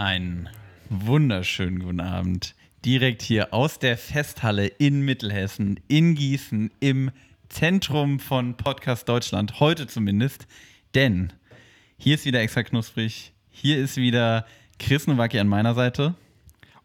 Einen wunderschönen guten Abend. Direkt hier aus der Festhalle in Mittelhessen, in Gießen, im Zentrum von Podcast Deutschland, heute zumindest. Denn hier ist wieder extra knusprig. Hier ist wieder Chris Nowacki an meiner Seite.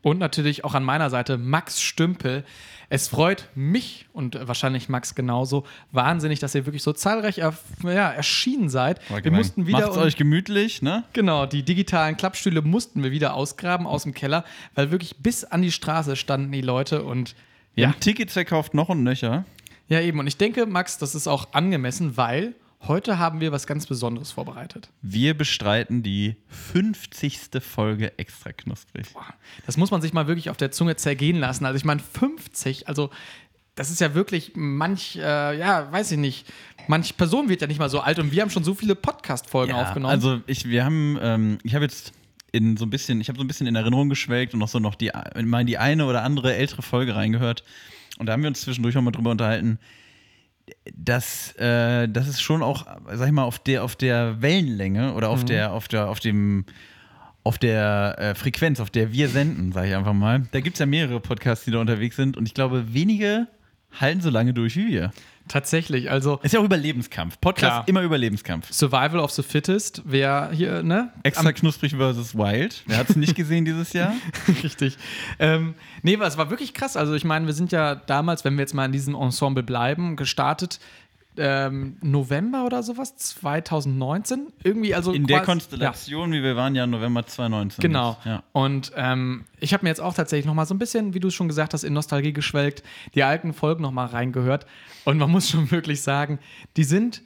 Und natürlich auch an meiner Seite Max Stümpel. Es freut mich und wahrscheinlich Max genauso wahnsinnig, dass ihr wirklich so zahlreich er, ja, erschienen seid. Wir mussten wieder. Macht's euch gemütlich, ne? Genau, die digitalen Klappstühle mussten wir wieder ausgraben aus dem Keller, weil wirklich bis an die Straße standen die Leute und. Ja. haben Tickets verkauft, noch und nöcher. Ja, eben. Und ich denke, Max, das ist auch angemessen, weil Heute haben wir was ganz Besonderes vorbereitet. Wir bestreiten die 50. Folge extra knusprig. Das muss man sich mal wirklich auf der Zunge zergehen lassen. Also ich meine 50, also das ist ja wirklich manch, äh, ja, weiß ich nicht, manch Person wird ja nicht mal so alt und wir haben schon so viele Podcast-Folgen ja, aufgenommen. Also ich, wir haben, ähm, ich habe jetzt in so ein bisschen, ich habe so ein bisschen in Erinnerung geschwelgt und noch so noch die, mal in die eine oder andere ältere Folge reingehört. Und da haben wir uns zwischendurch auch mal drüber unterhalten, dass, äh, das ist schon auch, sag ich mal, auf der, auf der Wellenlänge oder auf mhm. der, auf der, auf dem, auf der äh, Frequenz, auf der wir senden, sage ich einfach mal. Da gibt es ja mehrere Podcasts, die da unterwegs sind und ich glaube, wenige halten so lange durch wie wir. Tatsächlich, also. Ist ja auch Überlebenskampf. Podcast klar. immer Überlebenskampf. Survival of the Fittest, wer hier, ne? Extra knusprig versus Wild. Wer hat es nicht gesehen dieses Jahr? Richtig. Ähm, nee, aber es war wirklich krass. Also, ich meine, wir sind ja damals, wenn wir jetzt mal in diesem Ensemble bleiben, gestartet ähm, November oder sowas, 2019. Irgendwie, also. In der Konstellation, ja. wie wir waren, ja November 2019. Genau. Ja. Und ähm, ich habe mir jetzt auch tatsächlich nochmal so ein bisschen, wie du es schon gesagt hast, in Nostalgie geschwelgt, die alten Folgen nochmal reingehört. Und man muss schon wirklich sagen, die sind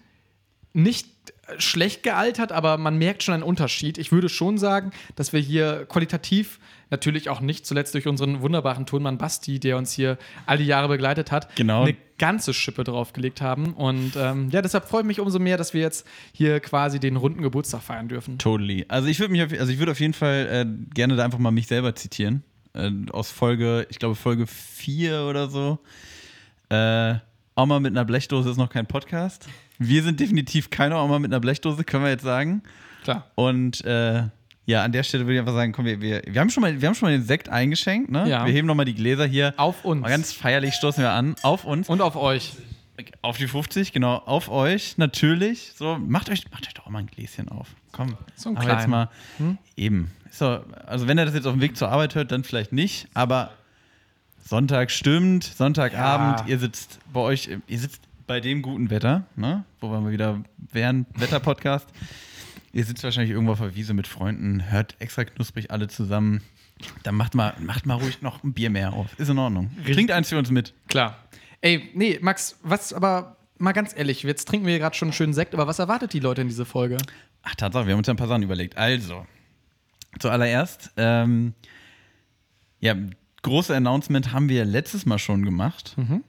nicht schlecht gealtert, aber man merkt schon einen Unterschied. Ich würde schon sagen, dass wir hier qualitativ natürlich auch nicht zuletzt durch unseren wunderbaren Tonmann Basti, der uns hier all die Jahre begleitet hat, genau. eine ganze Schippe draufgelegt haben. Und ähm, ja, deshalb freue ich mich umso mehr, dass wir jetzt hier quasi den runden Geburtstag feiern dürfen. Totally. Also ich würde mich, auf, also ich würde auf jeden Fall äh, gerne da einfach mal mich selber zitieren. Äh, aus Folge, ich glaube Folge 4 oder so. Äh, Oma mit einer Blechdose ist noch kein Podcast. Wir sind definitiv keine Oma mit einer Blechdose, können wir jetzt sagen. Klar. Und äh, ja, an der Stelle würde ich einfach sagen, komm, wir, wir, wir, haben, schon mal, wir haben schon mal den Sekt eingeschenkt, ne? Ja. Wir heben nochmal die Gläser hier. Auf uns. Mal ganz feierlich stoßen wir an. Auf uns. Und auf euch. Auf die 50, genau. Auf euch, natürlich. So, macht euch, macht euch doch auch mal ein Gläschen auf. Komm. So ein kleines. mal. Hm? Eben. So, also, wenn er das jetzt auf dem Weg zur Arbeit hört, dann vielleicht nicht. Aber Sonntag stimmt, Sonntagabend, ja. ihr sitzt bei euch, ihr sitzt bei dem guten Wetter, ne? Wo wir mal wieder wären, Wetter-Podcast. Ihr sitzt wahrscheinlich irgendwo auf der Wiese mit Freunden, hört extra knusprig alle zusammen. Dann macht mal, macht mal ruhig noch ein Bier mehr auf. Ist in Ordnung. Trinkt eins für uns mit. Klar. Ey, nee, Max, was aber mal ganz ehrlich, jetzt trinken wir gerade schon einen schönen Sekt, aber was erwartet die Leute in dieser Folge? Ach, Tatsache, wir haben uns ja ein paar Sachen überlegt. Also, zuallererst, ähm, ja, große Announcement haben wir letztes Mal schon gemacht. Mhm.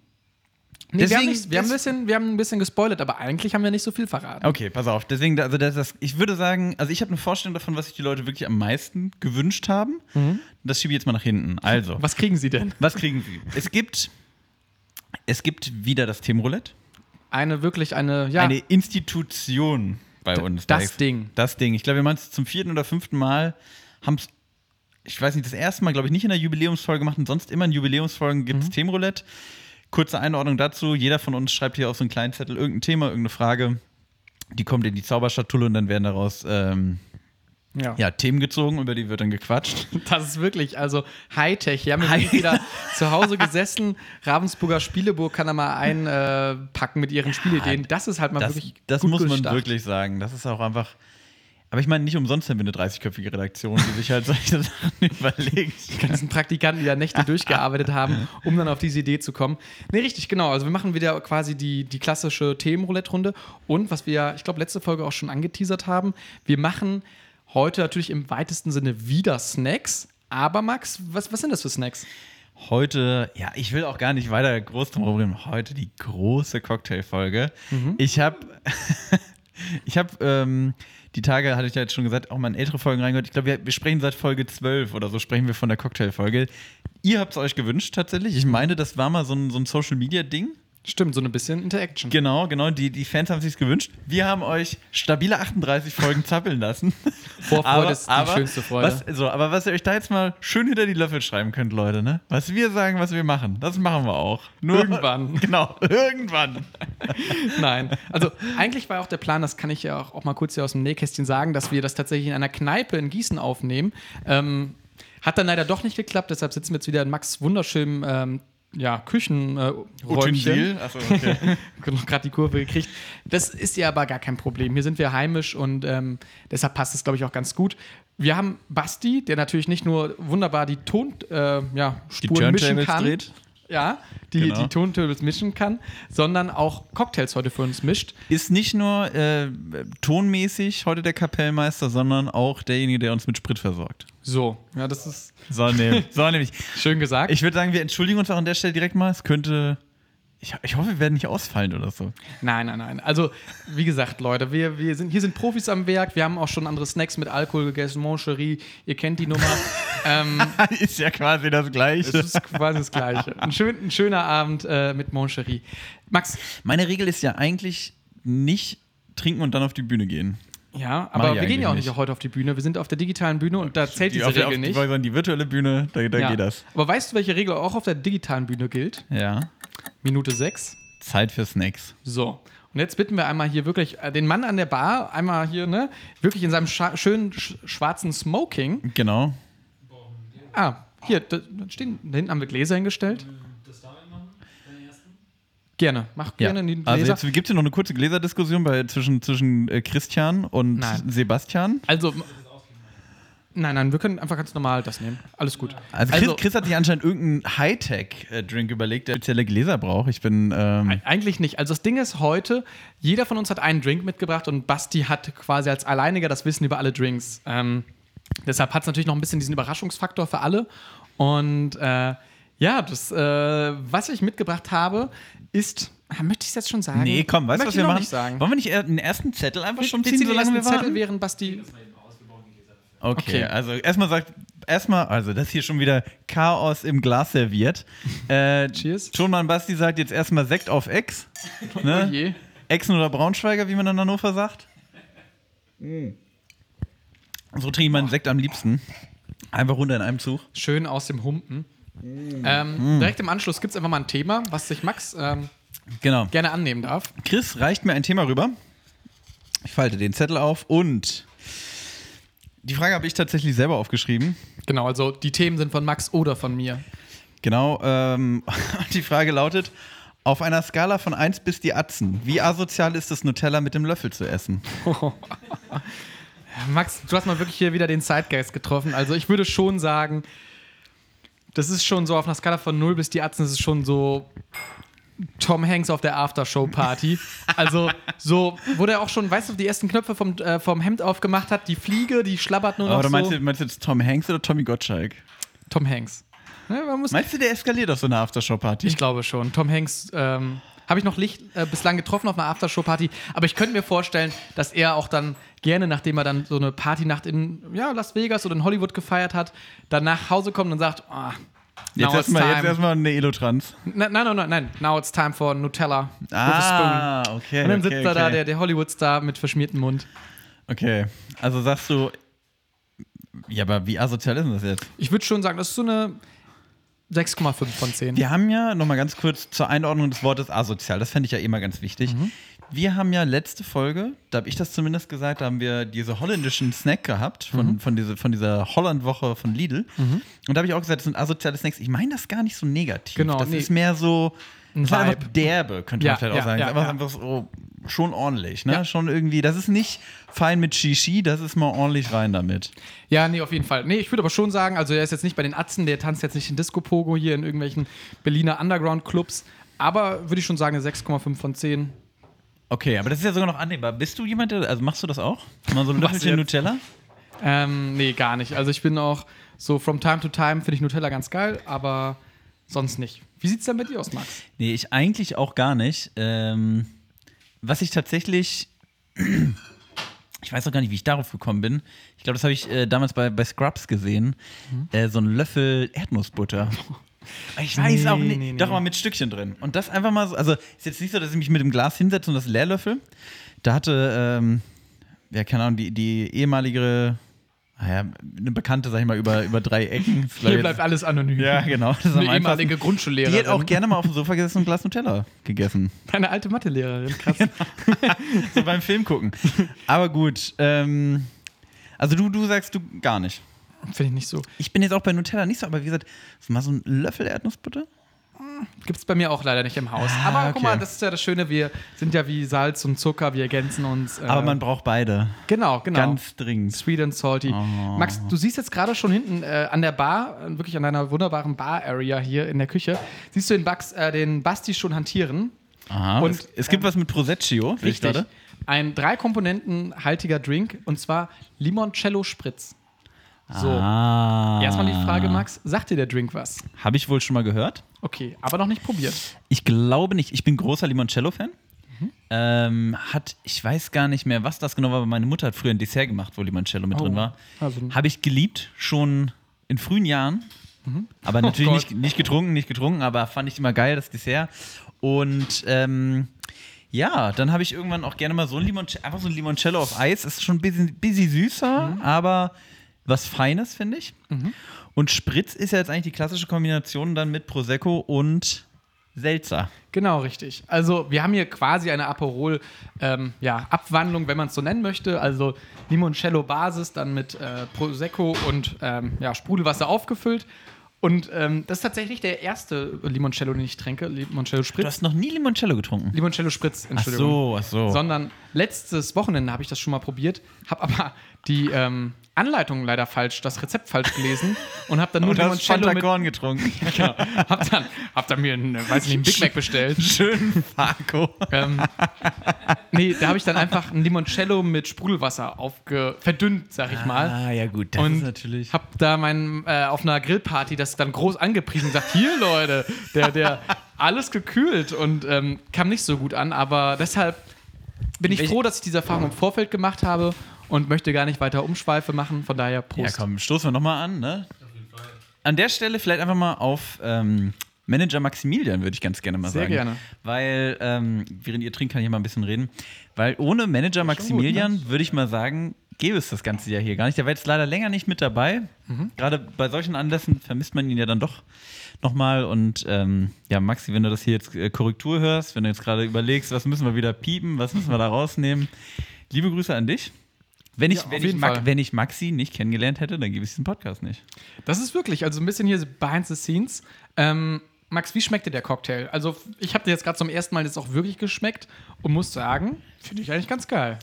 Nee, Deswegen, wir, haben nicht, wir, haben ein bisschen, wir haben ein bisschen gespoilert, aber eigentlich haben wir nicht so viel verraten. Okay, pass auf. Deswegen, also das, das ich würde sagen, also ich habe eine Vorstellung davon, was sich die Leute wirklich am meisten gewünscht haben. Mhm. Das schiebe ich jetzt mal nach hinten. Also. Was kriegen sie denn? Was kriegen sie? Es gibt, es gibt wieder das Themenroulette. Eine wirklich eine, ja. Eine Institution bei D uns. Das Ding. Das Ding. Ich glaube, wir machen es zum vierten oder fünften Mal. Haben es, ich weiß nicht, das erste Mal, glaube ich, nicht in der Jubiläumsfolge gemacht und sonst immer in Jubiläumsfolgen gibt es mhm. Themenroulette. Kurze Einordnung dazu: Jeder von uns schreibt hier auf so einen kleinen Zettel irgendein Thema, irgendeine Frage. Die kommt in die Zauberschatulle und dann werden daraus ähm, ja. ja. Themen gezogen, über die wird dann gequatscht. Das ist wirklich, also Hightech. Wir haben High wieder zu Hause gesessen. Ravensburger Spieleburg kann da mal einpacken äh, mit ihren ja, Spielideen. Das ist halt mal das, wirklich. Das muss man wirklich sagen. Das ist auch einfach aber ich meine, nicht umsonst haben wir eine 30-köpfige Redaktion, die sich halt solche Sachen überlegt. Die ganzen Praktikanten, die da Nächte durchgearbeitet haben, um dann auf diese Idee zu kommen. Ne, richtig, genau. Also wir machen wieder quasi die, die klassische Themenroulette-Runde. Und was wir, ich glaube, letzte Folge auch schon angeteasert haben, wir machen heute natürlich im weitesten Sinne wieder Snacks. Aber Max, was, was sind das für Snacks? Heute, ja, ich will auch gar nicht weiter groß drum reden. Heute die große Cocktailfolge. Mhm. Ich habe, ich habe, ähm, die Tage, hatte ich ja jetzt schon gesagt, auch mal in ältere Folgen reingehört. Ich glaube, wir, wir, sprechen seit Folge 12 oder so, sprechen wir von der Cocktailfolge. Ihr habt es euch gewünscht tatsächlich. Ich meine, das war mal so ein, so ein Social-Media-Ding. Stimmt, so ein bisschen Interaction. Genau, genau. Die, die Fans haben sich gewünscht. Wir haben euch stabile 38 Folgen zappeln lassen. Vorfreude ist die schönste Freude. Was, so, aber was ihr euch da jetzt mal schön hinter die Löffel schreiben könnt, Leute, ne? Was wir sagen, was wir machen, das machen wir auch. Nur, Irgendwann. Genau, irgendwann. Nein. Also eigentlich war auch der Plan, das kann ich ja auch, auch mal kurz hier aus dem Nähkästchen sagen, dass wir das tatsächlich in einer Kneipe in Gießen aufnehmen. Ähm, hat dann leider doch nicht geklappt, deshalb sitzen wir jetzt wieder in Max' wunderschönem ähm, ja, Küchenräumchen. Utensil. Achso, okay. gerade die Kurve gekriegt. Das ist ja aber gar kein Problem. Hier sind wir heimisch und ähm, deshalb passt es, glaube ich, auch ganz gut. Wir haben Basti, der natürlich nicht nur wunderbar die Ton, äh, ja, Spuren mischen kann. dreht. Ja, die, Genau. die Tontables mischen kann, sondern auch Cocktails heute für uns mischt. Ist nicht nur äh, tonmäßig heute der Kapellmeister, sondern auch derjenige, der uns mit Sprit versorgt. So, ja, das ist So, ne, so nämlich. schön gesagt. Ich würde sagen, wir entschuldigen uns auch an der Stelle direkt mal. Es könnte. Ich, ich hoffe, wir werden nicht ausfallen oder so. Nein, nein, nein. Also, wie gesagt, Leute, wir, wir sind, hier sind Profis am Werk. Wir haben auch schon andere Snacks mit Alkohol gegessen. Moncherie, ihr kennt die Nummer. ähm, ist ja quasi das es Gleiche. ist quasi das Gleiche. Ein, schön, ein schöner Abend äh, mit Moncherie. Max, Meine Regel ist ja eigentlich nicht trinken und dann auf die Bühne gehen. Ja, aber wir gehen ja auch nicht heute auf die Bühne. Wir sind auf der digitalen Bühne und da zählt diese auf, der- Regel auf, nicht. Die, die, die virtuelle Bühne, da, da Ja. geht das. Aber weißt du, welche Regel auch auf der digitalen Bühne gilt? Ja. Minute 6. Zeit für Snacks. So. Und jetzt bitten wir einmal hier wirklich äh, den Mann an der Bar, einmal hier, ne, wirklich in seinem schönen sch schwarzen Smoking. Genau. Ah, hier, da stehen, da hinten haben wir Gläser hingestellt. Gerne, mach Ja. gerne die Also Gläser. jetzt gibt es hier noch eine kurze Gläserdiskussion bei, zwischen, zwischen äh, Christian und Nein. Sebastian. Also, nein, nein, wir können einfach ganz normal das nehmen. Alles gut. Also Chris, Chris hat sich anscheinend irgendeinen Hightech-Drink überlegt, der spezielle Gläser braucht. Ich bin. Ähm, Eigentlich nicht. Also das Ding ist heute, jeder von uns hat einen Drink mitgebracht und Basti hat quasi als Alleiniger das Wissen über alle Drinks. Ähm, deshalb hat es natürlich noch ein bisschen diesen Überraschungsfaktor für alle. Und äh, ja, das, äh, was ich mitgebracht habe, ist, ah, möchte ich es jetzt schon sagen? nee, komm, weißt du, was ich wir noch machen? Nicht sagen. Wollen wir nicht eher den ersten Zettel einfach schon ziehen, solange wir ersten Zettel, warten? während Basti. Okay, Okay. also erstmal sagt, erstmal, also das hier schon wieder Chaos im Glas serviert. Äh, Cheers. Schon mal Basti sagt jetzt erstmal Sekt auf Ex. Oh Ne? je. Exen oder Braunschweiger, wie man in Hannover sagt. So trinke ich meinen Sekt am liebsten. Einfach runter in einem Zug. Schön aus dem Humpen. Mm. Ähm, Direkt im Anschluss gibt es einfach mal ein Thema, was sich Max ähm, Genau. gerne annehmen darf. Chris reicht mir ein Thema rüber. Ich falte den Zettel auf und die Frage habe ich tatsächlich selber aufgeschrieben. Genau, also die Themen sind von Max oder von mir. Genau. Ähm, die Frage lautet: Auf einer Skala von 1 bis die Atzen, wie asozial ist es, Nutella mit dem Löffel zu essen? Max, du hast mal wirklich hier wieder den Zeitgeist getroffen. Also ich würde schon sagen, das ist schon so auf einer Skala von 0 bis die Atzen, das ist schon so Tom Hanks auf der Aftershow-Party. Also so, wo der auch schon, weißt du, die ersten Knöpfe vom, äh, vom Hemd aufgemacht hat, die Fliege, die schlabbert nur noch meinst, so. du, meinst du jetzt Tom Hanks oder Tommy Gottschalk? Tom Hanks. Ja, Meinst du, der eskaliert auf so einer Aftershow-Party? ich glaube schon. Tom Hanks ähm, habe ich noch nicht äh, bislang getroffen auf einer Aftershow-Party, aber ich könnte mir vorstellen, dass er auch dann gerne, nachdem er dann so eine Partynacht in ja, Las Vegas oder in Hollywood gefeiert hat, dann nach Hause kommt und sagt, ah, Jetzt erstmal erstmal eine Elotrans. Nein, nein, nein, nein, now it's time for Nutella Ah, okay. Und dann okay, sitzt da, okay. da der, der Hollywood-Star mit verschmiertem Mund. Okay, also sagst du, ja, aber wie asozial ist denn das jetzt? Ich würde schon sagen, das ist so eine 6,5 von 10. Wir haben ja, nochmal ganz kurz zur Einordnung des Wortes asozial, das fände ich ja immer ganz wichtig. Mhm. Wir haben ja letzte Folge, da habe ich das zumindest gesagt, da haben wir diese holländischen Snack gehabt, von, Mhm. von, diese, von dieser Holland-Woche von Lidl. Und da habe ich auch gesagt, das sind asoziale Snacks. Ich meine das gar nicht so negativ. Genau, das nee. ist mehr so, Ein das einfach derbe, könnte Ja, man vielleicht ja, auch sagen. ja, einfach, ja. einfach so schon ordentlich, ne? Schon irgendwie, das ist nicht fein mit Shishi, das ist mal ordentlich rein damit. Ja, nee, auf jeden Fall. Nee, ich würde aber schon sagen, also er ist jetzt nicht bei den Atzen, der tanzt jetzt nicht in Disco-Pogo hier in irgendwelchen Berliner Underground-Clubs. Aber würde ich schon sagen, eine 6,5 von 10. Okay, aber das ist ja sogar noch annehmbar. Bist du jemand, der, also machst du das auch? Mal so ein Löffelchen? Nutella? Ähm, nee, gar nicht. Also ich bin auch so from time to time finde ich Nutella ganz geil, aber sonst nicht. Wie sieht's denn mit dir aus, Max? Nee, ich eigentlich auch gar nicht. Ähm, was ich tatsächlich. Ich weiß auch gar nicht, wie ich darauf gekommen bin. Ich glaube, das habe ich äh, damals bei, bei Scrubs gesehen. Äh, so ein Löffel Erdnussbutter. Ich weiß Nee, auch nicht. nee, nee. Doch mal mit Stückchen drin. Und das einfach mal so. Also ist jetzt nicht so, dass ich mich mit dem Glas hinsetze und das leerlöffel. Da hatte, ähm, ja, keine Ahnung, die, die ehemalige, naja, eine Bekannte, sag ich mal, über, über drei Ecken. Hier jetzt- bleibt alles anonym. ja, genau. Das Eine ehemalige Grundschullehrerin. Die hat auch gerne mal auf dem Sofa gesessen und ein Glas Nutella gegessen. Eine alte Mathelehrerin, krass. So beim Film gucken. Aber gut. Ähm, also du, du sagst du gar nicht. Finde ich nicht so. Ich bin jetzt auch bei Nutella nicht so, aber wie gesagt, so mal so ein Löffel Erdnussbutter. Gibt es bei mir auch leider nicht im Haus. Ah, Aber guck okay. mal, das ist ja das Schöne, wir sind ja wie Salz und Zucker, wir ergänzen uns. Äh, Aber man braucht beide. Genau, genau. Ganz dringend. Sweet and salty. Oh. Max, du siehst jetzt gerade schon hinten äh, an der Bar, äh, wirklich an deiner wunderbaren Bar-Area hier in der Küche, siehst du den, Bax, äh, den Basti schon hantieren. Aha. Und, es, es gibt was mit Proseccio. ich Richtig. gerade. Ein drei Komponenten haltiger Drink und zwar Limoncello Spritz. So. Ah. Erstmal die Frage, Max, sagt dir der Drink was? Habe ich wohl schon mal gehört. Okay, aber noch nicht probiert. Ich glaube nicht. Ich bin großer Limoncello-Fan. Mhm. Ähm, hat, ich weiß gar nicht mehr, was das genau war, aber meine Mutter hat früher ein Dessert gemacht, wo Limoncello mit Oh. drin war. Also- Habe ich geliebt, schon in frühen Jahren. Aber natürlich Oh nicht, nicht getrunken, nicht getrunken, aber fand ich immer geil, das Dessert. Und ähm, ja, dann habe ich irgendwann auch gerne mal so ein Limoncello, einfach so ein Limoncello auf Eis. Ist schon ein bisschen, bisschen süßer, aber was Feines, finde ich. Und Spritz ist ja jetzt eigentlich die klassische Kombination dann mit Prosecco und Seltzer. Genau, richtig. Also wir haben hier quasi eine Aperol, ähm, ja, wenn man es so nennen möchte. Also Limoncello-Basis, dann mit äh, Prosecco und ähm, ja, Sprudelwasser aufgefüllt. Und ähm, das ist tatsächlich der erste Limoncello, den ich trinke. Limoncello Du Spritz. hast noch nie Limoncello getrunken. Limoncello Spritz, Ach Entschuldigung. so, ach so. Sondern letztes Wochenende habe ich das schon mal probiert, habe aber die ähm, Anleitung leider falsch, das Rezept falsch gelesen und habe dann nur Limoncello mit, Fanta-Korn getrunken. genau, hab dann, hab dann mir einen, weiß nicht, einen Big Mac bestellt. Schön Farko. Ähm, nee, da habe ich dann einfach ein Limoncello mit Sprudelwasser aufge verdünnt, sag ich mal. Ah, ja gut, das und ist natürlich... hab da mein, äh, auf einer Grillparty das dann groß angepriesen und gesagt, hier Leute, der, der alles gekühlt und ähm, kam nicht so gut an, aber deshalb bin ich Welch- froh, dass ich diese Erfahrung im Vorfeld gemacht habe und möchte gar nicht weiter Umschweife machen, von daher Ja, Prost. komm, stoßen wir nochmal an, ne? An der Stelle vielleicht einfach mal auf ähm, Manager Maximilian, würde ich ganz gerne mal Sehr sagen. gerne. Weil, ähm, während ihr trinkt, kann ich mal ein bisschen reden. Weil ohne Manager Maximilian, würde ich mal sagen, gäbe es das Ganze ja hier gar nicht. Der war jetzt leider länger nicht mit dabei. Mhm. Gerade bei solchen Anlässen vermisst man ihn ja dann doch nochmal. Und ähm, ja, Maxi, wenn du das hier jetzt äh, Korrektur hörst, wenn du jetzt gerade überlegst, was müssen wir wieder piepen, was müssen wir da rausnehmen, liebe Grüße an dich. Wenn ich, Ja, wenn, ich Mag- wenn ich Maxi nicht kennengelernt hätte, dann gäbe es diesen Podcast nicht. Das ist wirklich, also ein bisschen hier behind the scenes. Ähm, Max, wie schmeckt dir der Cocktail? Also, ich habe dir jetzt gerade zum ersten Mal jetzt auch wirklich geschmeckt und muss sagen, finde ich eigentlich ganz geil.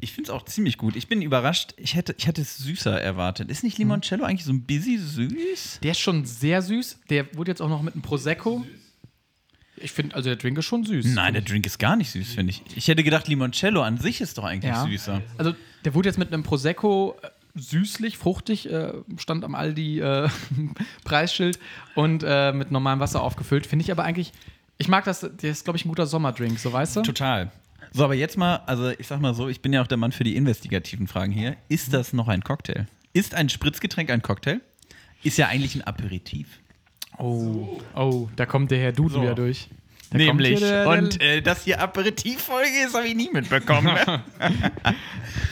Ich finde es auch ziemlich gut. Ich bin überrascht. Ich hätte, ich hätte es süßer erwartet. Ist nicht Limoncello eigentlich so ein busy süß? Der ist schon sehr süß. Der wurde jetzt auch noch mit einem Prosecco. Ich finde, also der Drink ist schon süß. Nein, der Drink ist gar nicht süß, finde ich. Ich hätte gedacht, Limoncello an sich ist doch eigentlich Ja. süßer. Also der wurde jetzt mit einem Prosecco äh, süßlich, fruchtig, äh, stand am Aldi äh, Preisschild und äh, mit normalem Wasser aufgefüllt. Finde ich aber eigentlich, ich mag das, der ist, glaube ich, ein guter Sommerdrink, so weißt du? Total. So, aber jetzt mal, also ich sag mal so, ich bin ja auch der Mann für die investigativen Fragen hier. Ist das noch ein Cocktail? Ist ein Spritzgetränk ein Cocktail? Ist ja eigentlich ein Aperitif. Oh, oh, da kommt der Herr Dudu So. ja durch. Da hier der- der- Und äh, dass hier Aperitivfolge ist, habe ich nie mitbekommen. ne?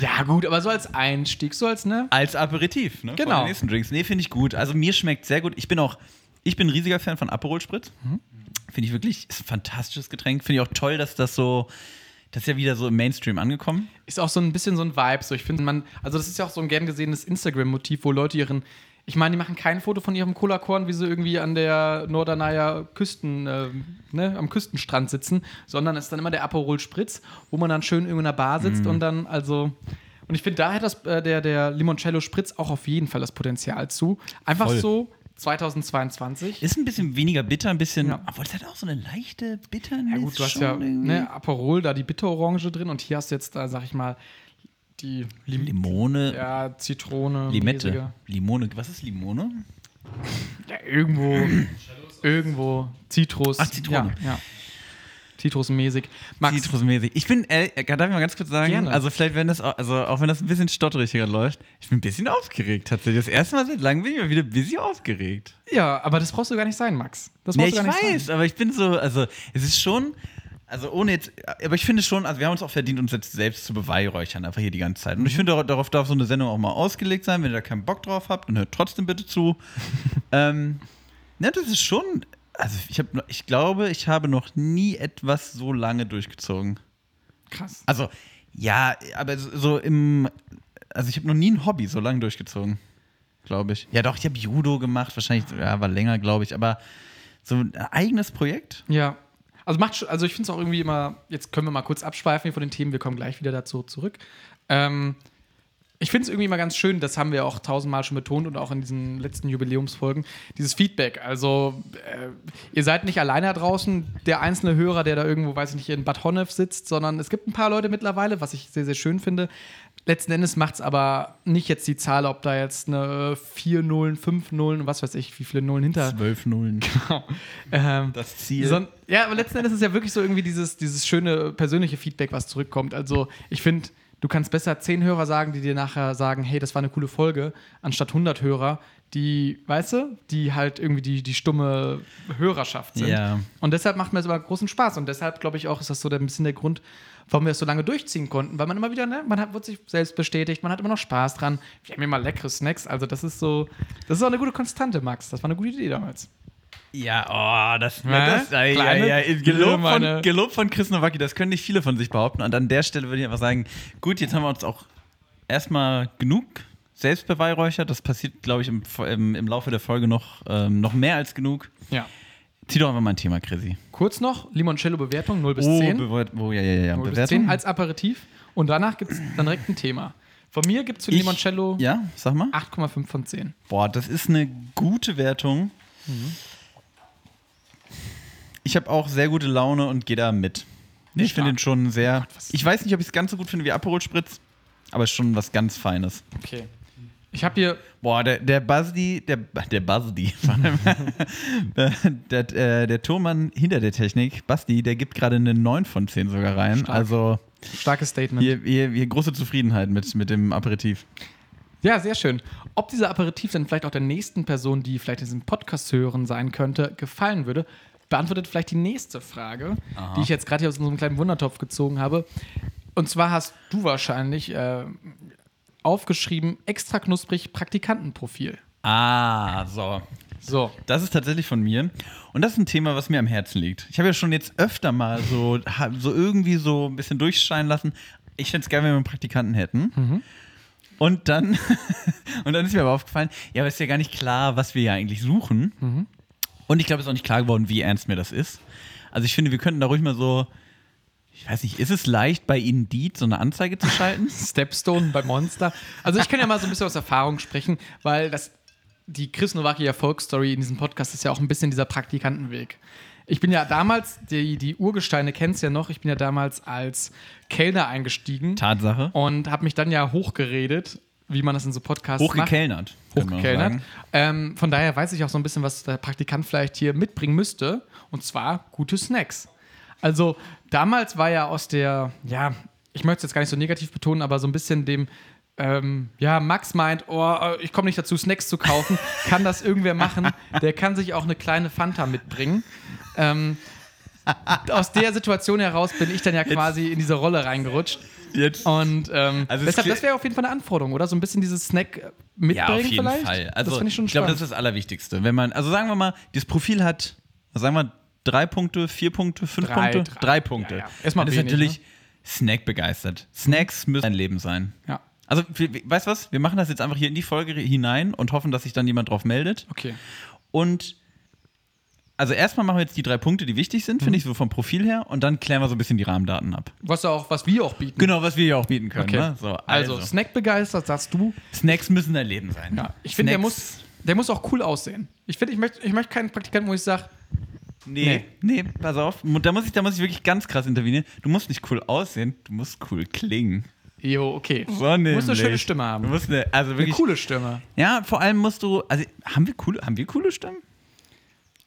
Ja, gut, aber so als Einstieg, so als, ne? Als Aperitif, ne? Genau. Vor den nächsten Drinks. Nee, finde ich gut. Also mir schmeckt sehr gut. Ich bin auch, ich bin ein riesiger Fan von Aperol Spritz. Finde ich wirklich, ist ein fantastisches Getränk. Finde ich auch toll, dass das so, das ist ja wieder so im Mainstream angekommen. Ist auch so ein bisschen so ein Vibe. So, ich finde, man, also das ist ja auch so ein gern gesehenes Instagram-Motiv, wo Leute ihren, ich meine, die machen kein Foto von ihrem Cola-Korn, wie sie irgendwie an der Norderneier Küsten, äh, ne, am Küstenstrand sitzen, sondern es ist dann immer der Aperol Spritz, wo man dann schön in einer Bar sitzt Mhm. und dann, also. Und ich finde, da hat das, äh, der, der Limoncello Spritz auch auf jeden Fall das Potenzial zu. Einfach Voll. so 2022. Ist ein bisschen weniger bitter, ein bisschen, Ja. obwohl es hat auch so eine leichte Bitternis. Ja gut, du hast schon ja ne, Aperol, da die Bitterorange drin und hier hast du jetzt da, sag ich mal, die Lim Limone, ja, Zitrone, Limette. mäßige. Limone, was ist Limone? Ja, irgendwo, irgendwo Zitrus. Ach, Zitrone. Ja, ja. Zitrusmäßig. Max, Zitrusmäßig. Ich bin, äh, darf ich mal ganz kurz sagen, Gerne. also vielleicht, wenn das, auch- also auch wenn das ein bisschen stotterig hier läuft, ich bin ein bisschen aufgeregt tatsächlich. Das erste Mal seit langem bin ich mal wieder ein bisschen aufgeregt. ja, aber das brauchst du gar nicht sein, Max. Das Nee, brauchst ich du gar nicht weiß, sein. aber ich bin so, also es ist schon, also ohne jetzt, aber ich finde schon, also wir haben uns auch verdient, uns jetzt selbst zu beweihräuchern, einfach hier die ganze Zeit. Und ich finde, dar- darauf darf so eine Sendung auch mal ausgelegt sein. Wenn ihr da keinen Bock drauf habt, dann hört trotzdem bitte zu. ähm, ja, das ist schon, also ich, hab, ich glaube, ich habe noch nie etwas so lange durchgezogen. Krass. Also, ja, aber so so im. Also, ich habe noch nie ein Hobby so lange durchgezogen. Glaube ich. Ja, doch, ich habe Judo gemacht. Wahrscheinlich, ja, war länger, glaube ich. Aber so ein eigenes Projekt? Ja. Also macht also ich finde es auch irgendwie immer, jetzt können wir mal kurz abschweifen von den Themen, wir kommen gleich wieder dazu zurück. Ähm, ich finde es irgendwie immer ganz schön, das haben wir auch tausendmal schon betont und auch in diesen letzten Jubiläumsfolgen, dieses Feedback. Also, äh, ihr seid nicht alleine da draußen, der einzelne Hörer, der da irgendwo, weiß ich nicht, in Bad Honnef sitzt, sondern es gibt ein paar Leute mittlerweile, was ich sehr, sehr schön finde. Letzten Endes macht es aber nicht jetzt die Zahl, ob da jetzt eine 4 Nullen, 5 Nullen, was weiß ich, wie viele Nullen hinter. Zwölf Nullen. ähm, Das Ziel. Son ja, aber letzten Endes ist es ja wirklich so irgendwie dieses, dieses schöne persönliche Feedback, was zurückkommt. Also ich finde, du kannst besser zehn Hörer sagen, die dir nachher sagen, hey, das war eine coole Folge, anstatt 100 Hörer, die, weißt du, die halt irgendwie die, die stumme Hörerschaft sind. Ja. Und deshalb macht mir es immer großen Spaß. Und deshalb, glaube ich, auch ist das so der, ein bisschen der Grund, warum wir es so lange durchziehen konnten. Weil man immer wieder, ne, man hat, wird sich selbst bestätigt, man hat immer noch Spaß dran. Wir haben immer leckere Snacks. Also das ist so, das ist auch eine gute Konstante, Max. Das war eine gute Idee damals. Ja, oh, das, Ja, das ja, ja, ja, Gelob, von, Gelob von Chris Nowacki, das können nicht viele von sich behaupten. Und an der Stelle würde ich einfach sagen, gut, jetzt haben wir uns auch erstmal genug selbst beweihräuchert. Das passiert, glaube ich, im, im, im Laufe der Folge noch, ähm, noch mehr als genug. Ja. Zieh doch einfach mal ein Thema, Chrissy. Kurz noch, Limoncello-Bewertung 0 bis Oh, 10. Bewert- oh, ja, ja, ja. 0 bis Bewertung? 10 als Aperitif. Und danach gibt es dann direkt ein Thema. Von mir gibt es für Ich- Limoncello Ja, sag mal. 8,5 von 10. Boah, das ist eine gute Wertung. Ich habe auch sehr gute Laune und gehe da mit. Nicht ich finde den schon sehr. Gott, ich weiß nicht, ob ich es ganz so gut finde wie Aperol Spritz, aber ist schon was ganz Feines. Okay. Ich habe hier, Boah, der, der Basdi, der, der Basdi, vor allem, der, der, der Turmann hinter der Technik, Basti, der gibt gerade eine 9 von 10 sogar rein. Stark. Also starkes Statement. hier, hier, hier große Zufriedenheit mit, mit dem Aperitif. Ja, sehr schön. Ob dieser Aperitif dann vielleicht auch der nächsten Person, die vielleicht diesen Podcast hören sein könnte, gefallen würde, beantwortet vielleicht die nächste Frage, die ich jetzt gerade hier aus unserem kleinen Wundertopf gezogen habe. Und zwar hast du wahrscheinlich äh, aufgeschrieben, extra knusprig Praktikantenprofil. Ah, so. So. Das ist tatsächlich von mir. Und das ist ein Thema, was mir am Herzen liegt. Ich habe ja schon jetzt öfter mal so, so irgendwie so ein bisschen durchscheinen lassen. Ich fände es geil, wenn wir einen Praktikanten hätten. Und dann, und dann ist mir aber aufgefallen, ja, aber ist ja gar nicht klar, was wir ja eigentlich suchen. Und ich glaube, es ist auch nicht klar geworden, wie ernst mir das ist. Also ich finde, wir könnten da ruhig mal so, ich weiß nicht, ist es leicht, bei Indeed so eine Anzeige zu schalten? Stepstone bei Monster. Also ich kann ja mal so ein bisschen aus Erfahrung sprechen, weil das die Chris Nowacki Erfolgsstory in diesem Podcast ist ja auch ein bisschen dieser Praktikantenweg. Ich bin ja damals, die, die Urgesteine kennst ja noch, ich bin ja damals als Kellner eingestiegen Tatsache. und habe mich dann ja hochgeredet, wie man das in so Podcasts macht. Hochgekellnert. man Hochgekellnert. Ähm, von daher weiß ich auch so ein bisschen, was der Praktikant vielleicht hier mitbringen müsste. Und zwar gute Snacks. Also damals war ja aus der, ja, ich möchte es jetzt gar nicht so negativ betonen, aber so ein bisschen dem, ähm, ja, Max meint, oh, äh, ich komme nicht dazu, Snacks zu kaufen. kann das irgendwer machen? Der kann sich auch eine kleine Fanta mitbringen. Ähm, aus der Situation heraus bin ich dann ja quasi in diese Rolle reingerutscht. Jetzt. Und ähm, Also es deshalb, das wäre auf jeden Fall eine Anforderung, oder? So ein bisschen dieses Snack äh, mitbringen Ja, auf jeden vielleicht. Fall. Also, das finde ich schon glaube, das ist das Allerwichtigste. Wenn man, also sagen wir mal, das Profil hat, sagen wir, drei Punkte, vier Punkte, fünf Drei, Punkte? drei. Drei Punkte. Ja, ja. Erstmal Das ist wenig, ne? natürlich Snack begeistert. Snacks müssen ein Leben sein. ja, Also, wir- weißt du was? Wir machen das jetzt einfach hier in die Folge hinein und hoffen, dass sich dann jemand drauf meldet. okay. Und also erstmal machen wir jetzt die drei Punkte, die wichtig sind, Mhm. finde ich, so vom Profil her. Und dann klären wir so ein bisschen die Rahmendaten ab. Was, auch, was wir auch bieten. Genau, was wir hier auch bieten können. Okay. Ne? So, Also, also, Snack begeistert, sagst du. Snacks müssen ein Leben sein. Ja, ich finde, der muss, der muss auch cool aussehen. Ich finde, ich möchte ich möchte keinen Praktikanten, wo ich sage, Nee, nee, pass auf. Da muss, ich, da muss ich wirklich ganz krass intervenieren. Du musst nicht cool aussehen, du musst cool klingen. jo, okay. So du musst eine schöne Stimme haben. Du musst eine, also eine wirklich. coole Stimme. Ja, vor allem musst du. Also, haben wir coole, haben wir coole Stimmen?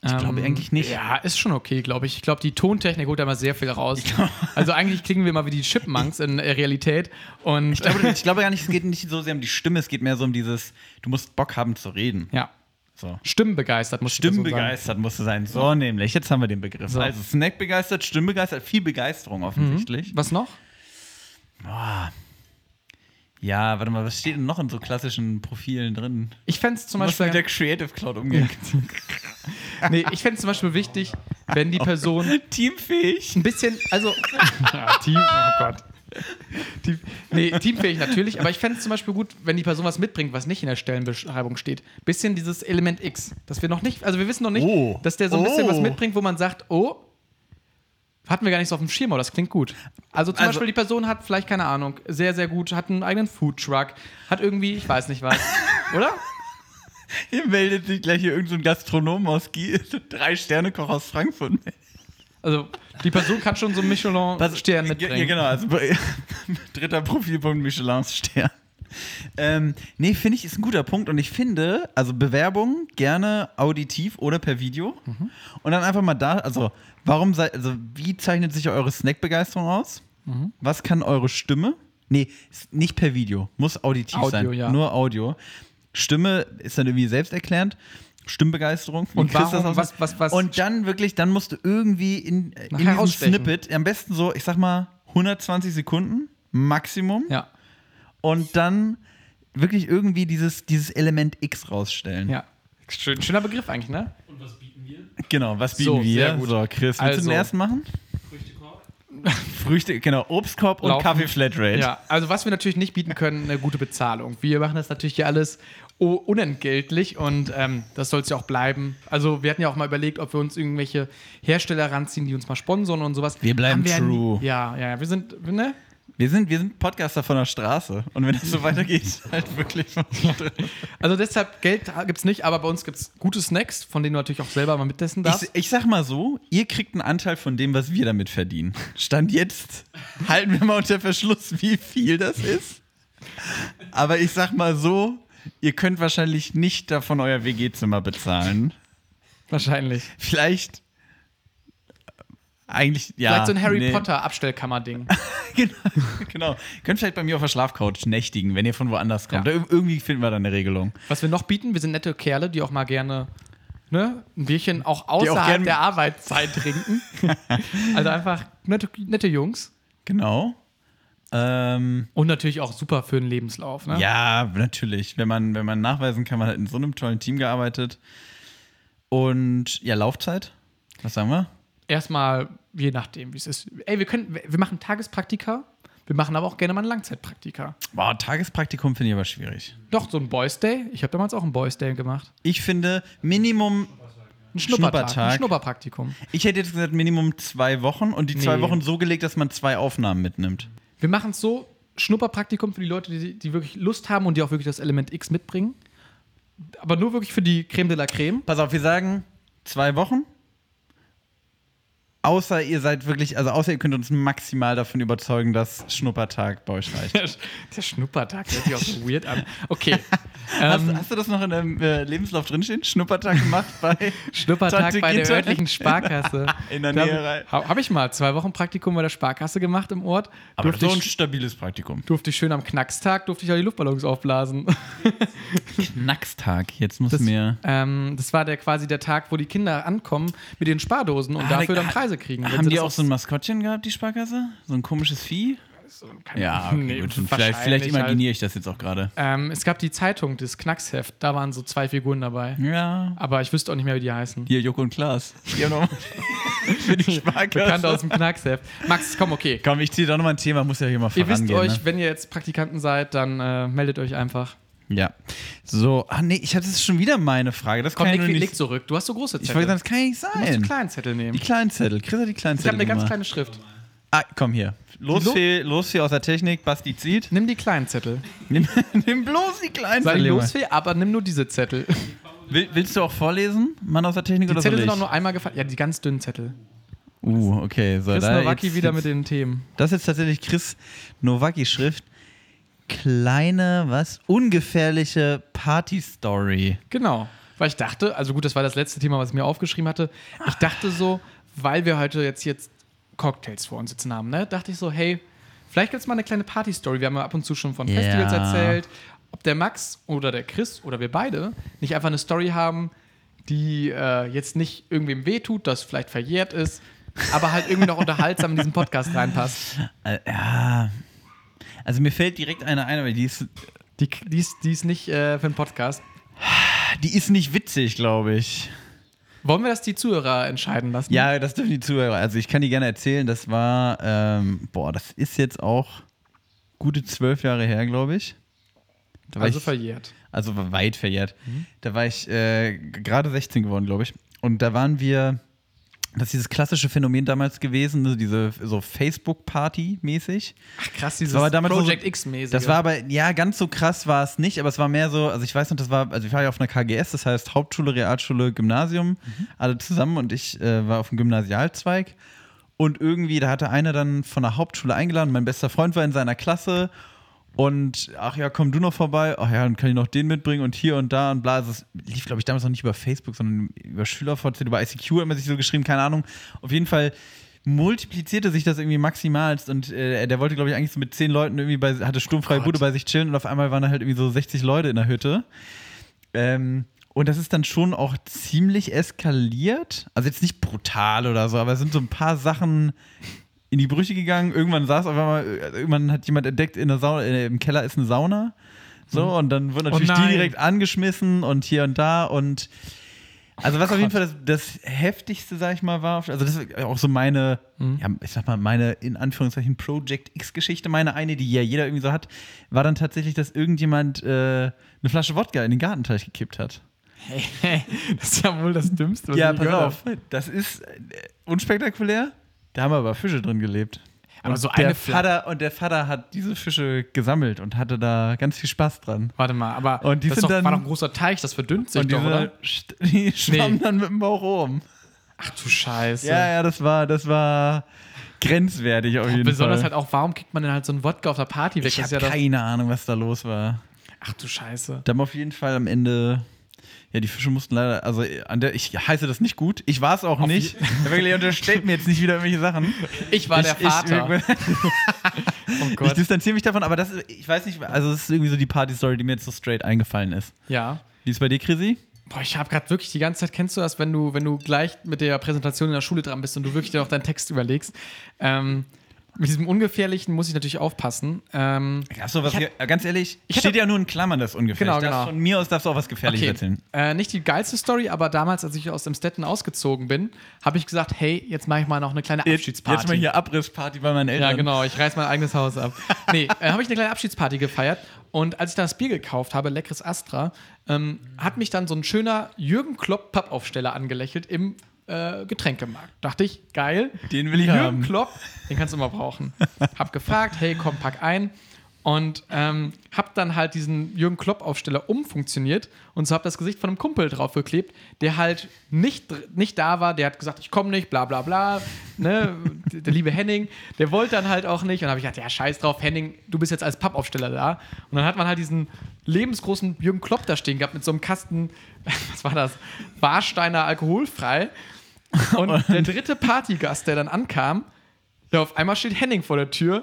Ich glaube eigentlich nicht. Ja, ist schon okay, glaube ich. Ich glaube, die Tontechnik holt da mal sehr viel raus. Also eigentlich klingen wir mal wie die Chipmunks in äh, Realität. Und Ich glaube, ich glaube gar nicht, es geht nicht so sehr um die Stimme, es geht mehr so um dieses, du musst Bock haben zu reden. ja, So. stimmenbegeistert muss. Stimmbegeistert musst du sein. So nämlich, jetzt haben wir den Begriff. So. Also Snack-begeistert, Stimmbegeistert, viel Begeisterung offensichtlich. Was noch? Boah. Ja, warte mal, was steht denn noch in so klassischen Profilen drin? Ich fände es zum musst mit der Beispiel. Creative Cloud umgehen. Nee, ich fände zum Beispiel wichtig, wenn die Person Teamfähig. ein bisschen, also. ja, Team, oh Gott. Team, nee, teamfähig natürlich, aber ich fände es zum Beispiel gut, wenn die Person was mitbringt, was nicht in der Stellenbeschreibung steht. Bisschen dieses Element X, dass wir noch nicht, also wir wissen noch nicht, Oh. dass der so ein bisschen Oh. was mitbringt, wo man sagt, oh, hatten wir gar nicht so auf dem Schirm, aber das klingt gut. Also zum Also- Beispiel die Person hat vielleicht, keine Ahnung, sehr, sehr gut, hat einen eigenen Foodtruck, hat irgendwie, ich weiß nicht was, oder? Hier meldet sich gleich hier irgendein so Gastronom aus Gie drei Sterne Koch aus Frankfurt. Also die Person kann schon so einen Michelin-Stern mitbringen. Ja, genau, also dritter Profilpunkt Michelins Stern. Ähm, nee, finde ich, ist ein guter Punkt und ich finde, also Bewerbung gerne auditiv oder per Video Mhm. und dann einfach mal da, also warum seid, also wie zeichnet sich eure Snackbegeisterung aus? Mhm. Was kann eure Stimme? Nee, nicht per Video, muss auditiv Audio, sein, ja. nur Audio. Stimme ist dann irgendwie selbsterklärend. Stimmbegeisterung. Und warum- was- was- was- und dann wirklich, dann musst du irgendwie in, in diesem. Snippet, am besten so, ich sag mal, 120 Sekunden Maximum. Ja, Und dann wirklich irgendwie dieses, dieses Element X rausstellen. ja. Schön, schöner Begriff eigentlich, ne? Genau, was bieten So, wir? So, Chris, willst du Also- den ersten machen? Früchte, genau, Obstkorb und. Kaffee Flatrate. Ja, also was wir natürlich nicht bieten können, eine gute Bezahlung. Wir machen das natürlich hier alles unentgeltlich und ähm, das soll es ja auch bleiben. Also wir hatten ja auch mal überlegt, ob wir uns irgendwelche Hersteller ranziehen, die uns mal sponsoren und sowas. Wir bleiben wir true. Ja, ja, ja, wir sind, ne? Wir, sind, wir sind Podcaster von der Straße. Und wenn das so weitergeht, halt wirklich von der Straße. Also deshalb, Geld gibt es nicht, aber bei uns gibt es gute Snacks, von denen du natürlich auch selber mal mitessen darfst. Ich, ich sag mal so, ihr kriegt einen Anteil von dem, was wir damit verdienen. Stand jetzt, halten wir mal unter Verschluss, wie viel das ist. Aber ich sag mal so, ihr könnt wahrscheinlich nicht davon euer WG-Zimmer bezahlen. Wahrscheinlich. Vielleicht. äh, Eigentlich, ja. Vielleicht so ein Harry nee. Potter Abstellkammer-Ding. genau, genau. Könnt vielleicht bei mir auf der Schlafcouch nächtigen, wenn ihr von woanders kommt. Ja. Ir- Irgendwie finden wir da eine Regelung. Was wir noch bieten, wir sind nette Kerle, die auch mal gerne ne, ein Bierchen auch auch außerhalb gern- der Arbeitszeit trinken. also einfach nette, nette Jungs. Genau. Ähm, Und natürlich auch super für den Lebenslauf. Ne? Ja, natürlich. Wenn man, wenn man nachweisen kann, man hat in so einem tollen Team gearbeitet. Und ja, Laufzeit? Was sagen wir? Erstmal, je nachdem, wie es ist. Ey, wir können, wir machen Tagespraktika, wir machen aber auch gerne mal ein Langzeitpraktika. Boah, Tagespraktikum finde ich aber schwierig. Doch, so ein Boys Day. Ich habe damals auch einen Boys Day gemacht. Ich finde Minimum, Ein Schnuppertag. Schnuppertag. Ein Schnupperpraktikum. ich hätte jetzt gesagt Minimum zwei Wochen und die zwei Nee. Wochen so gelegt, dass man zwei Aufnahmen mitnimmt. Wir machen es so: Schnupperpraktikum für die Leute, die, die wirklich Lust haben und die auch wirklich das Element X mitbringen. Aber nur wirklich für die Creme de la Creme. Pass auf, wir sagen zwei Wochen. Außer ihr seid wirklich, also außer ihr könnt uns maximal davon überzeugen, dass Schnuppertag bei euch reicht. Der, der Schnuppertag hört sich auch so weird an. Okay. Hast, Ähm, hast du das noch in deinem äh, Lebenslauf drinstehen? Schnuppertag gemacht bei Schnuppertag Tante bei der Gitta? örtlichen Sparkasse. In der Nähe. Habe hab ich mal zwei Wochen Praktikum bei der Sparkasse gemacht im Ort. Aber durfte, so ein stabiles Praktikum. durfte ich schön am Knackstag, durfte ich auch die Luftballons aufblasen. Knackstag, jetzt muss Das, mir. ähm, das war der quasi der Tag, wo die Kinder ankommen mit ihren Spardosen und Ah, dafür da- dann Preise kriegen. Wenn Haben die auch so ein Maskottchen gehabt, die Sparkasse? So ein komisches Vieh? Ja, okay, Nee, gut. Vielleicht, vielleicht halt. imaginiere ich das jetzt auch gerade. Ähm, es gab die Zeitung, das Knacksheft, da waren so zwei Figuren dabei. Ja. Aber ich wüsste auch nicht mehr, wie die heißen. Hier, Joko und Klaas. Die haben für die Bekannt Sparkasse. aus dem Knacksheft. Max, komm, okay. Komm, ich ziehe doch nochmal ein Thema, muss ja hier mal Ihr wisst vorangehen. euch, ne? wenn ihr jetzt Praktikanten seid, dann äh, meldet euch einfach. Ja. So, ah nee, ich hatte das ist schon wieder meine Frage. Das Komm, kann ja nur leg nicht. zurück. Du hast so große Ich Zettel. wollte sagen, das kann ja nicht du musst sein. kleinen Zettel nehmen. Die kleinen Zettel. Chris hat die kleinen Ich habe Zettel eine ganz kleine Schrift. Ah, komm hier. Los, Lo- Fee, los Fee aus der Technik, Basti zieht. Nimm die kleinen Zettel. Nimm, nimm bloß die kleinen Sei Zettel. Junge. losfähig, aber nimm nur diese Zettel. Will, willst du auch vorlesen, Mann aus der Technik, Die oder Zettel sind ich? auch nur einmal gefallen. Ja, die ganz dünnen Zettel. Uh, okay. So, Chris Nowacki wieder jetzt, mit den Themen. Das ist jetzt tatsächlich Chris Nowacki-Schrift. Kleine, was? Ungefährliche Party-Story. Genau. weil ich dachte, also gut, das war das letzte Thema, was ich mir aufgeschrieben hatte. Ich dachte so, weil wir heute jetzt, jetzt Cocktails vor uns sitzen haben, ne, dachte ich so, hey, vielleicht gibt es mal eine kleine Party-Story. Wir haben ja ab und zu schon von Ja. Festivals erzählt. Ob der Max oder der Chris oder wir beide nicht einfach eine Story haben, die äh, jetzt nicht irgendwem wehtut, das vielleicht verjährt ist, aber halt irgendwie noch unterhaltsam in diesen Podcast reinpasst. Äh, ja. Also mir fällt direkt eine ein, aber die ist, Die, die, ist, die ist nicht äh, für einen Podcast. die ist nicht witzig, glaube ich. Wollen wir das die Zuhörer entscheiden lassen? Ja, das dürfen die Zuhörer. Also ich kann die gerne erzählen. Das war, ähm, boah, das ist jetzt auch gute zwölf Jahre her, glaube ich. Da Also ich, verjährt. also weit verjährt. Da war ich äh, gerade 16 geworden, glaube ich. Und da waren wir, das ist dieses klassische Phänomen damals gewesen, ne, diese so Facebook-Party mäßig. Ach, krass, dieses war damals Project so- X-mäßige. Das war aber, ja, ganz so krass war es nicht, aber es war mehr so, also ich weiß noch, das war, also ich war ja auf einer KGS, das heißt Hauptschule, Realschule, Gymnasium, alle zusammen und ich äh, war auf dem Gymnasialzweig. Und irgendwie, da hatte einer dann von der Hauptschule eingeladen, mein bester Freund war in seiner Klasse und ach ja, komm du noch vorbei, ach ja, dann kann ich noch den mitbringen und hier und da und bla. Also es lief, glaube ich, damals noch nicht über Facebook, sondern über SchülerVZ, über ICQ hat man sich so geschrieben, keine Ahnung. Auf jeden Fall multiplizierte sich das irgendwie maximalst und äh, der wollte, glaube ich, eigentlich so mit zehn Leuten irgendwie bei, hatte sturmfreie Gott. Bude bei sich chillen und auf einmal waren da halt irgendwie so 60 Leute in der Hütte. Ähm, und das ist dann schon auch ziemlich eskaliert. Also jetzt nicht brutal oder so, aber es sind so ein paar Sachen in die Brüche gegangen. Irgendwann saß auf einmal, äh, irgendwann hat jemand entdeckt, in der Sauna, äh, im Keller ist eine Sauna. So, und dann wurde natürlich die nein. direkt angeschmissen und hier und da und also was auf jeden. Fall das, das heftigste, sag ich mal, war, also das ist auch so meine, ja, ich sag mal, meine in Anführungszeichen Project X-Geschichte, meine eine, die ja jeder irgendwie so hat, war dann tatsächlich, dass irgendjemand äh, eine Flasche Wodka in den Gartenteich gekippt hat. das ist ja wohl das Dümmste. was ja, ich pass auf, das ist äh, unspektakulär. Da haben aber Fische drin gelebt. Aber Und so der eine Fla- Vater Und der Vater hat diese Fische gesammelt und hatte da ganz viel Spaß dran. Warte mal, aber Und die das sind doch, dann- war doch ein großer Teich, das verdünnt sich und doch, oder? st- die schwammen dann mit dem Bauch rum. Ach du Scheiße. Ja, ja, das war, das war grenzwertig auf jeden Besonders Fall. halt auch, warum kriegt man denn halt so einen Wodka auf der Party weg? ich habe ja das, keine Ahnung, was da los war. Ach du Scheiße. Da haben auf jeden Fall am Ende, ja, die Fische mussten leider, also an der, ich heiße das nicht gut. Ich war es auch nicht. Wirklich, unterstellt mir jetzt nicht wieder irgendwelche Sachen. Ich war der ich, Vater. Ich, oh ich distanziere mich davon, aber das ist, ich weiß nicht, also das ist irgendwie so die Party-Story, die mir jetzt so straight eingefallen ist. ja. Wie ist bei dir, Chrissy? Boah, ich habe gerade wirklich die ganze Zeit, kennst du das, wenn du, wenn du gleich mit der Präsentation in der Schule dran bist und du wirklich dir noch deinen Text überlegst? Ähm, mit diesem Ungefährlichen muss ich natürlich aufpassen. Ähm, Achso, was Ich hier, ganz ehrlich, ich steht ja nur in Klammern das ungefähr. Genau, genau. Von mir aus darfst du auch was Gefährliches erzählen. Äh, nicht die geilste Story, aber damals, als ich aus dem Stetten ausgezogen bin, habe ich gesagt, hey, jetzt mache ich mal noch eine kleine Abschiedsparty. Jetzt mal hier Abrissparty bei meinen Eltern. Ja, genau, ich reiß mein eigenes Haus ab. Nee, äh, habe ich eine kleine Abschiedsparty gefeiert und als ich dann das Bier gekauft habe, leckeres Astra, ähm, hat mich dann so ein schöner Jürgen Klopp Pappaufsteller angelächelt im äh, Getränkemarkt. Dachte ich, geil. Den will ich Jürgen haben. Klopp, den kannst du immer brauchen. Hab gefragt, hey, komm, pack ein. Und ähm, hab dann halt diesen Jürgen Klopp-Aufsteller umfunktioniert und so hab das Gesicht von einem Kumpel draufgeklebt, der halt nicht, nicht da war. Der hat gesagt, ich komme nicht, bla bla bla. Ne? Der liebe Henning, der wollte dann halt auch nicht. Und dann habe ich gedacht, ja, scheiß drauf, Henning, du bist jetzt als Pappaufsteller da. Und dann hat man halt diesen lebensgroßen Jürgen Klopp da stehen gehabt mit so einem Kasten, was war das? Warsteiner alkoholfrei. Und der dritte Partygast, der dann ankam, ja, auf einmal steht Henning vor der Tür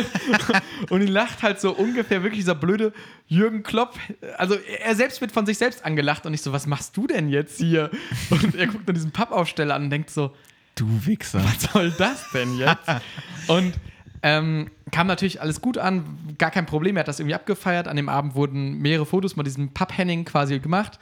und ihn lacht halt so ungefähr wirklich dieser blöde Jürgen Klopp. Also er selbst wird von sich selbst angelacht und ich so, was machst du denn jetzt hier? Und er guckt nur diesen Pappaufsteller an und denkt so, Du Wichser. was soll das denn jetzt? Und ähm, kam natürlich alles gut an, gar kein Problem. Er hat das irgendwie abgefeiert. An dem Abend wurden mehrere Fotos mit diesem Papp-Henning quasi gemacht.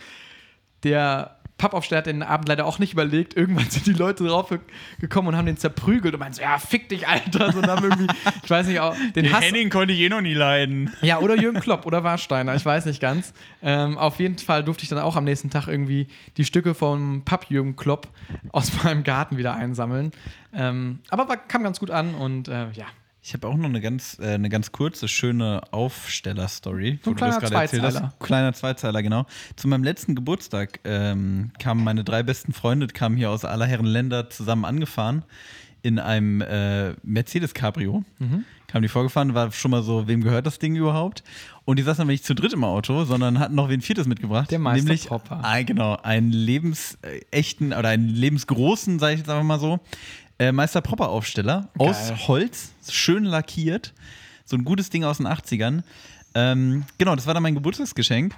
Der Pappaufsteller hat den Abend leider auch nicht überlegt. Irgendwann sind die Leute drauf ge- gekommen und haben den zerprügelt und meinten so, ja, fick dich, Alter. So, und haben irgendwie, ich weiß nicht, auch den Hass. Henning konnte ich eh noch nie leiden. Ja, oder Jürgen Klopp oder Warsteiner, ich weiß nicht ganz. Ähm, auf jeden Fall durfte ich dann auch am nächsten Tag irgendwie die Stücke vom Papp Jürgen Klopp aus meinem Garten wieder einsammeln. Ähm, aber war, kam ganz gut an und äh, ja. Ich habe auch noch eine ganz, äh, eine ganz kurze, schöne Aufsteller-Story. So ein wo du das kleiner. Zweizeiler. Kleiner Zweizeiler, genau. Zu meinem letzten Geburtstag ähm, kamen meine drei besten Freunde, kamen hier aus aller Herren Länder zusammen angefahren in einem äh, Mercedes Cabrio. Kamen die vorgefahren, war schon mal so, wem gehört das Ding überhaupt? Und die saßen aber nicht zu dritt im Auto, sondern hatten noch wen viertes mitgebracht. Der Meister nämlich Popper. Ein, genau, einen lebensechten oder einen lebensgroßen, sage ich jetzt einfach mal so, äh, Meister Popper Aufsteller Geil. aus Holz, schön lackiert. So ein gutes Ding aus den 80ern. Ähm, genau, das war dann mein Geburtstagsgeschenk.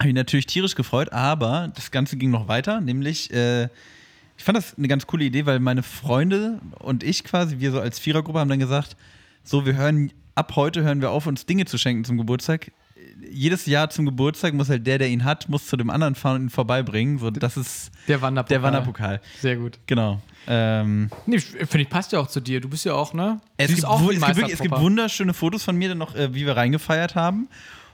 Habe ich natürlich tierisch gefreut, aber das Ganze ging noch weiter, nämlich äh, ich fand das eine ganz coole Idee, weil meine Freunde und ich quasi, wir so als Vierergruppe haben dann gesagt, so wir hören, ab heute hören wir auf, uns Dinge zu schenken zum Geburtstag. Jedes Jahr zum Geburtstag muss halt der, der ihn hat, muss zu dem anderen fahren und ihn vorbeibringen. So, das ist Der Wanderpokal. der Wanderpokal. Sehr gut. Genau. Ähm, Nee, finde ich, passt ja auch zu dir. Du bist ja auch, ne? es, gibt, auch es, gibt wirklich, es gibt wunderschöne Fotos von mir, dann noch, äh, wie wir reingefeiert haben.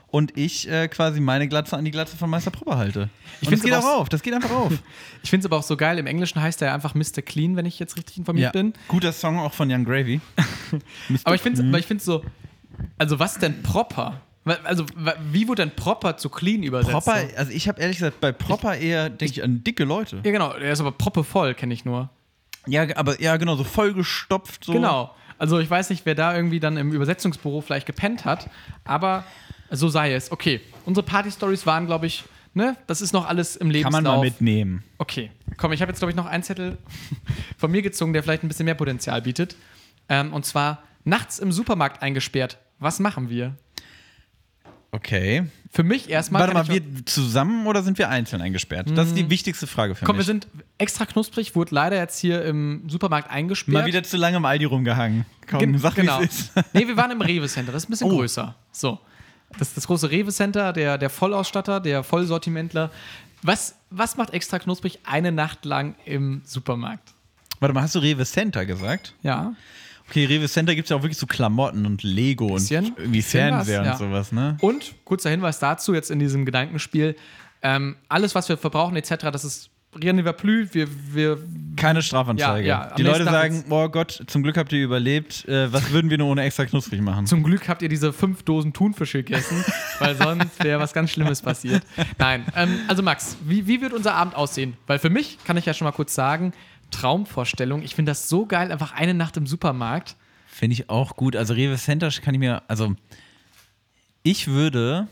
Und ich äh, quasi meine Glatze an die Glatze von Meister Popper halte. Ich und das geht auch auf. Das geht einfach auf. Ich finde es aber auch so geil. Im Englischen heißt er einfach Mr. Clean, wenn ich jetzt richtig informiert bin. Guter Song auch von Young Gravy. Aber ich finde es find's so. Also, was denn proper? Also, wie wurde denn proper zu clean übersetzt? Proper, So? also ich habe ehrlich gesagt bei Proper eher, denke ich, an dicke Leute. Ja, genau. Er ist aber proppevoll, kenne ich nur. Ja, aber ja, genau, so vollgestopft. So. Genau. Also, ich weiß nicht, wer da irgendwie dann im Übersetzungsbüro vielleicht gepennt hat, aber so sei es. Okay. Unsere Party-Stories waren, glaube ich, ne? Das ist noch alles im Kann Lebenslauf. man mal mitnehmen. Okay, komm, ich habe jetzt, glaube ich, noch einen Zettel von mir gezogen, der vielleicht ein bisschen mehr Potenzial bietet. Ähm, und zwar nachts im Supermarkt eingesperrt. Was machen wir? Okay. Für mich erstmal. Warte mal, wir zusammen oder sind wir einzeln eingesperrt? Das ist die wichtigste Frage für Komm, wir mich. sind extra knusprig, wurde leider jetzt hier im Supermarkt eingesperrt. mal wieder zu lange im Aldi rumgehangen. Komm, Gen sag, genau. ist. nee, wir waren im Rewe Center, das ist ein bisschen Oh. größer. So. Das ist das große Rewe Center, der, der Vollausstatter, der Vollsortimentler. Was, was macht extra knusprig eine Nacht lang im Supermarkt? Warte mal, hast du Rewe Center gesagt? Ja. Okay, Rewe Center gibt es ja auch wirklich so Klamotten und Lego Bisschen. und irgendwie Fernseher was, und ja. sowas, ne? Und kurzer Hinweis dazu, jetzt in diesem Gedankenspiel: ähm, alles, was wir verbrauchen, etc., das ist rien ne va plus. Wir, wir, Keine Strafanzeige. Ja, ja, Die Leute Tag sagen, oh Gott, zum Glück habt ihr überlebt. Äh, was würden wir nur ohne extra knusprig machen? zum Glück habt ihr diese fünf Dosen Thunfische gegessen, weil sonst wäre was ganz Schlimmes passiert. Nein, ähm, also Max, wie, wie wird unser Abend aussehen? Weil für mich, kann ich ja schon mal kurz sagen, Traumvorstellung. Ich finde das so geil, einfach eine Nacht im Supermarkt. Finde ich auch gut. Also Rewe Center kann ich mir, also ich würde,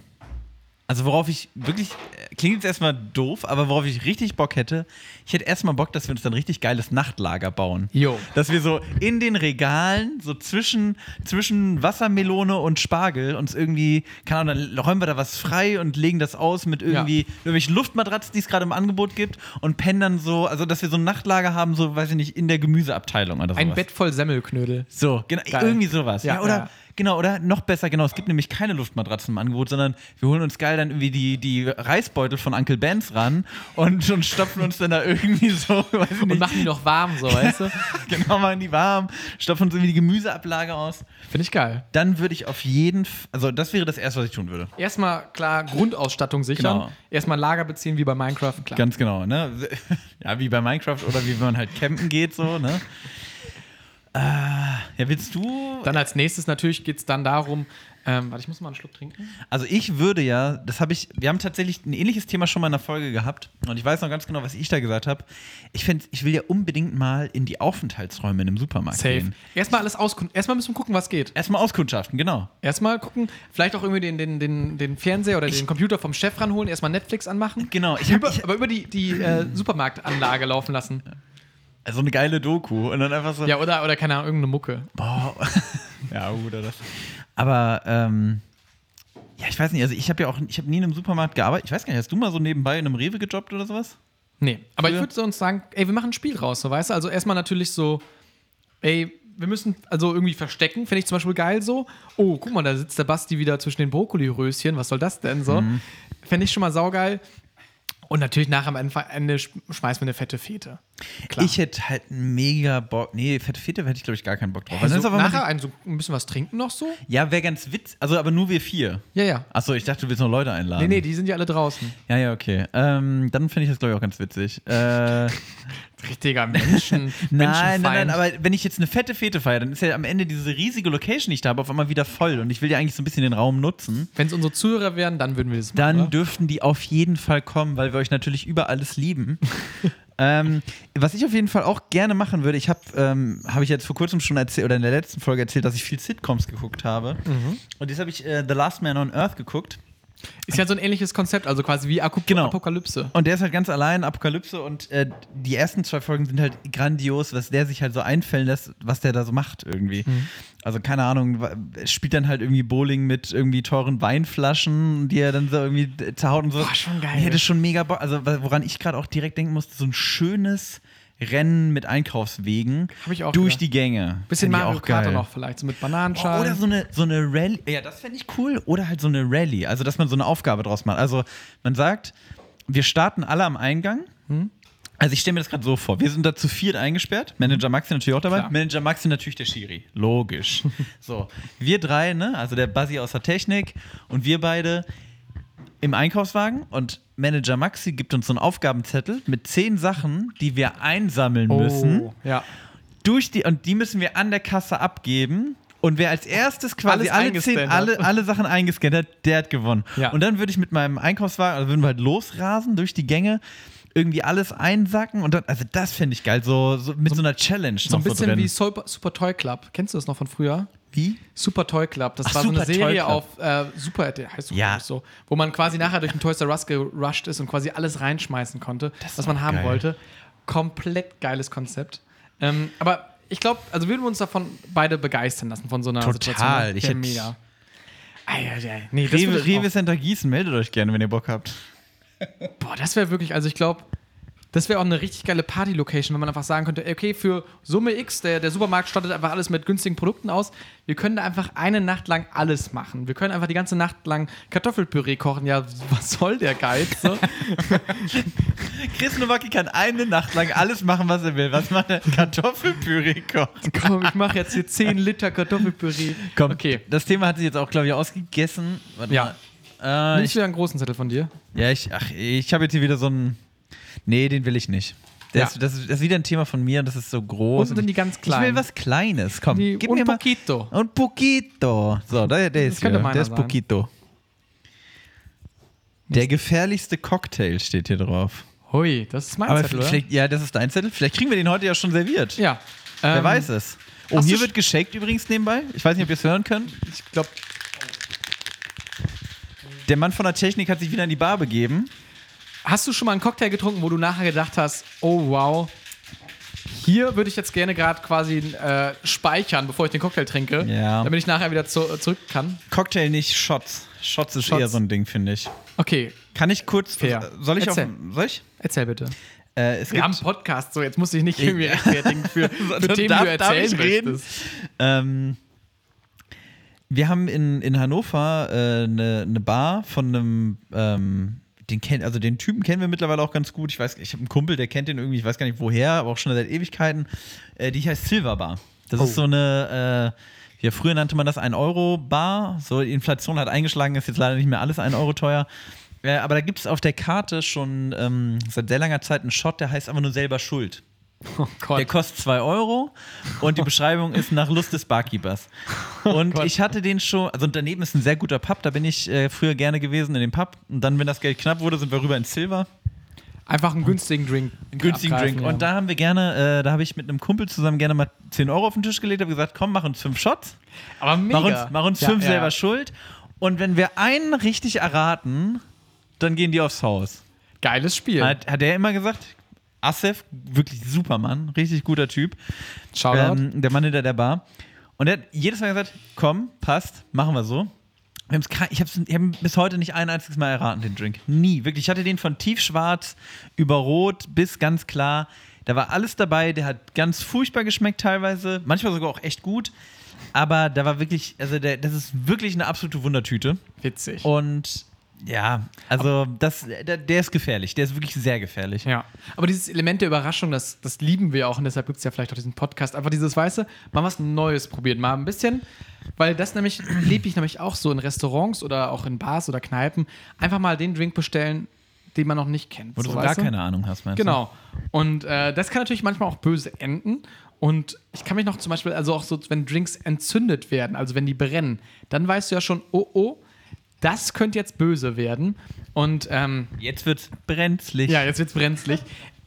also worauf ich wirklich, äh, klingt jetzt erstmal doof, aber worauf ich richtig Bock hätte, ich hätte erstmal Bock, dass wir uns dann richtig geiles Nachtlager bauen. Jo. Dass wir so in den Regalen, so zwischen, zwischen Wassermelone und Spargel uns irgendwie, keine Ahnung, dann räumen wir da was frei und legen das aus mit irgendwie irgendwelchen Luftmatratzen, die es gerade im Angebot gibt und pennen dann so, also dass wir so ein Nachtlager haben, so, weiß ich nicht, in der Gemüseabteilung oder sowas. Ein Bett voll Semmelknödel. So, genau, Geil. irgendwie sowas. Ja, Ja, oder, ja. Genau, oder noch besser, genau, es gibt nämlich keine Luftmatratzen im Angebot, sondern wir holen uns geil dann irgendwie die, die Reisbeutel von Uncle Benz ran und, und stopfen uns dann da irgendwie so, Und machen die noch warm, so, weißt du? genau, machen die warm, stopfen uns irgendwie die Gemüseablage aus. Finde ich geil. Dann würde ich auf jeden Fall, also das wäre das Erste, was ich tun würde. Erstmal klar Grundausstattung sichern. Genau. Erstmal Lager beziehen wie bei Minecraft, klar. Ganz genau, ne? Ja, wie bei Minecraft oder wie wenn man halt campen geht, so, ne? Äh, ja, willst du Dann als nächstes natürlich geht es dann darum, ähm, warte, ich muss mal einen Schluck trinken. Also ich würde ja, das habe ich, wir haben tatsächlich ein ähnliches Thema schon mal in der Folge gehabt und ich weiß noch ganz genau, was ich da gesagt habe. Ich finde, ich will ja unbedingt mal in die Aufenthaltsräume in einem Supermarkt Safe. gehen. Erstmal alles auskundschaften. Erstmal müssen wir gucken, was geht. Erstmal auskundschaften, genau. Erstmal gucken, vielleicht auch irgendwie den, den, den, den Fernseher oder den Computer vom Chef ranholen, erstmal Netflix anmachen. Genau, ich hab- über, ich- aber über die, die äh, Supermarktanlage laufen lassen. Also eine geile Doku und dann einfach so. Ja, oder, oder keine Ahnung, irgendeine Mucke. Boah. ja, gut, oder das. Aber, ähm, ja, ich weiß nicht, also ich habe ja auch, ich habe nie in einem Supermarkt gearbeitet. Ich weiß gar nicht, hast du mal so nebenbei in einem Rewe gejobbt oder sowas? Nee, aber ich Früher- würde uns sagen, ey, wir machen ein Spiel raus, so weißt du? Also erstmal natürlich so, ey, wir müssen also irgendwie verstecken, finde ich zum Beispiel geil so. Oh, guck mal, da sitzt der Basti wieder zwischen den Brokkoli-Röschen, was soll das denn so? Mhm. Fände ich schon mal saugeil. Und natürlich nach am Ende- Ende sch- schmeißen wir eine fette Fete. Klar. Ich hätte halt mega Bock. Nee, Fette Fete hätte ich, glaube ich, gar keinen Bock drauf. Weil also mal nachher ein, so ein bisschen was trinken noch so? ja, wäre ganz witzig. Also, aber nur wir vier. Ja, ja. Achso, ich dachte, du willst noch Leute einladen. Nee, nee, die sind ja alle draußen. Ja, ja, okay. Ähm, dann finde ich das, glaube ich, auch ganz witzig. Äh, Richtiger Menschen. Nein, nein, nein, aber wenn ich jetzt eine fette Fete feiere, dann ist ja am Ende diese riesige Location, die ich da habe, auf einmal wieder voll. Und ich will ja eigentlich so ein bisschen den Raum nutzen. Wenn es unsere Zuhörer wären, dann würden wir das Dann machen. oder? dürften die auf jeden Fall kommen, weil wir euch natürlich über alles lieben. ähm, was ich auf jeden Fall auch gerne machen würde, ich habe ähm, habe ich jetzt vor kurzem schon erzählt oder in der letzten Folge erzählt, dass ich viel Sitcoms geguckt habe. Mhm. Und jetzt habe ich äh, The Last Man on Earth geguckt. Ist ja so ein ähnliches Konzept, also quasi wie Aku Genau. Apokalypse. Und der ist halt ganz allein, Apokalypse, und äh, die ersten zwei Folgen sind halt grandios, was der sich halt so einfällen lässt, was der da so macht irgendwie. Mhm. Also keine Ahnung, spielt dann halt irgendwie Bowling mit irgendwie teuren Weinflaschen, die er dann so irgendwie äh, zerhaut und so. Boah, schon geil. Das ist schon mega Bock. Also woran ich gerade auch direkt denken musste, so ein schönes Rennen mit Einkaufswegen durch gedacht. die Gänge. Bisschen Mario auch Kart geil. noch vielleicht, so mit Oh, Bananenschalen. Oder so eine, so eine Rallye. Ja, das fände ich cool. Oder halt so eine Rallye. Also, dass man so eine Aufgabe draus macht. Also, man sagt, wir starten alle am Eingang. Hm? Also, ich stelle mir das gerade so vor. Wir sind da zu viert eingesperrt. Manager Maxi natürlich auch dabei. Klar. Manager Maxi natürlich der Schiri. Logisch. so, wir drei, ne? Also, der Buzzy aus der Technik und wir beide im Einkaufswagen und Manager Maxi gibt uns so einen Aufgabenzettel mit zehn Sachen, die wir einsammeln müssen oh, ja. durch die und die müssen wir an der Kasse abgeben. Und wer als erstes quasi Alles alle, zehn, alle, alle Sachen eingescannt hat, der hat gewonnen. Ja. Und dann würde ich mit meinem Einkaufswagen, also würden wir halt losrasen durch die Gänge, irgendwie alles einsacken und dann, also das fände ich geil, so, so mit so, einer Challenge So ein so bisschen drin. wie Super, Super Toy Club. Kennst du das noch von früher? Wie? Super Toy Club. Das Ach, war so eine Serie auf äh, Super heißt Super Ja. ich so, wo man quasi nachher durch den Toys R Us gerusht ist und quasi alles reinschmeißen konnte, ist was man haben geil. wollte. Komplett geiles Konzept. Ähm, aber ich glaube, also würden wir uns davon beide begeistern lassen von so einer Total. Situation. Ich Ja, hätt- mega. Ei, ei, ei. Nee, das Rewe, ich Center Gießen, meldet euch gerne, wenn ihr Bock habt. Boah, das wäre wirklich, also ich glaube, das wäre auch eine richtig geile Party-Location, wenn man einfach sagen könnte, okay, für Summe X, der, der Supermarkt stattet einfach alles mit günstigen Produkten aus. Wir können da einfach eine Nacht lang alles machen. Wir können einfach die ganze Nacht lang Kartoffelpüree kochen. Ja, was soll der Geiz? So? Chris Nowacki kann eine Nacht lang alles machen, was er will. Was macht er? Kartoffelpüree kochen. Komm, ich mache jetzt hier 10 Liter Kartoffelpüree. Komm, Okay. das Thema hat sich jetzt auch, glaube ich, ausgegessen. Warte Ja. mal. Äh, Nimmst du wieder einen großen Zettel von dir? ja, ich, ach, ich habe jetzt hier wieder so einen. Nee, den will ich nicht. Der Ja. das, ist, das ist wieder ein Thema von mir, das ist so groß. Unten sind die ganz Ich will kleinen. was Kleines. Komm, Die gib mir mal. poquito. Un poquito. So, der, der ist hier. Der ist sein. poquito. Der gefährlichste Cocktail steht hier drauf. Hui, das ist mein Aber Zettel, oder? ja, das ist dein Zettel. Vielleicht kriegen wir den heute ja schon serviert. Ja. Wer Ähm, weiß es. Oh, hier wird geshakt übrigens nebenbei. Ich weiß nicht, ob ihr es hören könnt. Ich glaube, Der Mann von der Technik hat sich wieder in die Bar begeben. Hast du schon mal einen Cocktail getrunken, wo du nachher gedacht hast, oh wow, hier würde ich jetzt gerne gerade quasi äh, speichern, bevor ich den Cocktail trinke, Ja. damit ich nachher wieder zu, zurück kann? Cocktail nicht Shots. Shots ist Shots. eher so ein Ding, finde ich. Okay, Kann ich kurz. Fair. Soll ich Erzähl. auf. Soll ich? erzähl bitte. Äh, es Wir haben einen gibt, Podcast, so jetzt muss ich nicht irgendwie rechtfertigen für, für Themen, darf- die du erzählen reden? ähm, wir haben in, in Hannover eine äh, ne- ne Bar von einem. Ähm, den kennt, also den Typen kennen wir mittlerweile auch ganz gut. Ich weiß, ich habe einen Kumpel, der kennt den irgendwie, ich weiß gar nicht woher, aber auch schon seit Ewigkeiten. Äh, die heißt Silver Bar. Das Oh. ist so eine, äh, ja, früher nannte man das 1-Euro-Bar. So, die Inflation hat eingeschlagen, ist jetzt leider nicht mehr alles 1 Euro teuer. Äh, aber da gibt es auf der Karte schon ähm, seit sehr langer Zeit einen Shot, der heißt aber nur selber Schuld. Oh Gott. Der kostet 2 Euro und die Beschreibung ist nach Lust des Barkeepers. Und Gott. ich hatte den schon, also daneben ist ein sehr guter Pub, da bin ich äh, früher gerne gewesen in dem Pub. Und dann, wenn das Geld knapp wurde, sind wir rüber ins Silver. Einfach einen günstigen Drink. Einen günstigen Drink. ja. Und da haben wir gerne, äh, da habe ich mit einem Kumpel zusammen gerne mal 10 Euro auf den Tisch gelegt, habe gesagt, komm, mach uns fünf Shots. Aber mega. Mach uns, mach uns Ja, fünf ja, selber schuld. Und wenn wir einen richtig erraten, dann gehen die aufs Haus. Geiles Spiel. Hat, hat er immer gesagt. Assef, wirklich super Mann, richtig guter Typ. Shoutout. Ähm, der Mann hinter der Bar. Und er hat jedes Mal gesagt: Komm, passt, machen wir so. Wir Ich habe hab bis heute nicht ein einziges Mal erraten, den Drink. Nie. Wirklich. Ich hatte den von tiefschwarz über rot bis ganz klar. Da war alles dabei. Der hat ganz furchtbar geschmeckt teilweise. Manchmal sogar auch echt gut. Aber da war wirklich, also der, das ist wirklich eine absolute Wundertüte. Witzig. Und ja, also das, der, der ist gefährlich. Der ist wirklich sehr gefährlich. Ja, aber dieses Element der Überraschung, das, das lieben wir auch und deshalb gibt es ja vielleicht auch diesen Podcast. Einfach dieses Weiße, mal was Neues probiert, mal ein bisschen, weil das nämlich, lebe ich nämlich auch so in Restaurants oder auch in Bars oder Kneipen, einfach mal den Drink bestellen, den man noch nicht kennt. Wo du so, so gar du? keine Ahnung hast, meinst Genau. Und äh, das kann natürlich manchmal auch böse enden. Und ich kann mich noch zum Beispiel, also auch so, wenn Drinks entzündet werden, also wenn die brennen, dann weißt du ja schon, oh oh, das könnte jetzt böse werden. Und ähm? Jetzt wird's brenzlig. ja, jetzt wird's brenzlig.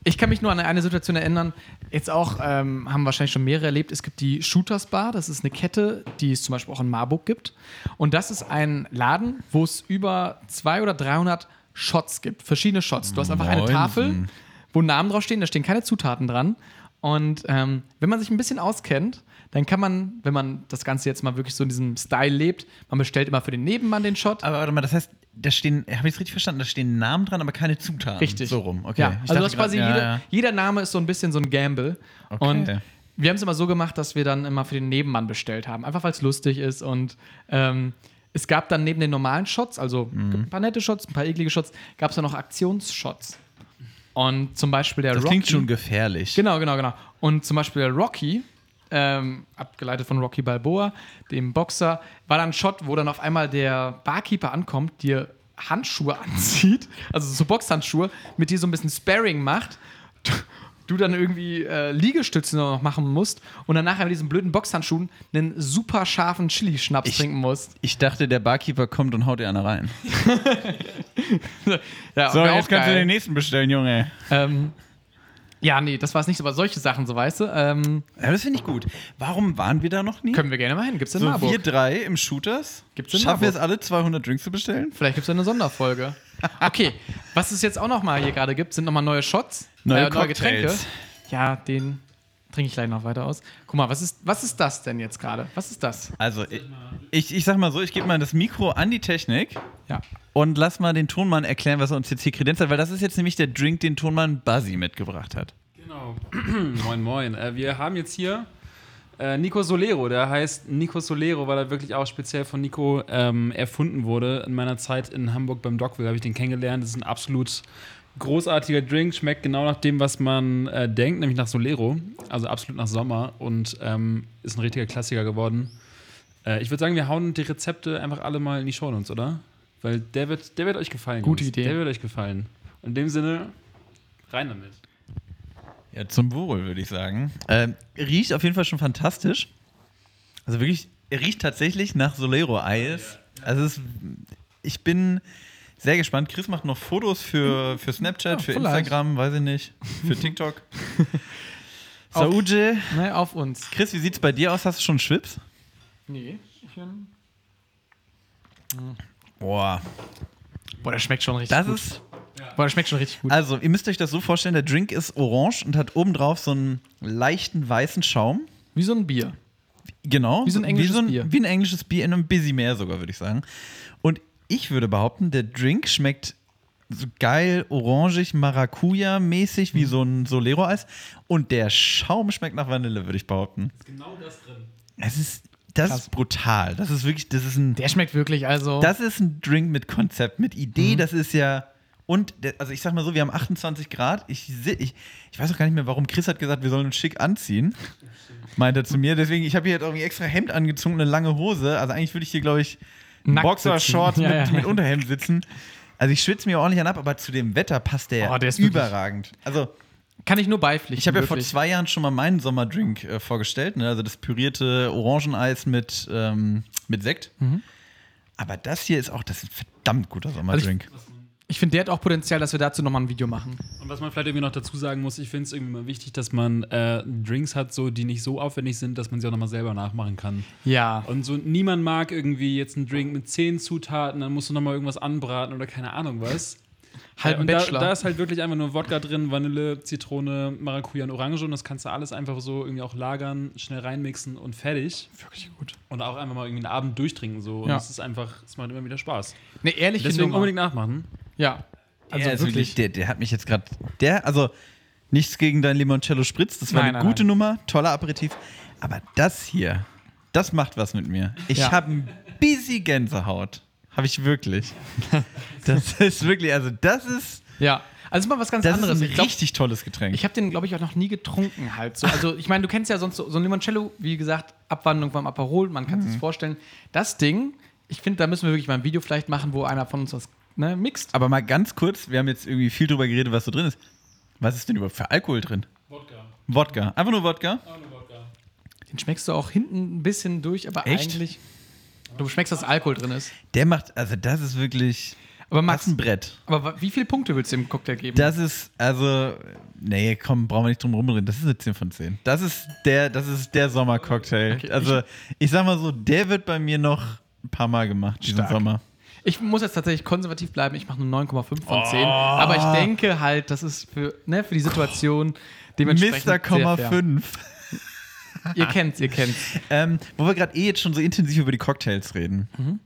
Ich kann mich nur an eine Situation erinnern, jetzt auch, ähm, haben wahrscheinlich schon mehrere erlebt, es gibt die Shooters Bar, das ist eine Kette, die es zum Beispiel auch in Marburg gibt. Und das ist ein Laden, wo es über 200 oder 300 Shots gibt, verschiedene Shots. Du hast einfach eine Moinsen. Tafel, wo Namen draufstehen, da stehen keine Zutaten dran. Und ähm, wenn man sich ein bisschen auskennt, dann kann man, wenn man das Ganze jetzt mal wirklich so in diesem Style lebt, man bestellt immer für den Nebenmann den Shot. Aber warte mal, das heißt, da stehen, habe ich es richtig verstanden, da stehen Namen dran, aber keine Zutaten. Richtig. So rum, okay. Ja, also hast quasi ja, jeder, ja. jeder Name ist so ein bisschen so ein Gamble. Okay. Und wir haben es immer so gemacht, dass wir dann immer für den Nebenmann bestellt haben. Einfach weil es lustig ist. Und ähm, es gab dann neben den normalen Shots, also Mhm. ein paar nette Shots, ein paar eklige Shots, gab es dann noch Aktionsshots. Und zum Beispiel der Das Rocky. klingt schon gefährlich. Genau, genau, genau. Und zum Beispiel der Rocky, ähm, abgeleitet von Rocky Balboa, dem Boxer, war dann ein Shot, wo dann auf einmal der Barkeeper ankommt, dir Handschuhe anzieht, also so Boxhandschuhe, mit dir so ein bisschen Sparring macht. Du dann irgendwie äh, Liegestütze noch machen musst und dann nachher mit diesen blöden Boxhandschuhen einen super scharfen Chili-Schnaps Ich- trinken musst. Ich dachte, der Barkeeper kommt und haut dir eine rein. Ja, So, wär auch jetzt kannst du geil. den nächsten bestellen, Junge. ähm, ja, nee, das war es nicht, aber solche Sachen, so weißt du, ähm, Ja, das finde ich gut. Warum waren wir da noch nie? können wir gerne mal hin. Gibt's in so, Marburg. wir drei im Shooters. Gibt's in Schaffen wir es alle, 200 Drinks zu bestellen? Vielleicht gibt es eine Sonderfolge. Okay, was es jetzt auch noch mal hier gerade gibt, sind noch mal neue Shots, Neue äh, neue Getränke. Ja, den trinke ich gleich noch weiter aus. Guck mal, was ist, was ist das denn jetzt gerade? Was ist das? Also, ich, ich, ich sag mal so, ich gebe mal das Mikro an die Technik Ja. und lass mal den Tonmann erklären, was er uns jetzt hier kredenzt hat, weil das ist jetzt nämlich der Drink, den Tonmann Buzzy mitgebracht hat. Genau. moin, moin. Äh, wir haben jetzt hier äh, Nico Solero. Der heißt Nico Solero, weil er wirklich auch speziell von Nico ähm, erfunden wurde. In meiner Zeit in Hamburg beim Dockville habe ich den kennengelernt. Das ist ein absolut großartiger Drink. Schmeckt genau nach dem, was man äh, denkt, nämlich nach Solero. Also absolut nach Sommer. Und ähm, ist ein richtiger Klassiker geworden. Äh, ich würde sagen, wir hauen die Rezepte einfach alle mal in die Shownotes, oder? Weil der wird, der wird euch gefallen. Gute Jungs. Idee. Der wird euch gefallen. In dem Sinne, rein damit. Ja, zum Wohl, würde ich sagen. Ähm, riecht auf jeden Fall schon fantastisch. Also wirklich, er riecht tatsächlich nach Solero-Eis. Also es, ich bin sehr gespannt. Chris macht noch Fotos für, für Snapchat, Ja, für vielleicht. Instagram, weiß ich nicht, für TikTok. Sauje, Ne, auf uns. Chris, wie sieht's bei dir aus? Hast du schon Schwips? Nee. Ich, ähm, Boah, boah, der schmeckt schon richtig das gut. ist. Boah, der schmeckt schon richtig gut. Also, ihr müsst euch das so vorstellen: der Drink ist orange und hat obendrauf so einen leichten weißen Schaum. Wie so ein Bier. Genau. Wie so ein englisches wie so ein, Bier. Wie ein englisches Bier, in einem bisschen mehr sogar, würde ich sagen. Ich würde behaupten, der Drink schmeckt so geil, orangig, Maracuja-mäßig, Mhm. wie so ein Solero-Eis. Und der Schaum schmeckt nach Vanille, würde ich behaupten. Genau das drin. Es ist, das Krass. ist brutal. Das ist wirklich, das ist ein, Der schmeckt wirklich, also. das ist ein Drink mit Konzept, mit Idee. Mhm. Das ist ja. Und, also ich sag mal so, wir haben 28 Grad. Ich, ich, ich weiß auch gar nicht mehr, warum Chris hat gesagt, wir sollen uns schick anziehen. Meint er zu mir. Deswegen, ich habe hier jetzt irgendwie extra Hemd angezogen, eine lange Hose. Also eigentlich würde ich hier, glaube ich, Nackt Boxershorts. Ja, mit, ja. mit Unterhemd sitzen. Also ich schwitze mir ordentlich an ab, aber zu dem Wetter passt der, Oh, der ist überragend. Also kann ich nur beipflichten. ich habe ja vor zwei Jahren schon mal meinen Sommerdrink äh, vorgestellt, ne? also das pürierte Orangeneis mit, ähm, mit Sekt. Mhm. Aber das hier ist auch, das ist ein verdammt guter Sommerdrink. Ich finde, der hat auch Potenzial, dass wir dazu nochmal ein Video machen. Und was man vielleicht irgendwie noch dazu sagen muss, ich finde es irgendwie mal wichtig, dass man äh, Drinks hat, so, die nicht so aufwendig sind, dass man sie auch nochmal selber nachmachen kann. Ja. Und so niemand mag irgendwie jetzt einen Drink mit zehn Zutaten, dann musst du nochmal irgendwas anbraten oder keine Ahnung was. Äh, ein und da, Bachelor. da ist halt wirklich einfach nur Wodka drin, Vanille, Zitrone, Maracuja und Orange und das kannst du alles einfach so irgendwie auch lagern, schnell reinmixen und fertig. wirklich gut. Und auch einfach mal irgendwie einen Abend durchtrinken so. Und Ja. es ist einfach, es macht immer wieder Spaß. Ne, ehrlich Deswegen Nummer. unbedingt nachmachen. Ja. Also der ist wirklich. der, der hat mich jetzt gerade. Der, also nichts gegen dein Limoncello Spritz, das war Nein, eine nein, gute nein. Nummer, toller Aperitif. Aber das hier, das macht was mit mir. Ich Ja. habe ein bisschen Gänsehaut. Habe ich wirklich. Das ist wirklich, also das ist, Ja. Also ist mal was ganz das anderes. ist ein Ich glaub, richtig tolles Getränk. Ich habe den, glaube ich, auch noch nie getrunken halt. So. Also ich meine, du kennst ja sonst so, so ein Limoncello, wie gesagt, Abwandlung vom Aperol, man kann es Mhm. sich vorstellen. Das Ding, ich finde, da müssen wir wirklich mal ein Video vielleicht machen, wo einer von uns das ne, mixt. Aber mal ganz kurz, wir haben jetzt irgendwie viel drüber geredet, was so drin ist. Was ist denn überhaupt für Alkohol drin? Wodka. Wodka. Einfach nur Wodka? Auch nur Wodka. Den schmeckst du auch hinten ein bisschen durch, aber Echt? eigentlich. Du schmeckst, dass Alkohol drin ist. Der macht, also das ist wirklich. Aber Das Max, ist ein Brett. aber wie viele Punkte willst du dem Cocktail geben? Das ist, also, nee, komm, brauchen wir nicht drum rumreden. Das ist eine 10 von 10. Das ist der, das ist der Sommercocktail. Okay, also, ich, sag mal so, der wird bei mir noch ein paar Mal gemacht diesen Stark. Sommer. Ich muss jetzt tatsächlich konservativ bleiben. Ich mache nur 9,5 von 10. Aber ich denke halt, das ist für, ne, für die Situation dementsprechend. Mr. Komma sehr fair. 5. Ihr kennt's, ihr kennt's. Ähm, wo wir gerade eh jetzt schon so intensiv über die Cocktails reden. Mhm.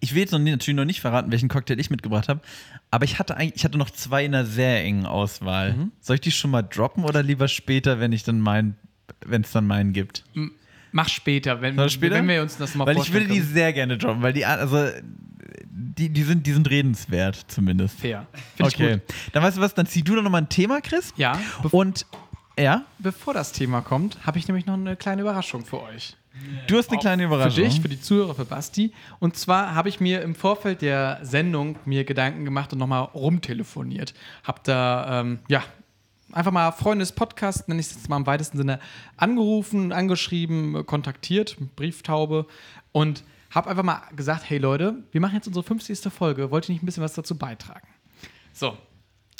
Ich will jetzt noch natürlich noch nicht verraten, welchen Cocktail ich mitgebracht habe, aber ich hatte eigentlich, ich hatte noch zwei in einer sehr engen Auswahl. Mhm. Soll ich die schon mal droppen oder lieber später, wenn ich dann mein, wenn es dann meinen gibt? Mach später, wenn, später? wenn wir uns das mal Weil ich würde die sehr gerne droppen, weil die, also, die, die, sind, die sind redenswert zumindest. Fair. Find Okay, dann weißt du was, dann zieh du doch noch mal ein Thema, Chris. Ja, Und, ja, bevor das Thema kommt, habe ich nämlich noch eine kleine Überraschung für euch. du hast eine kleine Für Überraschung. dich, für die Zuhörer, für Basti. Und zwar habe ich mir im Vorfeld der Sendung mir Gedanken gemacht und nochmal rumtelefoniert. Hab da, ähm, ja, einfach mal Freunde des Podcasts, nenne ich es jetzt mal im weitesten Sinne, angerufen, angeschrieben, kontaktiert, Brieftaube und habe einfach mal gesagt, hey Leute, wir machen jetzt unsere 50. Folge, wollt ihr nicht ein bisschen was dazu beitragen? So.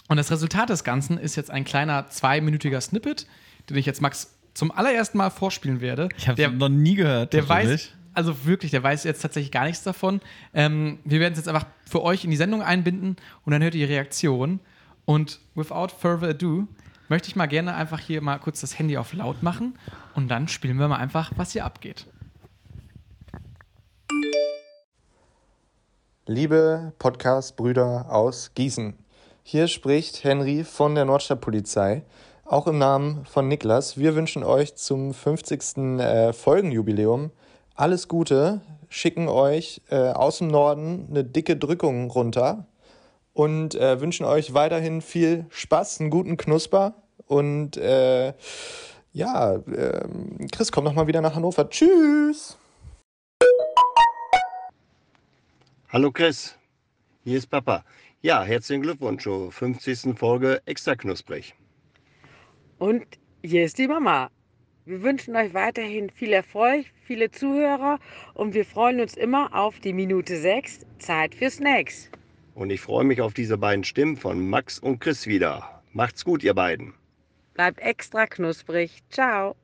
Und das Resultat des Ganzen ist jetzt ein kleiner zweiminütiger Snippet, den ich jetzt Max zum allerersten Mal vorspielen werde. Ich habe noch nie gehört. der weiß, also wirklich, der weiß jetzt tatsächlich gar nichts davon. Ähm, wir werden es jetzt einfach für euch in die Sendung einbinden und dann hört ihr die Reaktion. Und without further ado, möchte ich mal gerne einfach hier mal kurz das Handy auf laut machen und dann spielen wir mal einfach, was hier abgeht. Liebe Podcast-Brüder aus Gießen, hier spricht Henry von der Nordstadtpolizei, auch im Namen von Niklas. Wir wünschen euch zum 50. Äh, Folgenjubiläum alles Gute, schicken euch äh, aus dem Norden eine dicke Drückung runter und äh, wünschen euch weiterhin viel Spaß, einen guten Knusper und äh, ja, ähm, Chris, komm noch mal wieder nach Hannover. Tschüss! Hallo Chris, hier ist Papa. Ja, herzlichen Glückwunsch zur 50. Folge Extra Knusprig. Und hier ist die Mama. Wir wünschen euch weiterhin viel Erfolg, viele Zuhörer und wir freuen uns immer auf die Minute 6, Zeit für Snacks. Und ich freue mich auf diese beiden Stimmen von Max und Chris wieder. Macht's gut, ihr beiden. Bleibt extra knusprig. Ciao.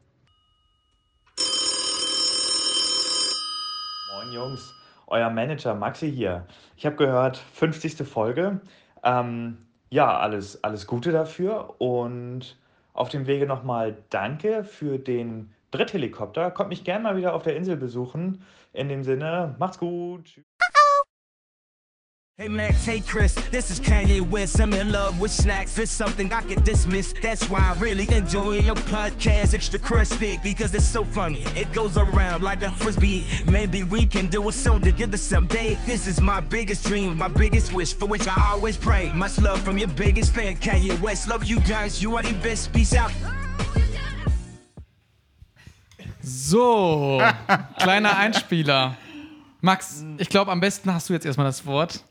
Moin Jungs, euer Manager Maxi hier. Ich habe gehört, 50. Folge. Ähm, ja, alles, alles Gute dafür und auf dem Wege nochmal danke für den Dritthelikopter. Kommt mich gerne mal wieder auf der Insel besuchen. In dem Sinne, macht's gut. Hey Max, hey Chris, this is Kanye West. I'm in love with snacks. It's something I can dismiss. That's why I really enjoy your podcast, extra crispy, because it's so funny. It goes around like a frisbee. Maybe we can do a song together someday. This is my biggest dream, my biggest wish, for which I always pray. Much love from your biggest fan, Kanye West. Love you guys, you are the best. Peace out. So, kleiner Einspieler. Max, ich glaube, am besten hast du jetzt erstmal das Wort.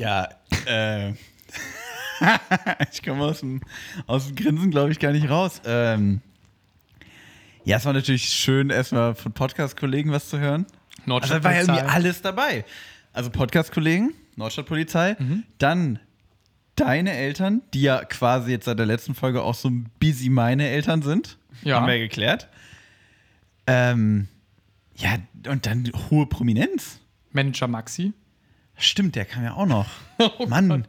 Ja, äh. ich komme aus dem, aus dem Grinsen, glaube ich, gar nicht raus. Ähm, ja, es war natürlich schön, erstmal von Podcast-Kollegen was zu hören. Also da war ja irgendwie alles dabei. Also Podcast-Kollegen, Nordstadtpolizei, dann deine Eltern, die ja quasi jetzt seit der letzten Folge auch so ein busy meine Eltern sind. Ja. Haben wir ja geklärt. Ähm, ja, und dann hohe Prominenz. Manager Maxi. Stimmt, der kam ja auch noch. Mann.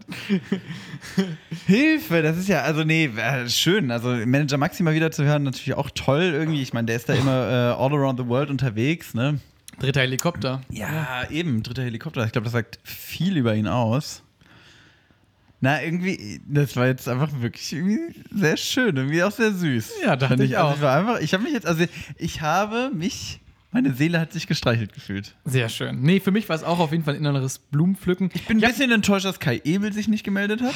Hilfe, das ist ja, also nee, äh, schön. Also Manager Maxi mal wieder zu hören, natürlich auch toll irgendwie. Ich meine, der ist da immer äh, all around the world unterwegs, ne? Dritter Helikopter. Ja, eben, dritter Helikopter. Ich glaube, das sagt viel über ihn aus. Na, irgendwie, das war jetzt einfach wirklich irgendwie sehr schön, irgendwie auch sehr süß. Ja, dachte Fand ich also auch. Ich war einfach, ich habe mich jetzt, also ich habe mich, meine Seele hat sich gestreichelt gefühlt. Sehr schön. Nee, für mich war es auch auf jeden Fall ein inneres Blumenpflücken. Ich bin ein bisschen enttäuscht, dass Kai Ebel sich nicht gemeldet hat.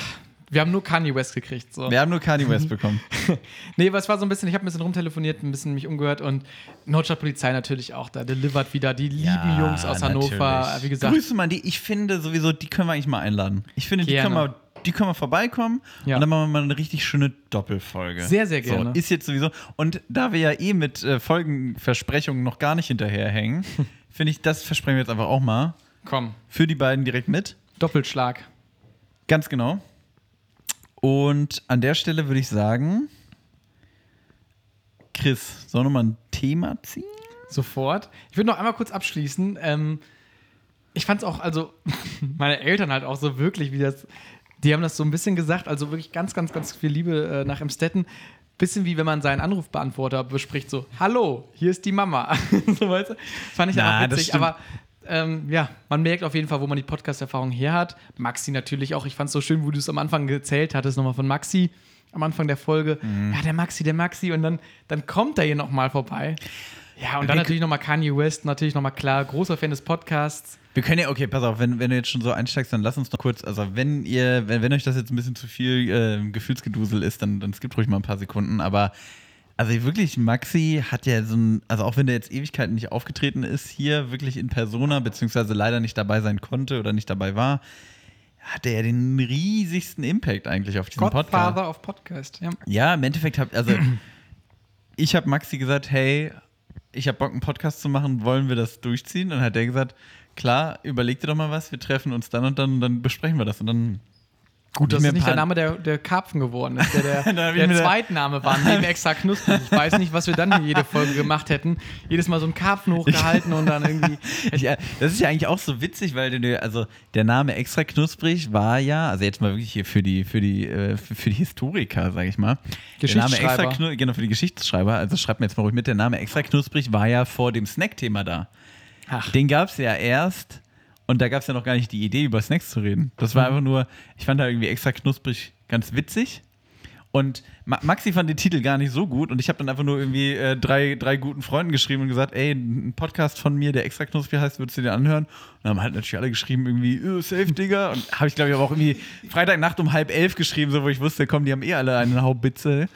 Wir haben nur Kanye West gekriegt. So. Wir haben nur Kanye West bekommen. Nee, aber es war so ein bisschen, ich habe ein bisschen rumtelefoniert, ein bisschen mich umgehört und Nordstadtpolizei natürlich auch da, delivert wieder die lieben Jungs aus Hannover. natürlich. Wie gesagt, Grüße mal die. Ich finde sowieso, die können wir eigentlich mal einladen. Ich finde, die Gerne. können, wir, die können wir vorbeikommen Ja. und dann machen wir mal eine richtig schöne Doppelfolge. Sehr, sehr gerne. So, ist jetzt sowieso. Und da wir ja eh mit äh, Folgenversprechungen noch gar nicht hinterherhängen, finde ich, das versprechen wir jetzt einfach auch mal. komm, Für die beiden direkt mit. Doppelschlag. Ganz genau. Und an der Stelle würde ich sagen, Chris, sollen wir mal ein Thema ziehen? Sofort. Ich würde noch einmal kurz abschließen. Ähm, ich fand es auch, also meine Eltern halt auch so wirklich, wie das, die haben das so ein bisschen gesagt, also wirklich ganz, ganz, ganz viel Liebe äh, nach Emstetten. Bisschen wie wenn man seinen Anrufbeantworter bespricht, so, hallo, hier ist die Mama. so, weißt du? Fand ich Na, auch witzig, aber ähm, ja, man merkt auf jeden Fall, wo man die Podcast-Erfahrung her hat. Maxi natürlich auch, ich fand es so schön, wo du es am Anfang gezählt hattest, nochmal von Maxi am Anfang der Folge. Mhm. Ja, der Maxi, der Maxi und dann, dann kommt er hier nochmal vorbei. Ja, und dann Wir- natürlich nochmal Kanye West, natürlich nochmal klar, großer Fan des Podcasts. Wir können ja, okay, pass auf, wenn, wenn du jetzt schon so einsteigst, dann lass uns noch kurz, also wenn ihr, wenn, wenn euch das jetzt ein bisschen zu viel äh, Gefühlsgedusel ist, dann, dann skippt ruhig mal ein paar Sekunden, aber also wirklich, Maxi hat ja so ein, also auch wenn der jetzt Ewigkeiten nicht aufgetreten ist, hier wirklich in Persona, beziehungsweise leider nicht dabei sein konnte oder nicht dabei war, hat er ja den riesigsten Impact eigentlich auf diesen Podcast. Godfather of Podcast. Ja. Ja, im Endeffekt habe also ich habe Maxi gesagt, hey, ich habe Bock einen Podcast zu machen, wollen wir das durchziehen? Und dann hat er gesagt, klar, überleg dir doch mal was, wir treffen uns dann und dann und dann besprechen wir das und dann Gut, dass es nicht der Name der, der Karpfen geworden ist, der der, der Zweitname war, neben extra knusprig. Ich weiß nicht, was wir dann hier jede Folge gemacht hätten. Jedes Mal so einen Karpfen hochgehalten und dann irgendwie. Ja, das ist ja eigentlich auch so witzig, weil du, also der Name extra knusprig war ja, also jetzt mal wirklich hier für die, für die, äh, für die Historiker, sag ich mal. Der Name extra Geschichtsschreiber. genau, für die Geschichtsschreiber, also schreibt mir jetzt mal ruhig mit, der Name extra knusprig war ja vor dem Snack-Thema da. Ach. Den gab es ja erst und da gab es ja noch gar nicht die Idee, über Snacks zu reden. Das war einfach nur, ich fand da irgendwie extra knusprig ganz witzig. Und Ma Maxi fand den Titel gar nicht so gut und ich habe dann einfach nur irgendwie äh, drei, drei guten Freunden geschrieben und gesagt, ey, ein Podcast von mir, der extra knusprig heißt, würdest du dir anhören? Und dann haben halt natürlich alle geschrieben, irgendwie, äh, safe, Digga. Und habe ich, glaube ich, aber auch irgendwie Freitagnacht um halb elf geschrieben, so wo ich wusste, komm, die haben eh alle eine Haubitze.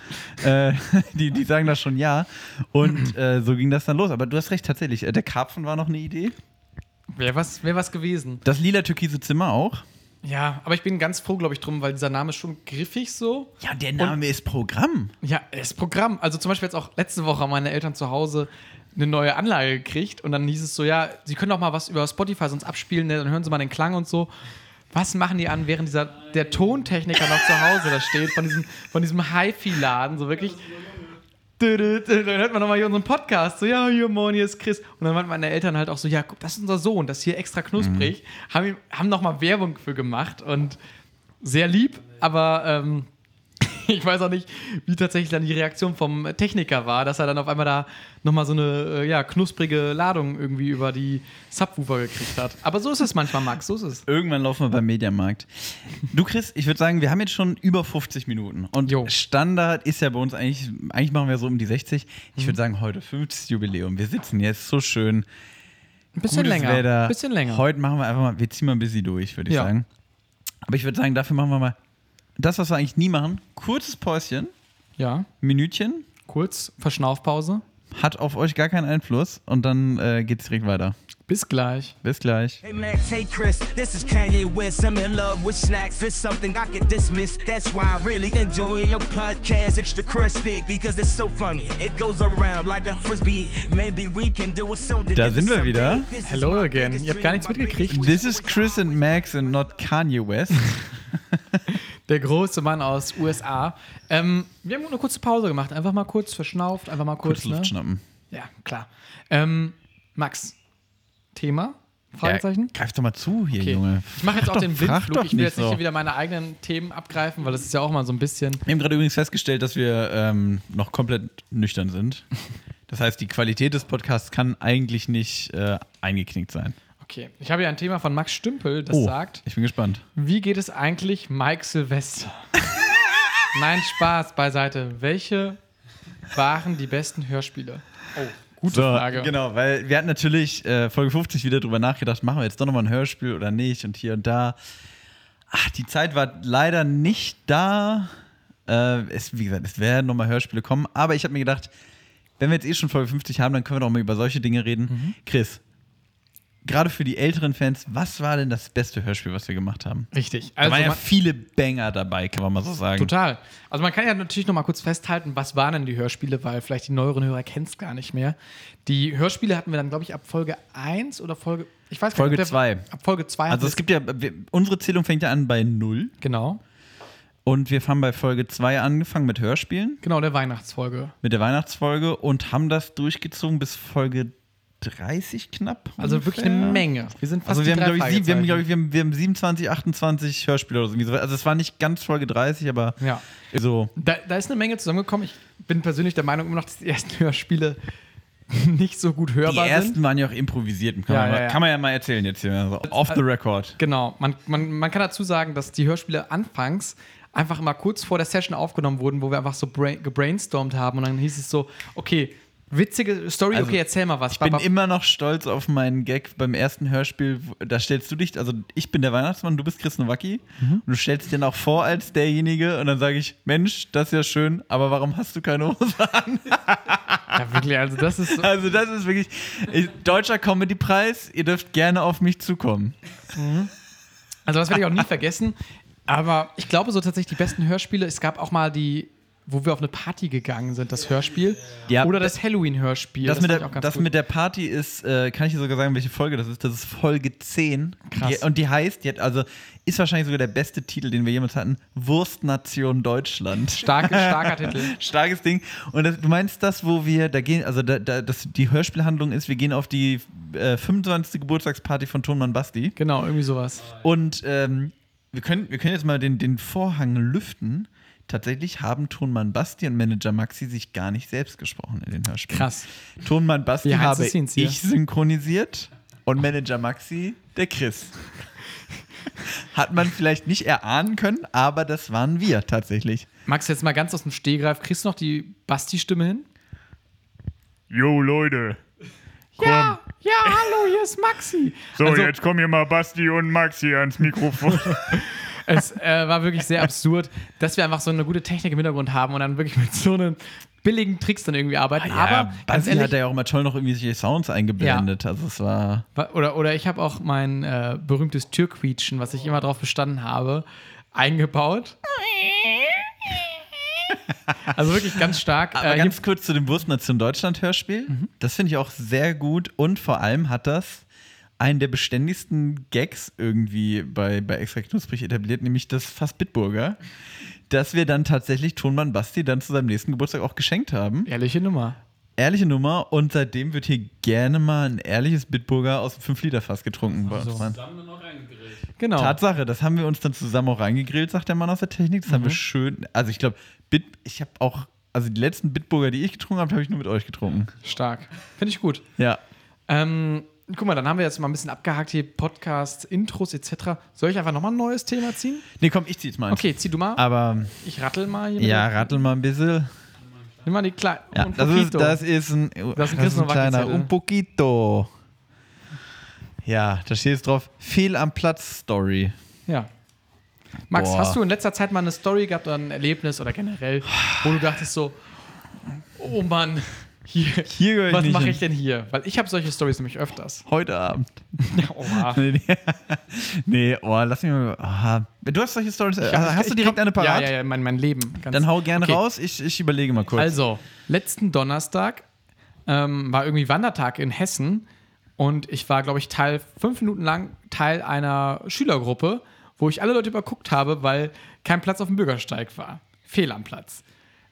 Äh, die, die sagen das schon ja. Und äh, so ging das dann los. Aber du hast recht, tatsächlich. Äh, der Karpfen war noch eine Idee. Wäre was, wär was gewesen. Das lila türkise Zimmer auch. Ja, aber ich bin ganz froh, glaube ich, drum, weil dieser Name ist schon griffig so. Ja, der Name ist Programm. Ja, das Programm. Also zum Beispiel jetzt auch letzte Woche haben meine Eltern zu Hause eine neue Anlage gekriegt und dann hieß es so, ja, sie können doch mal was über Spotify sonst abspielen, ne? dann hören sie mal den Klang und so. Was machen die an, während dieser, der Tontechniker noch zu Hause da steht, von diesem, von diesem Hi-Fi-Laden, so wirklich. Dann hört man nochmal hier unseren Podcast, so, ja, hier, moin, hier ist Chris. Und dann waren meine Eltern halt auch so, ja, guck, das ist unser Sohn, das ist hier extra knusprig. Haben, ihm- haben nochmal Werbung für gemacht und sehr lieb, aber ähm, ich weiß auch nicht, wie tatsächlich dann die Reaktion vom Techniker war, dass er dann auf einmal da nochmal so eine äh, ja, knusprige Ladung irgendwie über die Subwoofer gekriegt hat. Aber so ist es manchmal, Max, so ist es. Irgendwann laufen wir beim Mediamarkt. Du, Chris, ich würde sagen, wir haben jetzt schon über 50 Minuten. Und Jo. Standard ist ja bei uns eigentlich, eigentlich machen wir so um die 60. Ich Mhm. würde sagen, heute 50. Jubiläum. Wir sitzen jetzt so schön. Ein bisschen Gutes länger. Wetter. Ein bisschen länger. Heute machen wir einfach mal, wir ziehen mal ein bisschen durch, würde ich Ja. sagen. Aber ich würde sagen, dafür machen wir mal das, was wir eigentlich nie machen. Kurzes Päuschen, Ja, Minütchen, kurz Verschnaufpause. hat auf euch gar keinen Einfluss und dann äh, geht's direkt weiter. Bis gleich. Bis gleich. Hey Max, hey Chris, this is Kanye West. I'm in love with snacks. It's something I can dismiss. That's why I really enjoy your podcast. Extra crispy because it's so funny. It goes around like a frisbee. Maybe we can do it so Da sind wir wieder. Hello again. Ihr habt gar nichts mitgekriegt. This is Chris and Max and not Kanye West. Der große Mann aus USA. Ähm, wir haben eine kurze Pause gemacht. Einfach mal kurz verschnauft, einfach mal kurz. Kurz Luft ne? schnappen. Ja, klar. Ähm, Max, Thema? Fragezeichen? Ja, greif doch mal zu hier, Okay. Junge. Ich mache jetzt auch den Blindflug. Ich will nicht jetzt nicht so. hier wieder meine eigenen Themen abgreifen, weil das ist ja auch mal so ein bisschen. Wir haben gerade übrigens festgestellt, dass wir ähm, noch komplett nüchtern sind. Das heißt, die Qualität des Podcasts kann eigentlich nicht äh, eingeknickt sein. Okay, ich habe hier ein Thema von Max Stümpel, das oh, sagt, ich bin gespannt. wie geht es eigentlich Mike Silvester? Nein, Spaß beiseite. Welche waren die besten Hörspiele? Oh, gute So, Frage. Genau, weil wir hatten natürlich äh, Folge 50 wieder drüber nachgedacht, machen wir jetzt doch nochmal ein Hörspiel oder nicht und hier und da. Ach, die Zeit war leider nicht da. Äh, es, wie gesagt, es werden nochmal Hörspiele kommen, aber ich habe mir gedacht, wenn wir jetzt eh schon Folge 50 haben, dann können wir doch mal über solche Dinge reden. Mhm. Chris, gerade für die älteren Fans, was war denn das beste Hörspiel, was wir gemacht haben? Richtig. Da Also waren ja man- viele Banger dabei, kann man mal so sagen. Total. Also man kann ja natürlich noch mal kurz festhalten, was waren denn die Hörspiele, weil vielleicht die neueren Hörer kennen es gar nicht mehr. Die Hörspiele hatten wir dann, glaube ich, ab Folge 1 oder Folge, ich weiß gar Folge nicht. ob der- zwei. Ab Folge 2. Also es gibt ja, wir, unsere Zählung fängt ja an bei 0 Genau, und wir haben bei Folge 2 angefangen mit Hörspielen, genau, der Weihnachtsfolge. mit der Weihnachtsfolge und haben das durchgezogen bis Folge 30 knapp. Also wirklich ungefähr. eine Menge. Wir sind fast Also wir die haben, ich, sieb- wir haben, ich, wir haben, wir haben 27, 28 Hörspiele oder so. Also es war nicht ganz Folge 30, aber Ja. so. Da, da ist eine Menge zusammengekommen. Ich bin persönlich der Meinung immer noch, dass die ersten Hörspiele nicht so gut Die hörbar ersten sind. waren ja auch improvisiert. Kann, Ja, man, ja, mal, ja. kann man ja mal erzählen jetzt hier. Also off the record. Genau. Man, man, man kann dazu sagen, dass die Hörspiele anfangs einfach immer kurz vor der Session aufgenommen wurden, wo wir einfach so brain, gebrainstormt haben und dann hieß es so, okay, witzige Story, Also, okay, erzähl mal was. Ich bin immer noch stolz auf meinen Gag beim ersten Hörspiel. Da stellst du dich, also ich bin der Weihnachtsmann, du bist Chris Nowacki Mhm. und du stellst dich dann auch vor als derjenige und dann sage ich, Mensch, das ist ja schön, aber warum hast du keine Hose an? ja, wirklich, also das ist so, Also das ist wirklich ich- deutscher Comedy-Preis. Ihr dürft gerne auf mich zukommen. Also das werde ich auch nie vergessen. Aber ich glaube so tatsächlich die besten Hörspiele. Es gab auch mal die, wo wir auf eine Party gegangen sind, das Hörspiel. Ja, Oder das Halloween-Hörspiel. Das, mit, fand der, das mit der Party ist, äh, kann ich dir sogar sagen, welche Folge das ist. Das ist Folge 10. Krass. Die, und die heißt, die hat, also ist wahrscheinlich sogar der beste Titel, den wir jemals hatten: Wurstnation Deutschland. Starke, starker Titel. Starkes Ding. Und das, du meinst das, wo wir, da gehen, also da, da, das, die Hörspielhandlung ist, wir gehen auf die äh, 25. Geburtstagsparty von Tonmann Basti. Genau, irgendwie sowas. Und ähm, wir, können, wir können jetzt mal den, den Vorhang lüften. Tatsächlich haben Tonmann Basti und Manager Maxi sich gar nicht selbst gesprochen in den Hörspielen. Krass. Tonmann Basti habe ich synchronisiert und Manager Maxi der Chris. Hat man vielleicht nicht erahnen können, aber das waren wir tatsächlich. Max, jetzt mal ganz aus dem Stehgreif. Kriegst du noch die Basti-Stimme hin? Jo, Leute. Ja, ja, hallo, hier ist Maxi. So, Also- jetzt kommen hier mal Basti und Maxi ans Mikrofon. Es äh, war wirklich sehr absurd, dass wir einfach so eine gute Technik im Hintergrund haben und dann wirklich mit so einem billigen Tricks dann irgendwie arbeiten. Aber ganz ehrlich, hat ja auch immer toll noch irgendwelche Sounds eingeblendet. Also es war. Wa- Oder, oder ich habe auch mein äh, berühmtes Türquietschen, was ich immer darauf bestanden habe, eingebaut. Also wirklich ganz stark. Aber Äh, ganz kurz zu dem Wurstnation Deutschland Hörspiel. Das finde ich auch sehr gut und vor allem hat das einen der beständigsten Gags irgendwie bei, bei Extra Knusprig etabliert, nämlich das Fass Bitburger, das wir dann tatsächlich Tonmann Basti dann zu seinem nächsten Geburtstag auch geschenkt haben. ehrliche Nummer. Ehrliche Nummer und seitdem wird hier gerne mal ein ehrliches Bitburger aus dem 5-Liter-Fass getrunken. bei uns. Mann. Genau. Tatsache, das haben wir uns dann zusammen auch reingegrillt, sagt der Mann aus der Technik. Das haben wir schön. Also ich glaube, ich habe auch, also die letzten Bitburger, die ich getrunken habe, habe ich nur mit euch getrunken. Stark. Finde ich gut. Ja. Ähm, guck mal, dann haben wir jetzt mal ein bisschen abgehakt hier, Podcasts, Intros etc. Soll ich einfach nochmal ein neues Thema ziehen? Nee, komm, ich zieh's mal. Okay, zieh du mal. Aber Ich rattel mal hier. ja, rattel mal ein bisschen. Nimm mal die kleinen. Ja, das ist, das ist ein, das ein ist ein kleiner. Un poquito. Ja, da steht jetzt drauf, fehl am Platz Story. Ja. Max, Boah. hast du in letzter Zeit mal eine Story gehabt oder ein Erlebnis oder generell, wo du dachtest so, oh Mann, hier, Hier gehör ich was nicht mache hin. ich denn hier? Weil ich habe solche Stories nämlich öfters. Heute Abend. Oha. Nee, nee. nee, oh, lass mich mal. Aha. Du hast solche Stories. Ich hab- hast du ich direkt komm- eine parat? Ja, ja, ja, mein, mein Leben. Ganz- Dann hau gerne Okay. raus. Ich, ich überlege mal kurz. Also, letzten Donnerstag ähm, war irgendwie Wandertag in Hessen und ich war, glaube ich, Teil, fünf Minuten lang Teil einer Schülergruppe, wo ich alle Leute überguckt habe, weil kein Platz auf dem Bürgersteig war. Fehl am Platz.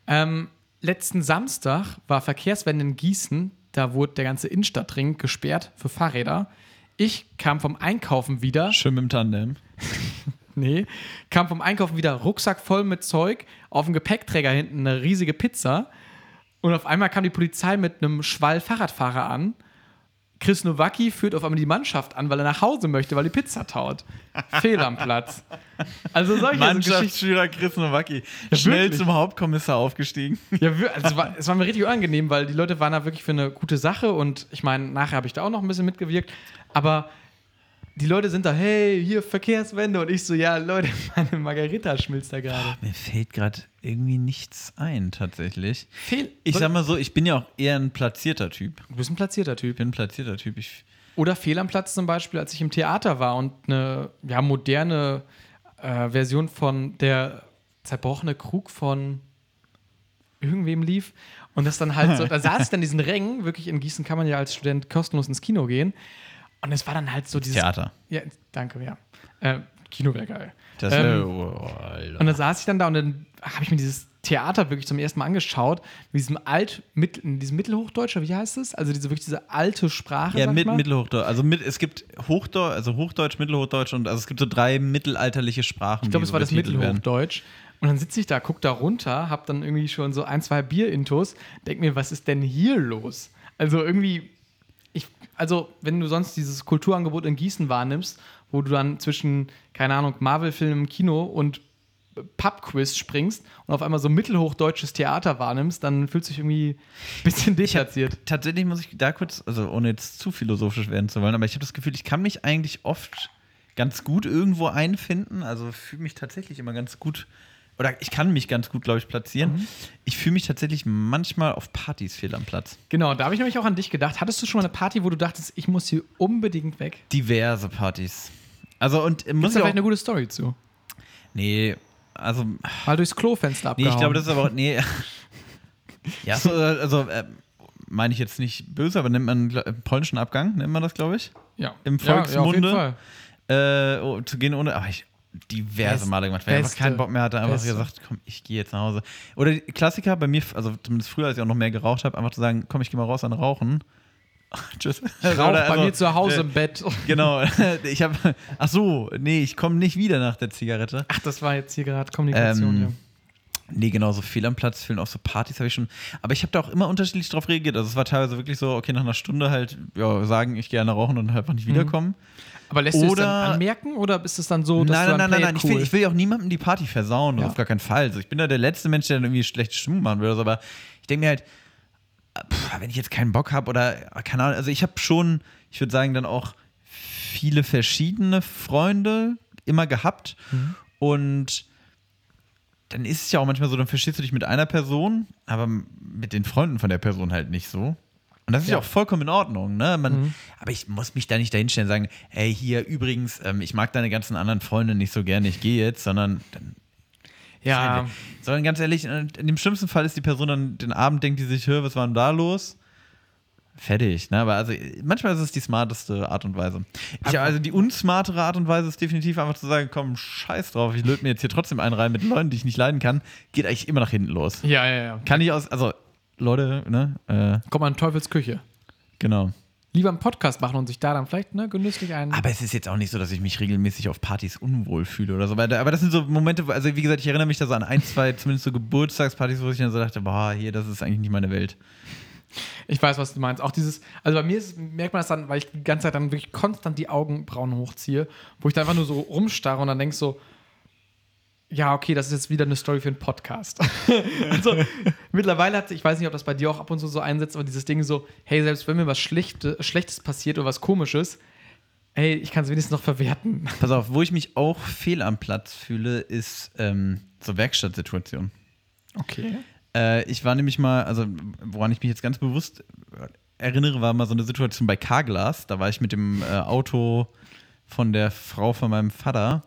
Ähm, letzten Samstag war Verkehrswende in Gießen, da wurde der ganze Innenstadtring gesperrt für Fahrräder. Ich kam vom Einkaufen wieder. Schön mit dem Tandem. Nee, kam vom Einkaufen wieder Rucksack voll mit Zeug, auf dem Gepäckträger hinten eine riesige Pizza und auf einmal kam die Polizei mit einem Schwall Fahrradfahrer an. Chris Nowacki führt auf einmal die Mannschaft an, weil er nach Hause möchte, weil die Pizza taut. Fehl am Platz. Also solche so. Mannschaftsschüler Chris Nowacki. Schnell wirklich. zum Hauptkommissar aufgestiegen. Ja, also es, war, es war mir richtig unangenehm, weil die Leute waren da wirklich für eine gute Sache und ich meine, nachher habe ich da auch noch ein bisschen mitgewirkt. Aber die Leute sind da, hey, hier Verkehrswende. Und ich so, ja, Leute, meine Margarita schmilzt da gerade. Mir fällt gerade irgendwie nichts ein, tatsächlich. Fehl. Ich sag mal so, ich bin ja auch eher ein platzierter Typ. Du bist ein platzierter Ich Typ. bin ein platzierter Typ. Ich, Oder fehl am Platz zum Beispiel, als ich im Theater war und eine ja, moderne äh, Version von der zerbrochene Krug von irgendwem lief. Und das dann halt so, da saß ich dann in diesen Rängen, wirklich in Gießen kann man ja als Student kostenlos ins Kino gehen. Und es war dann halt so dieses. Theater. Ja, danke, ja. Äh, Kino wäre geil. Das Ähm, oh, Alter. Und dann saß ich dann da und dann habe ich mir dieses Theater wirklich zum ersten Mal angeschaut, mit diesem alt, mit, diesem Mittelhochdeutsch, oder wie heißt es? Also diese wirklich diese alte Sprache. Ja, mit. Mittelhochdeutsch. Also mit, es gibt Hochdeutsch, also Hochdeutsch, Mittelhochdeutsch und also es gibt so drei mittelalterliche Sprachen. Ich glaube, es so war das betitelt werden. Mittelhochdeutsch. Und dann sitze ich da, guck da runter, hab dann irgendwie schon so ein, zwei Bier-Intos, denk mir, was ist denn hier los? Also irgendwie, ich, also wenn du sonst dieses Kulturangebot in Gießen wahrnimmst, wo du dann zwischen, keine Ahnung, Marvel-Film im Kino und Pub-Quiz springst und auf einmal so mittelhochdeutsches Theater wahrnimmst, dann fühlst du dich irgendwie ein bisschen deplatziert. Tatsächlich muss ich da kurz, also ohne jetzt zu philosophisch werden zu wollen, aber ich habe das Gefühl, ich kann mich eigentlich oft ganz gut irgendwo einfinden. Also fühle mich tatsächlich immer ganz gut, oder ich kann mich ganz gut, glaube ich, platzieren. Mhm. Ich fühle mich tatsächlich manchmal auf Partys fehl am Platz. Genau, da habe ich nämlich auch an dich gedacht. Hattest du schon mal eine Party, wo du dachtest, ich muss hier unbedingt weg? Diverse Partys. Also und äh, muss Muss ich da auch, vielleicht eine gute Story zu? Nee, also Mal durchs Klofenster Nee, abgehauen. ich glaube, das ist aber auch. Nee. ja, so, also äh, meine ich jetzt nicht böse, aber nennt man gl- äh, polnischen Abgang, nennt man das, glaube ich. ja. Im Ja, ja, auf jeden Volksmunde. Fall. Äh, oh, zu gehen ohne. Aber ich diverse Best- Male gemacht, weil ich einfach keinen Bock mehr hatte, einfach beste. gesagt, komm, ich gehe jetzt nach Hause. Oder Klassiker bei mir, also zumindest früher, als ich auch noch mehr geraucht habe, einfach zu sagen, komm, ich gehe mal raus an Rauchen. Tschüss. Ich rauch bei also, mir zu Hause äh, im Bett. Genau, ich habe, ach so, nee, ich komme nicht wieder nach der Zigarette. Ach, das war jetzt hier gerade Kommunikation. Ähm, ja. Nee, genau, so fehl am Platz, fehlen auch so Partys habe ich schon. Aber ich habe da auch immer unterschiedlich drauf reagiert. Also es war teilweise wirklich so, okay, nach einer Stunde halt, ja, sagen, ich gerne rauchen und halt einfach Mhm. nicht wiederkommen. Aber lässt du es oder- dann anmerken oder ist es dann so, dass nein, du nein, dann nein, nein, nein. it Ich will, cool? ich will ja auch niemandem die Party versauen, Ja. auf gar keinen Fall. Also ich bin da der letzte Mensch, der dann irgendwie schlechte Stimmung machen oder so, aber ich denke mir halt, pff, wenn ich jetzt keinen Bock habe oder, keine Ahnung, also ich habe schon, ich würde sagen, dann auch viele verschiedene Freunde immer gehabt Mhm. und dann ist es ja auch manchmal so, dann verstehst du dich mit einer Person, aber mit den Freunden von der Person halt nicht so. Und das ist ja, Ja. auch vollkommen in Ordnung, ne? Man, Aber ich muss mich da nicht dahinstellen und sagen, hey, hier übrigens, ähm, ich mag deine ganzen anderen Freunde nicht so gerne, ich gehe jetzt, sondern dann, ja, sondern ganz ehrlich, in dem schlimmsten Fall ist die Person dann den Abend, denkt die sich, hör, was war denn da los? Fertig, ne? Aber also manchmal ist es die smarteste Art und Weise. Ich, also die unsmartere Art und Weise ist definitiv einfach zu sagen, komm, scheiß drauf, ich löte mir jetzt hier trotzdem einen rein mit Leuten, die ich nicht leiden kann, geht eigentlich immer nach hinten los. ja, ja, ja. Kann ich aus, also Leute, ne? Äh, Komm mal in Teufels Küche. genau. Lieber einen Podcast machen und sich da dann vielleicht ne, genüsslich ein. Aber es ist jetzt auch nicht so, dass ich mich regelmäßig auf Partys unwohl fühle oder so. Aber aber das sind so Momente, wo, also wie gesagt, ich erinnere mich da so an ein, zwei, zumindest so Geburtstagspartys, wo ich dann so dachte, boah, hier, das ist eigentlich nicht meine Welt. Ich weiß, was du meinst. Auch dieses, also bei mir ist, merkt man das dann, weil ich die ganze Zeit dann wirklich konstant die Augenbrauen hochziehe, wo ich dann einfach nur so rumstarre und dann denk so, ja, okay, das ist jetzt wieder eine Story für einen Podcast. also mittlerweile hat, ich weiß nicht, ob das bei dir auch ab und zu so einsetzt, aber dieses Ding so, hey, selbst wenn mir was Schlechte, Schlechtes passiert oder was Komisches, hey, ich kann es wenigstens noch verwerten. Pass auf, wo ich mich auch fehl am Platz fühle, ist ähm, so Werkstattsituationen. Okay. Äh, ich war nämlich mal, also woran ich mich jetzt ganz bewusst erinnere, war mal so eine Situation bei Carglass. Da war ich mit dem äh, Auto von der Frau von meinem Vater.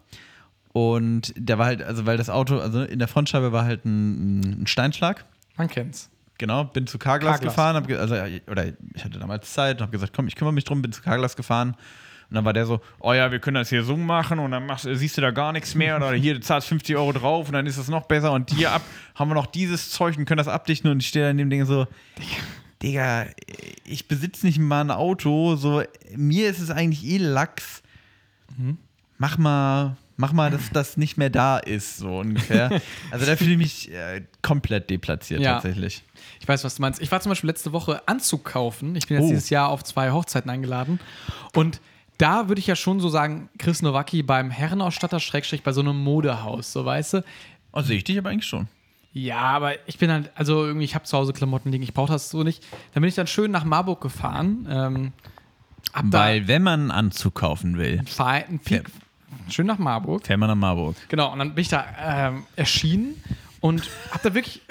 Und der war halt, also weil das Auto, also in der Frontscheibe war halt ein, ein Steinschlag. Man kennt's. Genau, bin zu Carglass, Carglass. gefahren, ge also, oder ich hatte damals Zeit und habe gesagt, komm, ich kümmere mich drum, bin zu Carglass gefahren. Und dann war der so, Oh ja, wir können das hier so machen und dann machst, siehst du da gar nichts mehr oder hier, du zahlst 50 Euro drauf und dann ist es noch besser und hier ab haben wir noch dieses Zeug und können das abdichten und ich stehe da in dem Ding so, Digga, ich besitze nicht mal ein Auto, so, mir ist es eigentlich eh Lachs. Mach mal, mach mal, dass das nicht mehr da ist, so ungefähr. also da fühle ich mich äh, komplett deplatziert Ja. tatsächlich. Ich weiß, was du meinst. Ich war zum Beispiel letzte Woche Anzug kaufen. Ich bin jetzt Oh. dieses Jahr auf zwei Hochzeiten eingeladen. Und da würde ich ja schon so sagen, Chris Nowacki beim Herrenausstatter, Schrägstrich bei so einem Modehaus, so weißt du. Oh, sehe ich dich aber eigentlich schon. Ja, aber ich bin halt, also irgendwie, ich habe zu Hause Klamotten liegen, ich brauche das so nicht. Dann bin ich dann schön nach Marburg gefahren. Ähm, Weil, wenn man einen Anzug kaufen will, Verein- ein Peak, schön nach Marburg. fährt man nach Marburg. Genau, und dann bin ich da ähm, erschienen und hab da wirklich.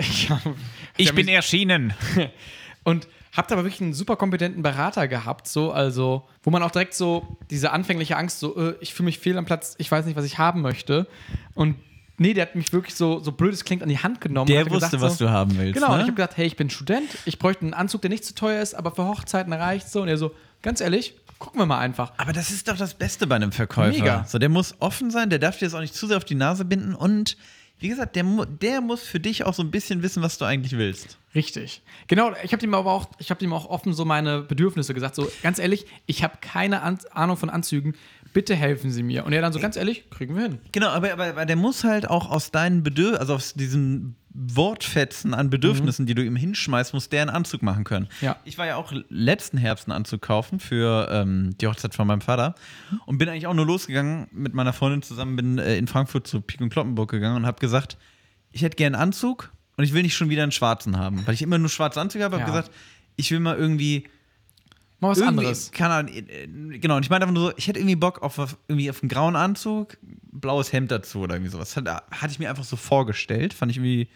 Ich hab bin mich- erschienen. Und hab da aber wirklich einen super kompetenten Berater gehabt, so, also, wo man auch direkt so diese anfängliche Angst, so, äh, ich fühle mich fehl am Platz, ich weiß nicht, was ich haben möchte. Und nee, der hat mich wirklich so, so blöd es klingt, an die Hand genommen. Der und wusste, gesagt, was so, du haben willst. Genau, und ne? ich habe gedacht, hey, ich bin Student, ich bräuchte einen Anzug, der nicht zu teuer ist, aber für Hochzeiten reicht so. Und er so, ganz ehrlich, gucken wir mal einfach. Aber das ist doch das Beste bei einem Verkäufer. Mega. So, der muss offen sein, der darf dir das auch nicht zu sehr auf die Nase binden und wie gesagt, der, der muss für dich auch so ein bisschen wissen, was du eigentlich willst. Richtig. Genau, ich habe ihm aber auch, ich habe ihm auch offen so meine Bedürfnisse gesagt. So, ganz ehrlich, ich habe keine Ahnung von Anzügen. Bitte helfen Sie mir. Und er dann so, ganz ehrlich, kriegen wir hin. Genau, aber, aber, aber der muss halt auch aus deinen Bedürfnissen, also aus diesen Wortfetzen an Bedürfnissen, die du ihm hinschmeißt, muss der einen Anzug machen können. Ja. Ich war ja auch letzten Herbst einen Anzug kaufen für ähm, die Hochzeit von meinem Vater und bin eigentlich auch nur losgegangen mit meiner Freundin zusammen, bin äh, in Frankfurt zu Pik und Kloppenburg gegangen und habe gesagt, ich hätte gerne einen Anzug und ich will nicht schon wieder einen schwarzen haben, weil ich immer nur schwarze Anzüge habe, habe Ja. gesagt, ich will mal irgendwie Mal was irgendwie, anderes. Keine Ahnung, äh, genau. Und ich meinte einfach nur so, ich hätte irgendwie Bock auf, auf- irgendwie auf einen grauen Anzug, blaues Hemd dazu oder irgendwie sowas. Hat, hatte ich mir einfach so vorgestellt. Fand ich irgendwie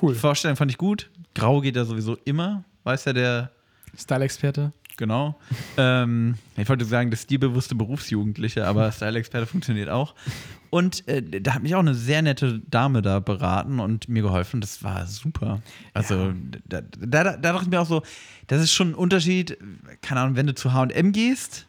Cool. Die Vorstellung fand ich gut. Grau geht ja sowieso immer, weiß ja der, Style-Experte. Genau. ähm, ich wollte sagen, der stilbewusste Berufsjugendliche, aber Style-Experte funktioniert auch. Und äh, da hat mich auch eine sehr nette Dame da beraten und mir geholfen. Das war super. Also da, da, da, da dachte ich mir auch so, das ist schon ein Unterschied. Keine Ahnung, wenn du zu H&M gehst,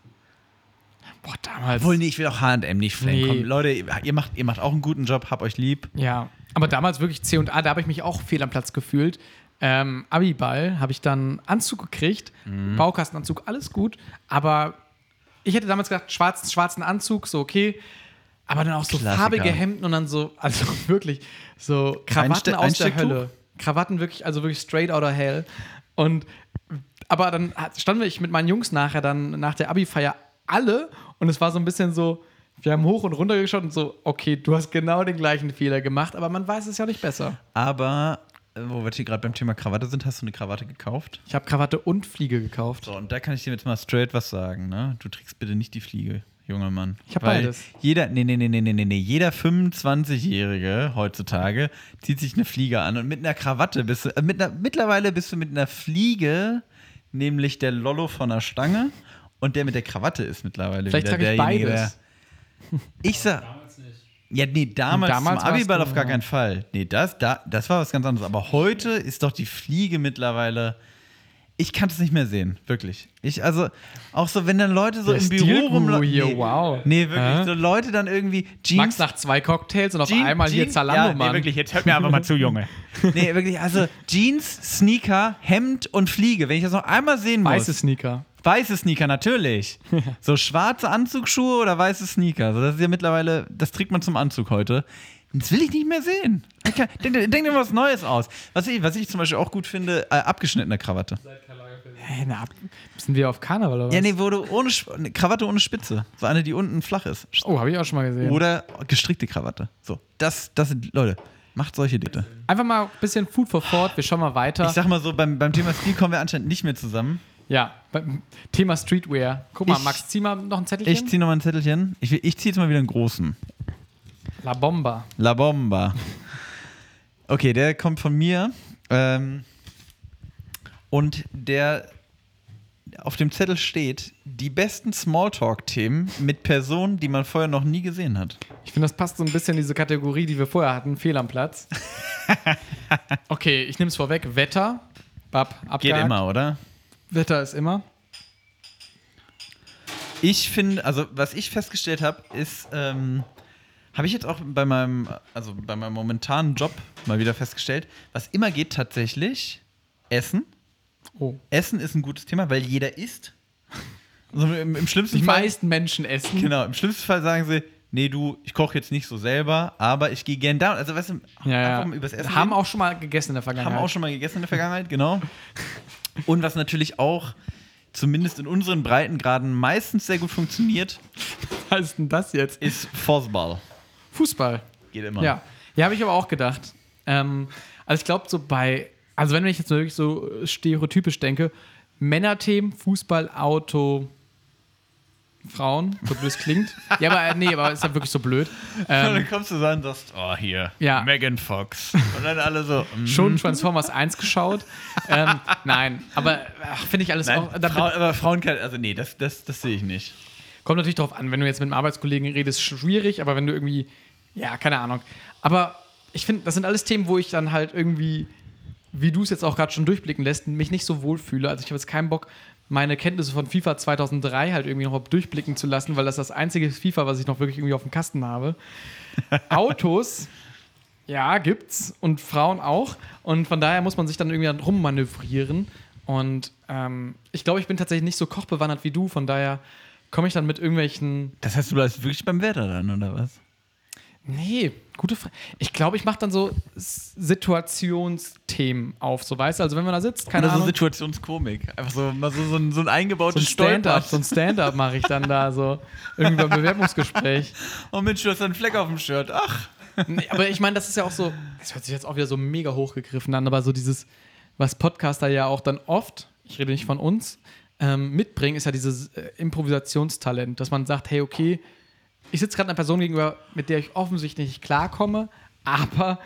Boah, damals. obwohl nee, ich will auch H&M nicht flanken. Nee. Komm, Leute, ihr macht, ihr macht auch einen guten Job, hab euch lieb. Ja, aber damals wirklich C und A, da habe ich mich auch fehl am Platz gefühlt. Ähm, Abiball habe ich dann Anzug gekriegt, Mhm. Baukastenanzug, alles gut. Aber ich hätte damals gedacht, schwarzen, schwarzen Anzug, so okay. Aber dann auch so Klassiker. farbige Hemden und dann so, also wirklich, so Krawatten Einste- aus der? Hölle. Krawatten wirklich, also wirklich straight out of hell. Und aber dann standen ich mit meinen Jungs nachher dann nach der Abi-Feier alle und es war so ein bisschen so, wir haben hoch und runter geschaut und so, okay, du hast genau den gleichen Fehler gemacht, aber man weiß es ja nicht besser. Aber, wo wir hier gerade beim Thema Krawatte sind, hast du eine Krawatte gekauft? Ich habe Krawatte und Fliege gekauft. So, und da kann ich dir jetzt mal straight was sagen, ne? Du trägst bitte nicht die Fliege, junger Mann. Ich hab Weil beides. Jeder, nee, nee, nee, nee, nee, nee, jeder 25-Jährige heutzutage zieht sich eine Fliege an und mit einer Krawatte bist du, äh, mit einer, mittlerweile bist du mit einer Fliege, nämlich der Lollo von der Stange und der mit der Krawatte ist mittlerweile Vielleicht wieder trage ich derjenige, beides. der. Ich sag. Ja, nee, damals, Damals zum Abiball auf gar keinen Fall. Nee, das, da, das war was ganz anderes. Aber heute ist doch die Fliege mittlerweile. Ich kann es nicht mehr sehen, wirklich. Ich, also, auch so, wenn dann Leute so Der im Büro rumlaufen. hier, nee, wow. Nee, wirklich. Hä? So Leute dann irgendwie Jeans. Max nach zwei Cocktails und auf Jean- einmal hier Jean- Zalando, ja, nee, Mann. wirklich, Jetzt hört mir einfach mal zu, Junge. nee, wirklich. Also, Jeans, Sneaker, Hemd und Fliege. Wenn ich das noch einmal sehen muss. Weiße Sneaker. Weiße Sneaker, natürlich. so schwarze Anzugsschuhe oder weiße Sneaker. So, das ist ja mittlerweile, das trägt man zum Anzug heute. Das will ich nicht mehr sehen. Kann, denk, denk dir mal was Neues aus. Was ich, was ich zum Beispiel auch gut finde, äh, abgeschnittene Krawatte. Hä, na, sind wir auf Karneval oder was? Ja, nee, wo du ohne eine Krawatte ohne Spitze. So eine, die unten flach ist. Oh, habe ich auch schon mal gesehen. Oder gestrickte Krawatte. So, das, das sind, Leute, macht solche Ditte. Einfach mal ein bisschen Food for thought, wir schauen mal weiter. Ich sag mal so, beim, beim Thema Stil kommen wir anscheinend nicht mehr zusammen. Ja, Thema Streetwear. Guck mal, Ich- Max, zieh mal noch ein Zettelchen. Ich zieh nochmal ein Zettelchen. Ich, ich zieh jetzt mal wieder einen großen. La Bomba. La Bomba. Okay, der kommt von mir. Ähm, und der auf dem Zettel steht, die besten Smalltalk-Themen mit Personen, die man vorher noch nie gesehen hat. Ich finde, das passt so ein bisschen in diese Kategorie, die wir vorher hatten. Fehl am Platz. okay, ich nehme es vorweg. Wetter. Bab, abgehakt. Geht immer, oder? Wetter ist immer. Ich finde, also was ich festgestellt habe, ist, ähm, habe ich jetzt auch bei meinem, also bei meinem momentanen Job mal wieder festgestellt, was immer geht tatsächlich, Essen. Oh. Essen ist ein gutes Thema, weil jeder isst. Also im, im schlimmsten Die Fall. meisten Menschen essen. Genau, im schlimmsten Fall sagen sie, nee, du, ich koche jetzt nicht so selber, aber ich gehe gern da. Also, weißt du, Ja, ja. einfach mal übers Essen Haben reden. auch schon mal gegessen in der Vergangenheit. haben auch schon mal gegessen in der Vergangenheit, genau. Und was natürlich auch, zumindest in unseren Breitengraden, meistens sehr gut funktioniert, Was ist denn das jetzt? ist Fußball. Fußball. Geht immer. Ja, ja habe ich aber auch gedacht. Ähm, also ich glaube so bei, also wenn ich jetzt wirklich so stereotypisch denke, Männerthemen, Fußball, Auto, Frauen, so blöd es klingt. Ja, aber äh, nee, aber ist ja wirklich so blöd. Und dann Ähm, kommst du so und sagst, oh, hier, Ja. Megan Fox. Und dann alle so, mm. schon Transformers 1 geschaut. ähm, nein, aber finde ich alles Nein, auch. Frau, aber Frauen kann, also nee, das, das, das sehe ich nicht. Kommt natürlich darauf an, wenn du jetzt mit einem Arbeitskollegen redest, schwierig, aber wenn du irgendwie, ja, keine Ahnung. Aber ich finde, das sind alles Themen, wo ich dann halt irgendwie, wie du es jetzt auch gerade schon durchblicken lässt, mich nicht so wohl fühle. Also ich habe jetzt keinen Bock, meine Kenntnisse von FIFA 2003 halt irgendwie noch durchblicken zu lassen, weil das das einzige FIFA, was ich noch wirklich irgendwie auf dem Kasten habe. Autos, ja, gibt's und Frauen auch. Und von daher muss man sich dann irgendwie dann rummanövrieren. Und ähm, ich glaube, ich bin tatsächlich nicht so kochbewandert wie du, von daher komme ich dann mit irgendwelchen. Das heißt, du bleibst wirklich beim Wetter dann, oder was? Nee, gute Frage. Ich glaube, ich mache dann so Situationsthemen auf, so weißt du? Also wenn man da sitzt, keine Oder so Ahnung. Situationskomik. Einfach so, mal so, so, ein, so ein eingebautes so ein Stand-up, so ein Stand-up mache ich dann da so irgendwie beim Bewerbungsgespräch. Oh Mensch, du hast einen Fleck auf dem Shirt. Ach. Nee, aber ich meine, das ist ja auch so, das hört sich jetzt auch wieder so mega hochgegriffen an, aber so dieses, was Podcaster ja auch dann oft, ich rede nicht von uns, ähm, mitbringen, ist ja dieses äh, Improvisationstalent, dass man sagt, hey, okay, ich sitze gerade einer Person gegenüber, mit der ich offensichtlich nicht klarkomme, aber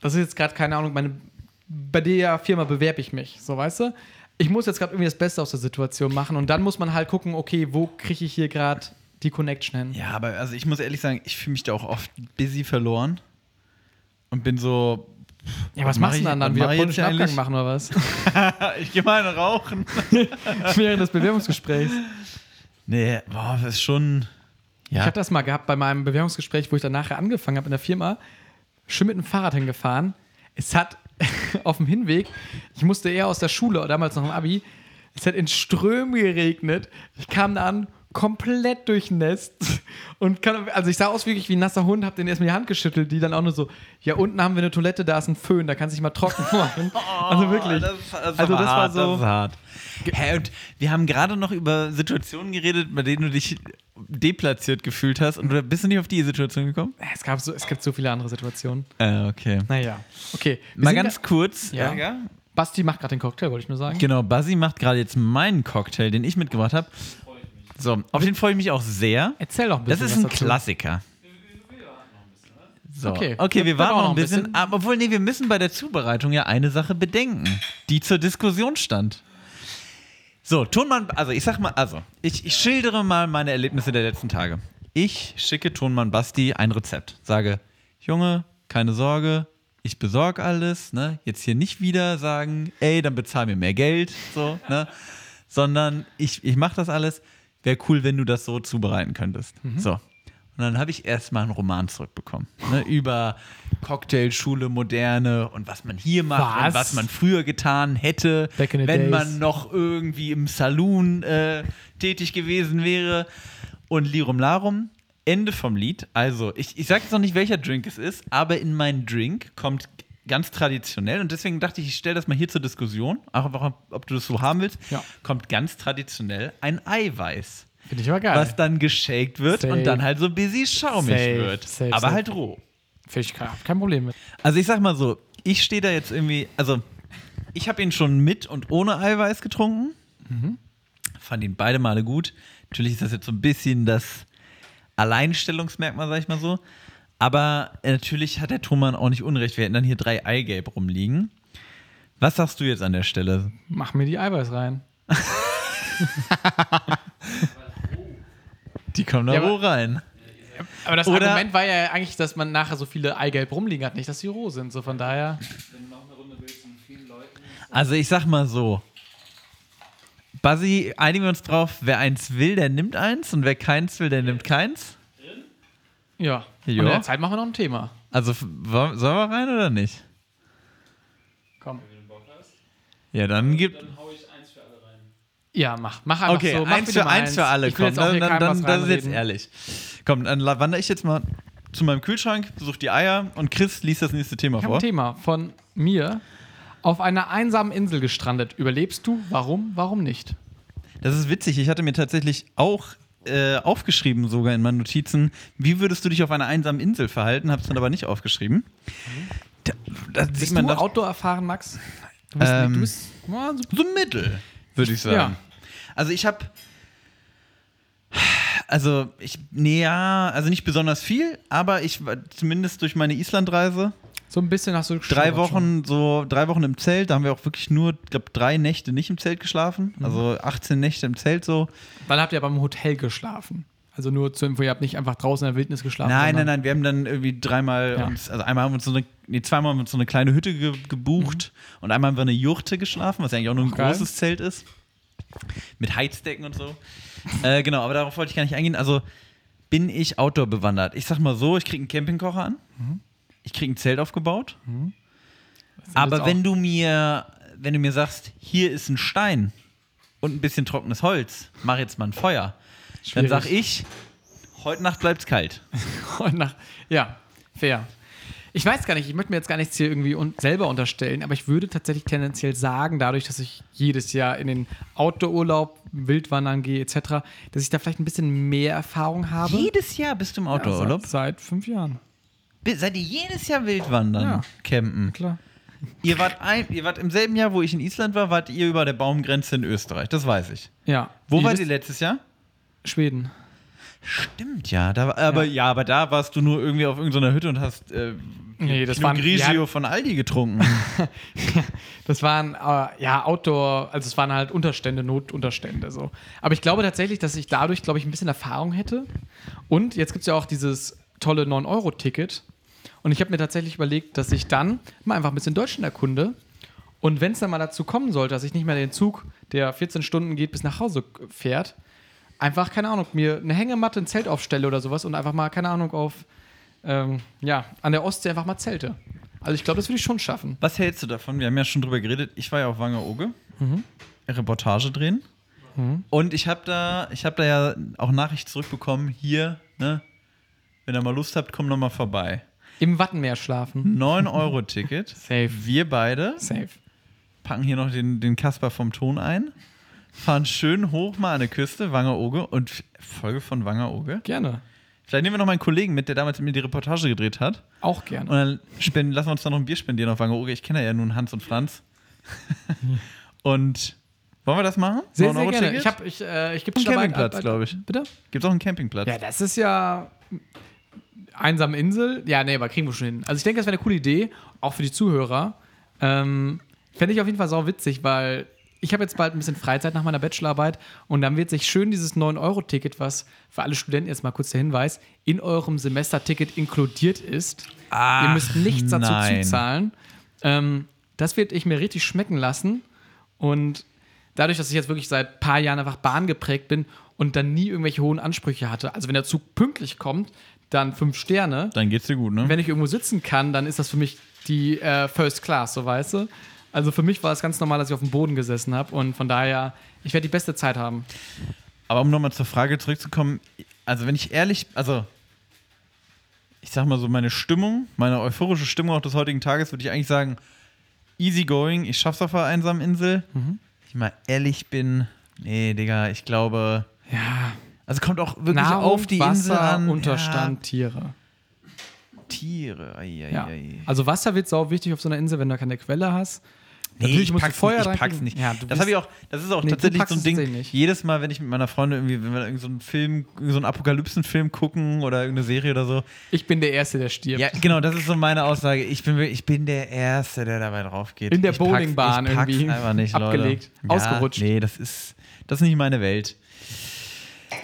das ist jetzt gerade, keine Ahnung, meine, bei der Firma bewerbe ich mich, so weißt du? Ich muss jetzt gerade irgendwie das Beste aus der Situation machen und dann muss man halt gucken, okay, wo kriege ich hier gerade die Connection hin? Ja, aber also ich muss ehrlich sagen, ich fühle mich da auch oft busy verloren. Und bin so. Ja, was, mach machst du denn dann? was Wieder polnischen Abgang machen oder was? ich gehe mal rauchen. Während des Bewerbungsgesprächs. Nee, boah, das ist schon. Ich Ja. hatte das mal gehabt bei meinem Bewerbungsgespräch, wo ich dann nachher angefangen habe in der Firma. Schön mit dem Fahrrad hingefahren. Es hat auf dem Hinweg, ich musste eher aus der Schule, damals noch im Abi, es hat in Strömen geregnet. Ich kam da an, komplett durchnässt. Und kann, also ich sah aus wirklich wie ein nasser Hund, hab den erstmal die Hand geschüttelt, die dann auch nur so, ja, unten haben wir eine Toilette, da ist ein Föhn, da kannst du dich mal trocken machen. also wirklich. Das, das also das war hart, so. Das. Hä, und wir haben gerade noch über Situationen geredet, bei denen du dich deplatziert gefühlt hast. Und du bist du nicht auf die Situation gekommen? Es, gab so, es gibt so viele andere Situationen. Äh, okay. Naja, okay. Wir Mal ganz kurz. Ja. ja. Basti macht gerade den Cocktail, wollte ich nur sagen. Genau, Buzzy macht gerade jetzt meinen Cocktail, den ich mitgebracht habe. So, auf den freue ich mich auch sehr. Erzähl doch ein Das bisschen. ist ein dazu. Klassiker. So. Okay. Okay, wir warten noch ein bisschen. Aber obwohl, nee, wir müssen bei der Zubereitung ja eine Sache bedenken, die zur Diskussion stand. So, Tonmann, also ich sag mal, also, ich, ich schildere mal meine Erlebnisse der letzten Tage. Ich schicke Tonmann Basti ein Rezept. Sage, Junge, keine Sorge, ich besorge alles, ne? Jetzt hier nicht wieder sagen, ey, dann bezahl mir mehr Geld, so, ne? Sondern ich, ich mache das alles. Wäre cool, wenn du das so zubereiten könntest. So. Und dann habe ich erstmal einen Roman zurückbekommen. Ne, über Cocktailschule, Moderne und was man hier macht Was? und was man früher getan hätte, wenn days. man noch irgendwie im Saloon äh, tätig gewesen wäre. Und Lirum Larum, Ende vom Lied. Also, ich, ich sage jetzt noch nicht, welcher Drink es ist, aber in meinen Drink kommt ganz traditionell und deswegen dachte ich, ich stelle das mal hier zur Diskussion, auch ob du das so haben willst, Ja. kommt ganz traditionell ein Eiweiß Finde ich aber geil. was dann geschakt wird Safe. und dann halt so busy schaumig Safe, wird. safe, aber halt roh. Finde ich kein, kein Problem mit. Also ich sag mal so, ich stehe da jetzt irgendwie, also ich habe ihn schon mit und ohne Eiweiß getrunken. Fand ihn beide Male gut. Natürlich ist das jetzt so ein bisschen das Alleinstellungsmerkmal, sag ich mal so. Aber natürlich hat der Thomann auch nicht unrecht. Wir hätten dann hier drei Eigelb rumliegen. Was sagst du jetzt an der Stelle? Mach mir die Eiweiß rein. Die kommen da Ja, roh rein. Aber das Oder- Argument war ja eigentlich, dass man nachher so viele Eigelb rumliegen hat, nicht, dass sie roh sind. So von daher. Also ich sag mal so. Buzzy, einigen wir uns drauf, wer eins will, der nimmt eins und wer keins will, der nimmt keins. Ja. Ja. Und in der Zeit machen wir noch ein Thema. Also sollen wir rein oder nicht? Komm. Ja, dann gibt. Ja, mach. Mach einfach Okay, so. Mach eins für eins für alle. Ich Komm, dann, dann, dann das ist jetzt ehrlich. Komm, dann wandere ich jetzt mal zu meinem Kühlschrank, besuche die Eier und Chris liest das nächste Thema Ich vor. ein Thema von mir. Auf einer einsamen Insel gestrandet. Überlebst du? Warum? Warum nicht? Das ist witzig. Ich hatte mir tatsächlich auch äh, aufgeschrieben, sogar in meinen Notizen, wie würdest du dich auf einer einsamen Insel verhalten, hab's dann aber nicht aufgeschrieben. Da, da sieht Bist man du Outdoor erfahren, Max? Du bist, Ähm, du bist ja, so so mittel, würde ich sagen. Ja. Also ich habe Also, ich, nee, ja, also nicht besonders viel, aber ich war zumindest durch meine Islandreise So ein bisschen hast du drei Wochen, so drei Wochen im Zelt, da haben wir auch wirklich nur, ich glaube, drei Nächte nicht im Zelt geschlafen. Mhm. Also 18 Nächte im Zelt so. schon. Dann habt ihr beim Hotel geschlafen. Also nur zur Info, ihr habt nicht einfach draußen in der Wildnis geschlafen. Nein, nein, nein, wir haben dann irgendwie dreimal Ja. uns, also einmal haben wir uns so eine, nee, zweimal haben wir uns so eine kleine Hütte ge gebucht und einmal haben wir eine Jurte geschlafen, was ja eigentlich auch nur ein geil. großes Zelt ist. Mit Heizdecken und so. äh, genau, aber darauf wollte ich gar nicht eingehen. Also bin ich Outdoor bewandert. Ich sag mal so, ich kriege einen Campingkocher an. Ich kriege ein Zelt aufgebaut. Das Aber ist auch- wenn du mir, wenn du mir sagst, hier ist ein Stein und ein bisschen trockenes Holz, mach jetzt mal ein Feuer, dann Schwierig. sag ich, heute Nacht bleibt's kalt. Und nach, ja, fair. Ich weiß gar nicht, ich möchte mir jetzt gar nichts hier irgendwie un selber unterstellen, aber ich würde tatsächlich tendenziell sagen, dadurch, dass ich jedes Jahr in den Outdoor-Urlaub, Wildwandern gehe etc., dass ich da vielleicht ein bisschen mehr Erfahrung habe. Jedes Jahr bist du im Ja, Outdoor-Urlaub? seit, seit fünf Jahren. Seid ihr jedes Jahr Wildwandern, Ja. campen? Klar. Ihr wart, ein, ihr wart im selben Jahr, wo ich in Island war, wart ihr über der Baumgrenze in Österreich. Das weiß ich. Ja. Wo Ihr wart ihr letztes Jahr? Schweden. Stimmt, ja. Da, aber, ja. aber da warst du nur irgendwie auf irgendeiner Hütte und hast äh, Nee, das waren- Grigio ja. von Aldi getrunken. Das waren äh, ja Outdoor, also es waren halt Unterstände, Notunterstände so. Aber ich glaube tatsächlich, dass ich dadurch, glaube ich, ein bisschen Erfahrung hätte. Und jetzt gibt es ja auch dieses tolle 9-Euro-Ticket. Und ich habe mir tatsächlich überlegt, dass ich dann mal einfach ein bisschen Deutschland erkunde. Und wenn es dann mal dazu kommen sollte, dass ich nicht mehr den Zug, der 14 Stunden geht, bis nach Hause fährt, einfach, keine Ahnung, mir eine Hängematte, ein Zelt aufstelle oder sowas und einfach mal, keine Ahnung, auf, ähm, ja, an der Ostsee einfach mal Zelte. Also ich glaube, das würde ich schon schaffen. Was hältst du davon? Wir haben ja schon drüber geredet. Ich war ja auf Wangerooge. Mhm. Reportage drehen. Und ich habe da, ich hab da ja auch Nachricht zurückbekommen. Hier, ne? Wenn ihr mal Lust habt, komm noch mal vorbei. Im Wattenmeer schlafen. 9-Euro-Ticket. Safe. Wir beide Safe. packen hier noch den, den Kasper vom Ton ein. Fahren schön hoch mal an der Küste, Wangerooge. Und Folge von Wangerooge. Gerne. Vielleicht nehmen wir noch meinen Kollegen mit, der damals mit mir die Reportage gedreht hat. Auch gerne. Und dann spenden, lassen wir uns da noch ein Bier spendieren auf Wangerooge. Ich kenne ja nun Hans und Franz. und wollen wir das machen? Sehr, 9 sehr gerne. Ticket? Ich, hab, ich, äh, ich gebe Einen Campingplatz, glaube ich. Bitte? Gibt auch einen Campingplatz. Ja, das ist ja einsame Insel. Ja, nee, aber kriegen wir schon hin. Also ich denke, das wäre eine coole Idee, auch für die Zuhörer. Ähm, Fände ich auf jeden Fall sau witzig, weil ich habe jetzt bald ein bisschen Freizeit nach meiner Bachelorarbeit und dann wird sich schön dieses 9-Euro-Ticket, was für alle Studenten jetzt mal kurz der Hinweis, in eurem Semesterticket inkludiert ist. Ihr müsst nichts dazu nein. zuzahlen. Ähm, das wird ich mir richtig schmecken lassen und dadurch, dass ich jetzt wirklich seit ein paar Jahren einfach Bahn geprägt bin und dann nie irgendwelche hohen Ansprüche hatte, also wenn der Zug pünktlich kommt, dann fünf Sterne. Dann geht's dir gut, ne? Wenn ich irgendwo sitzen kann, dann ist das für mich die äh, First Class, so weißt du. Also für mich war es ganz normal, dass ich auf dem Boden gesessen habe und von daher, ich werde die beste Zeit haben. Aber um nochmal zur Frage zurückzukommen, also wenn ich ehrlich, also ich sag mal so, meine Stimmung, meine euphorische Stimmung auch des heutigen Tages, würde ich eigentlich sagen, easy going, ich schaff's auf der einsamen Insel. Wenn ich mal ehrlich bin, nee, Digga, ich glaube, Ja, also kommt auch wirklich Nahrung, auf die Wasser, Insel an. Unterstand, Tiere. Ja, Tiere, ai, ai, Ja. ai. Also Wasser wird sau wichtig auf so einer Insel, wenn du keine Quelle hast. Nee, Natürlich ich pack's, Feuer nicht, ich pack's nicht. Ja, das habe ich auch, das ist auch Nee, tatsächlich so ein Ding. nicht. Jedes Mal, wenn ich mit meiner Freundin irgendwie, wenn wir irgendeinen so einen Film, so einen Apokalypsenfilm gucken oder irgendeine Serie oder so. Ich bin der Erste, der stirbt. Ja, genau, das ist so meine Aussage. Ich bin, ich bin der Erste, der dabei drauf geht. In der Bowlingbahn irgendwie einfach nicht, abgelegt, Leute. ausgerutscht. Nee, das ist, das ist nicht meine Welt.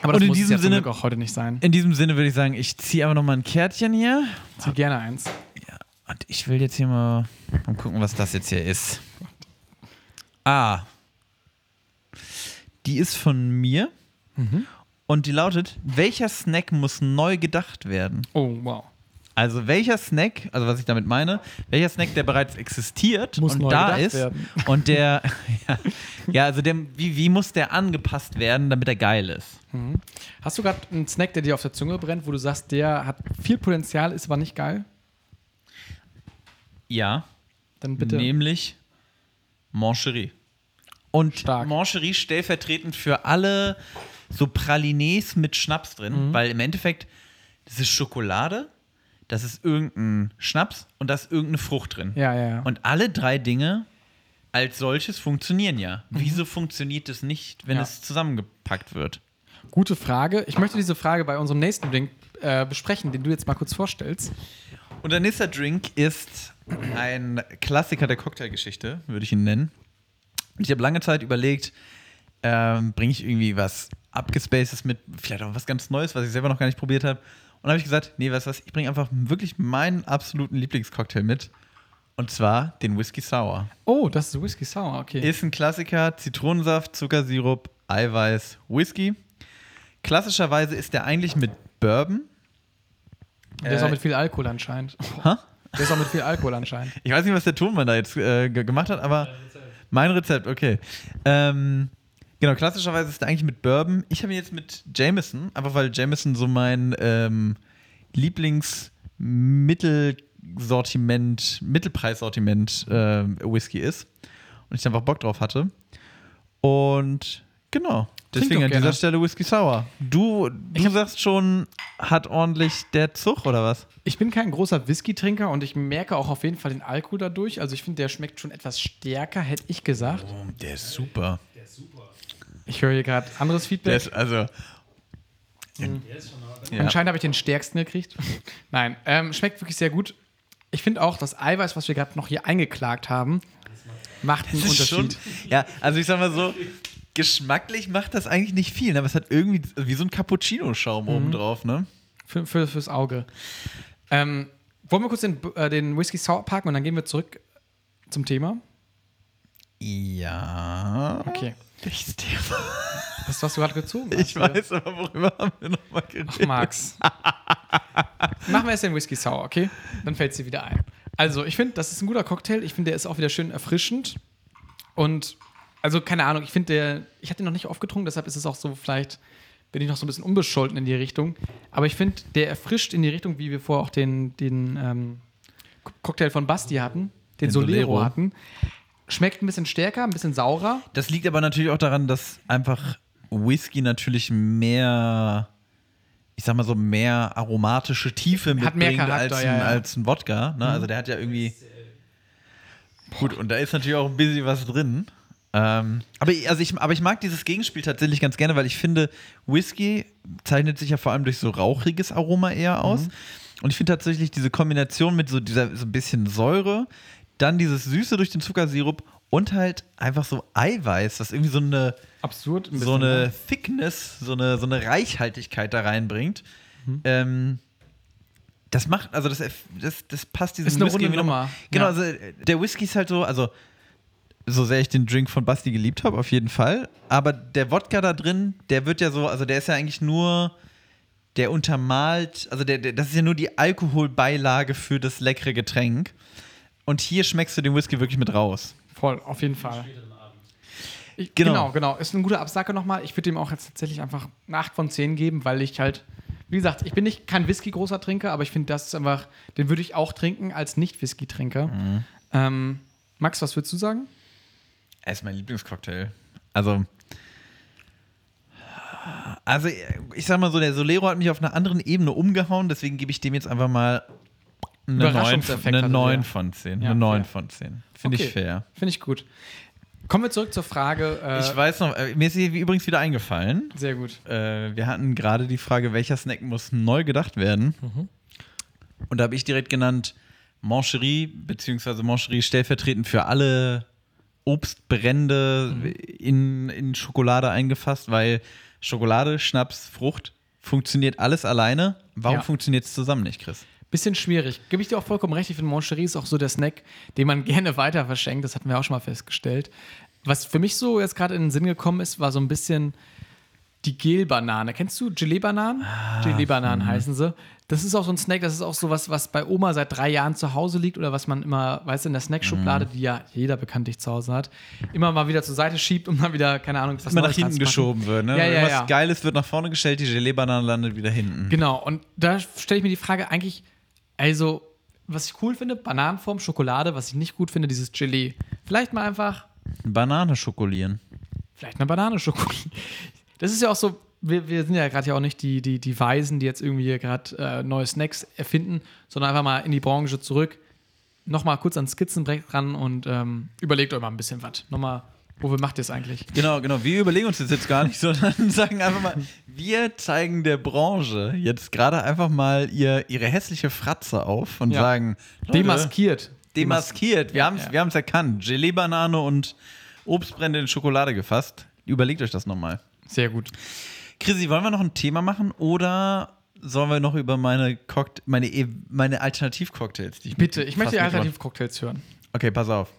Aber das Und in muss es diesem ja Sinne- auch heute nicht sein. In diesem Sinne würde ich sagen, ich ziehe aber noch mal ein Kärtchen hier. Zieh gerne eins. Und ich will jetzt hier mal, mal gucken, was das jetzt hier ist. Ah. Die ist von mir. Mhm. Und die lautet: Welcher Snack muss neu gedacht werden? Oh, wow. Also, welcher Snack, also was ich damit meine, welcher Snack, der bereits existiert Muss und da ist. werden. Und der, ja, ja, also der, wie, wie muss der angepasst werden, damit er geil ist? Hast du gerade einen Snack, der dir auf der Zunge brennt, wo du sagst, der hat viel Potenzial, ist aber nicht geil? Ja, Dann bitte. nämlich Mancherie. Und Stark. Mancherie stellvertretend für alle so Pralines mit Schnaps drin, Mhm. weil im Endeffekt, das ist Schokolade, das ist irgendein Schnaps und da ist irgendeine Frucht drin. Ja, ja, ja. Und alle drei Dinge als solches funktionieren ja. Wieso funktioniert es nicht, wenn Mhm. Ja. es zusammengepackt wird? Gute Frage. Ich möchte diese Frage bei unserem nächsten Drink äh, besprechen, den du jetzt mal kurz vorstellst. Und der nächste Drink ist ein Klassiker der Cocktailgeschichte, würde ich ihn nennen. Und ich habe lange Zeit überlegt, ähm, bringe ich irgendwie was Abgespacedes mit, vielleicht auch was ganz Neues, was ich selber noch gar nicht probiert habe. Und dann habe ich gesagt, nee, weißt du was, ich bringe einfach wirklich meinen absoluten Lieblingscocktail mit. Und zwar den Whisky Sour. Oh, das ist Whisky Sour, okay. Ist ein Klassiker, Zitronensaft, Zuckersirup, Eiweiß, Whisky. Klassischerweise ist der eigentlich mit Bourbon. der ist auch äh, mit viel Alkohol anscheinend. Hä? Der ist auch mit viel Alkohol anscheinend. Ich weiß nicht, was der Tonmann da jetzt äh, ge- gemacht hat, aber mein Rezept, okay. Ähm, genau, klassischerweise ist er eigentlich mit Bourbon. Ich habe ihn jetzt mit Jameson, einfach weil Jameson so mein ähm, Lieblings-Mittelsortiment, Mittelpreissortiment äh, Whisky ist. Und ich einfach Bock drauf hatte. Und genau. Deswegen an dieser. Stelle Whisky Sour. Du, du sagst schon, hat ordentlich der Zug oder was? Ich bin kein großer Whisky-Trinker und ich merke auch auf jeden Fall den Alkohol dadurch. Also ich finde, der schmeckt schon etwas stärker, hätte ich gesagt. Oh, der ist super. Ich höre hier gerade anderes Der Feedback. ist also. Ja. Anscheinend habe ich den stärksten gekriegt. Nein, ähm, schmeckt wirklich sehr gut. Ich finde auch, das Eiweiß, was wir gerade noch hier eingeklagt haben, macht einen Das ist schon, Unterschied. ja, also ich sag mal so, geschmacklich macht das eigentlich nicht viel, ne? aber es hat irgendwie wie so ein Cappuccino-Schaum oben drauf, ne? Für, für, fürs Auge. Ähm, wollen wir kurz den, äh, den Whisky Sour packen und dann gehen wir zurück zum Thema? Ja. Okay. Welches Thema? Das, was du gerade gezogen hast. Ich weiß, aber worüber haben wir nochmal geredet? Ach, Max. Machen wir erst den Whisky Sour, okay? Dann fällt sie wieder ein. Also, ich finde, das ist ein guter Cocktail. Ich finde, der ist auch wieder schön erfrischend. Und, also, keine Ahnung, ich finde, der, ich hatte den noch nicht aufgetrunken, deshalb ist es auch so, vielleicht bin ich noch so ein bisschen unbescholten in die Richtung. Aber ich finde, der erfrischt in die Richtung, wie wir vorher auch den, den ähm, Co- Cocktail von Basti hatten, den, Den Solero, Solero. hatten. Schmeckt ein bisschen stärker, ein bisschen saurer. Das liegt aber natürlich auch daran, dass einfach Whisky natürlich mehr, ich sag mal so, mehr aromatische Tiefe mitbringt Charakter, als, ja, ein, ja. Mhm. als ein Wodka. Ne? Also der hat ja irgendwie. Gut, und da ist natürlich auch ein bisschen was drin. Ähm, aber, ich- also ich, aber ich mag dieses Gegenspiel tatsächlich ganz gerne, weil ich finde, Whisky zeichnet sich ja vor allem durch so rauchiges Aroma eher aus. Mhm. Und ich finde tatsächlich diese Kombination mit so dieser so ein bisschen Säure, dann dieses Süße durch den Zuckersirup und halt einfach so Eiweiß, was irgendwie so eine, Absurd. ein so eine ne? Thickness, so eine, so eine Reichhaltigkeit da reinbringt. Mhm. Ähm, das macht, also das, das, das passt diesem Ist eine Whisky runde Nummer. Genau, Ja. also äh, der Whisky ist halt so, also so sehr ich den Drink von Basti geliebt habe, auf jeden Fall. Aber der Wodka da drin, der wird ja so, also der ist ja eigentlich nur, der untermalt, also der, der, das ist ja nur die Alkoholbeilage für das leckere Getränk. Und hier schmeckst du den Whisky wirklich mit raus. Voll, auf jeden Fall. Ich, Genau. genau. genau, Ist ein guter Absacker nochmal. Ich würde ihm auch jetzt tatsächlich einfach eine 8 von 10 geben, weil ich halt, wie gesagt, ich bin nicht kein Whisky-großer Trinker, aber ich finde, das ist einfach, den würde ich auch trinken als Nicht-Whisky-Trinker. Mhm. Ähm, Max, was würdest du sagen? Er ist mein Lieblingscocktail. Also. Also, ich sag mal so, der Solero hat mich auf einer anderen Ebene umgehauen, deswegen gebe ich dem jetzt einfach mal eine 9, Überraschungseffekt eine hatte 9 der. von 10. Ja, eine 9 fair. von 10. Finde ich Okay. fair. Finde ich gut. Kommen wir zurück zur Frage. Äh, Ich weiß noch, äh, mir ist hier übrigens wieder eingefallen. Sehr gut. Äh, wir hatten gerade die Frage, welcher Snack muss neu gedacht werden. Mhm. Und da habe ich direkt genannt Mancherie, beziehungsweise Mancherie stellvertretend für alle Obstbrände Mhm. in, in Schokolade eingefasst, weil Schokolade, Schnaps, Frucht funktioniert alles alleine. Warum Ja. funktioniert es zusammen nicht, Chris? Bisschen schwierig. Gebe ich dir auch vollkommen recht. Ich finde, Moncherie ist auch so der Snack, den man gerne weiter verschenkt. Das hatten wir auch schon mal festgestellt. Was für mich so jetzt gerade in den Sinn gekommen ist, war so ein bisschen die Gel-Banane. Kennst du Gelee-Bananen? Ah, Gelee-Bananen mhm. heißen sie. Das ist auch so ein Snack, das ist auch so was, was bei Oma seit drei Jahren zu Hause liegt oder was man immer, weißt du, in der Snackschublade, Mhm. die ja jeder bekanntlich zu Hause hat, immer mal wieder zur Seite schiebt und dann wieder, keine Ahnung, was Immer nach hinten geschoben wird. Ne? Ja, ja, Irgendwas ja. Geiles wird nach vorne gestellt, die Gelee-Banane landet wieder hinten. Genau, und da stelle ich mir die Frage eigentlich, also, was ich cool finde, Bananenform, Schokolade, was ich nicht gut finde, dieses Gelee. Vielleicht mal einfach, Banane schokolieren. vielleicht eine Banane schokolieren. Das ist ja auch so, wir, wir sind ja gerade ja auch nicht die, die, die Weisen, die jetzt irgendwie hier gerade äh, neue Snacks erfinden, sondern einfach mal in die Branche zurück, nochmal kurz ans Skizzenbrett ran und ähm, überlegt euch mal ein bisschen was. Nochmal Wofür macht ihr es eigentlich? Genau, genau. Wir überlegen uns das jetzt gar nicht, sondern sagen einfach mal, wir zeigen der Branche jetzt gerade einfach mal ihr, ihre hässliche Fratze auf und Ja. sagen, Leute, Demaskiert. demaskiert. Wir haben es Ja. wir haben's erkannt. Gelee-Banane und Obstbrände in Schokolade gefasst. Überlegt euch das nochmal. Sehr gut. Chrissy, wollen wir noch ein Thema machen oder sollen wir noch über meine, Cockta meine, E- meine Alternativcocktails, die ich Bitte, ich möchte die Alternativcocktails hören. Okay, pass auf.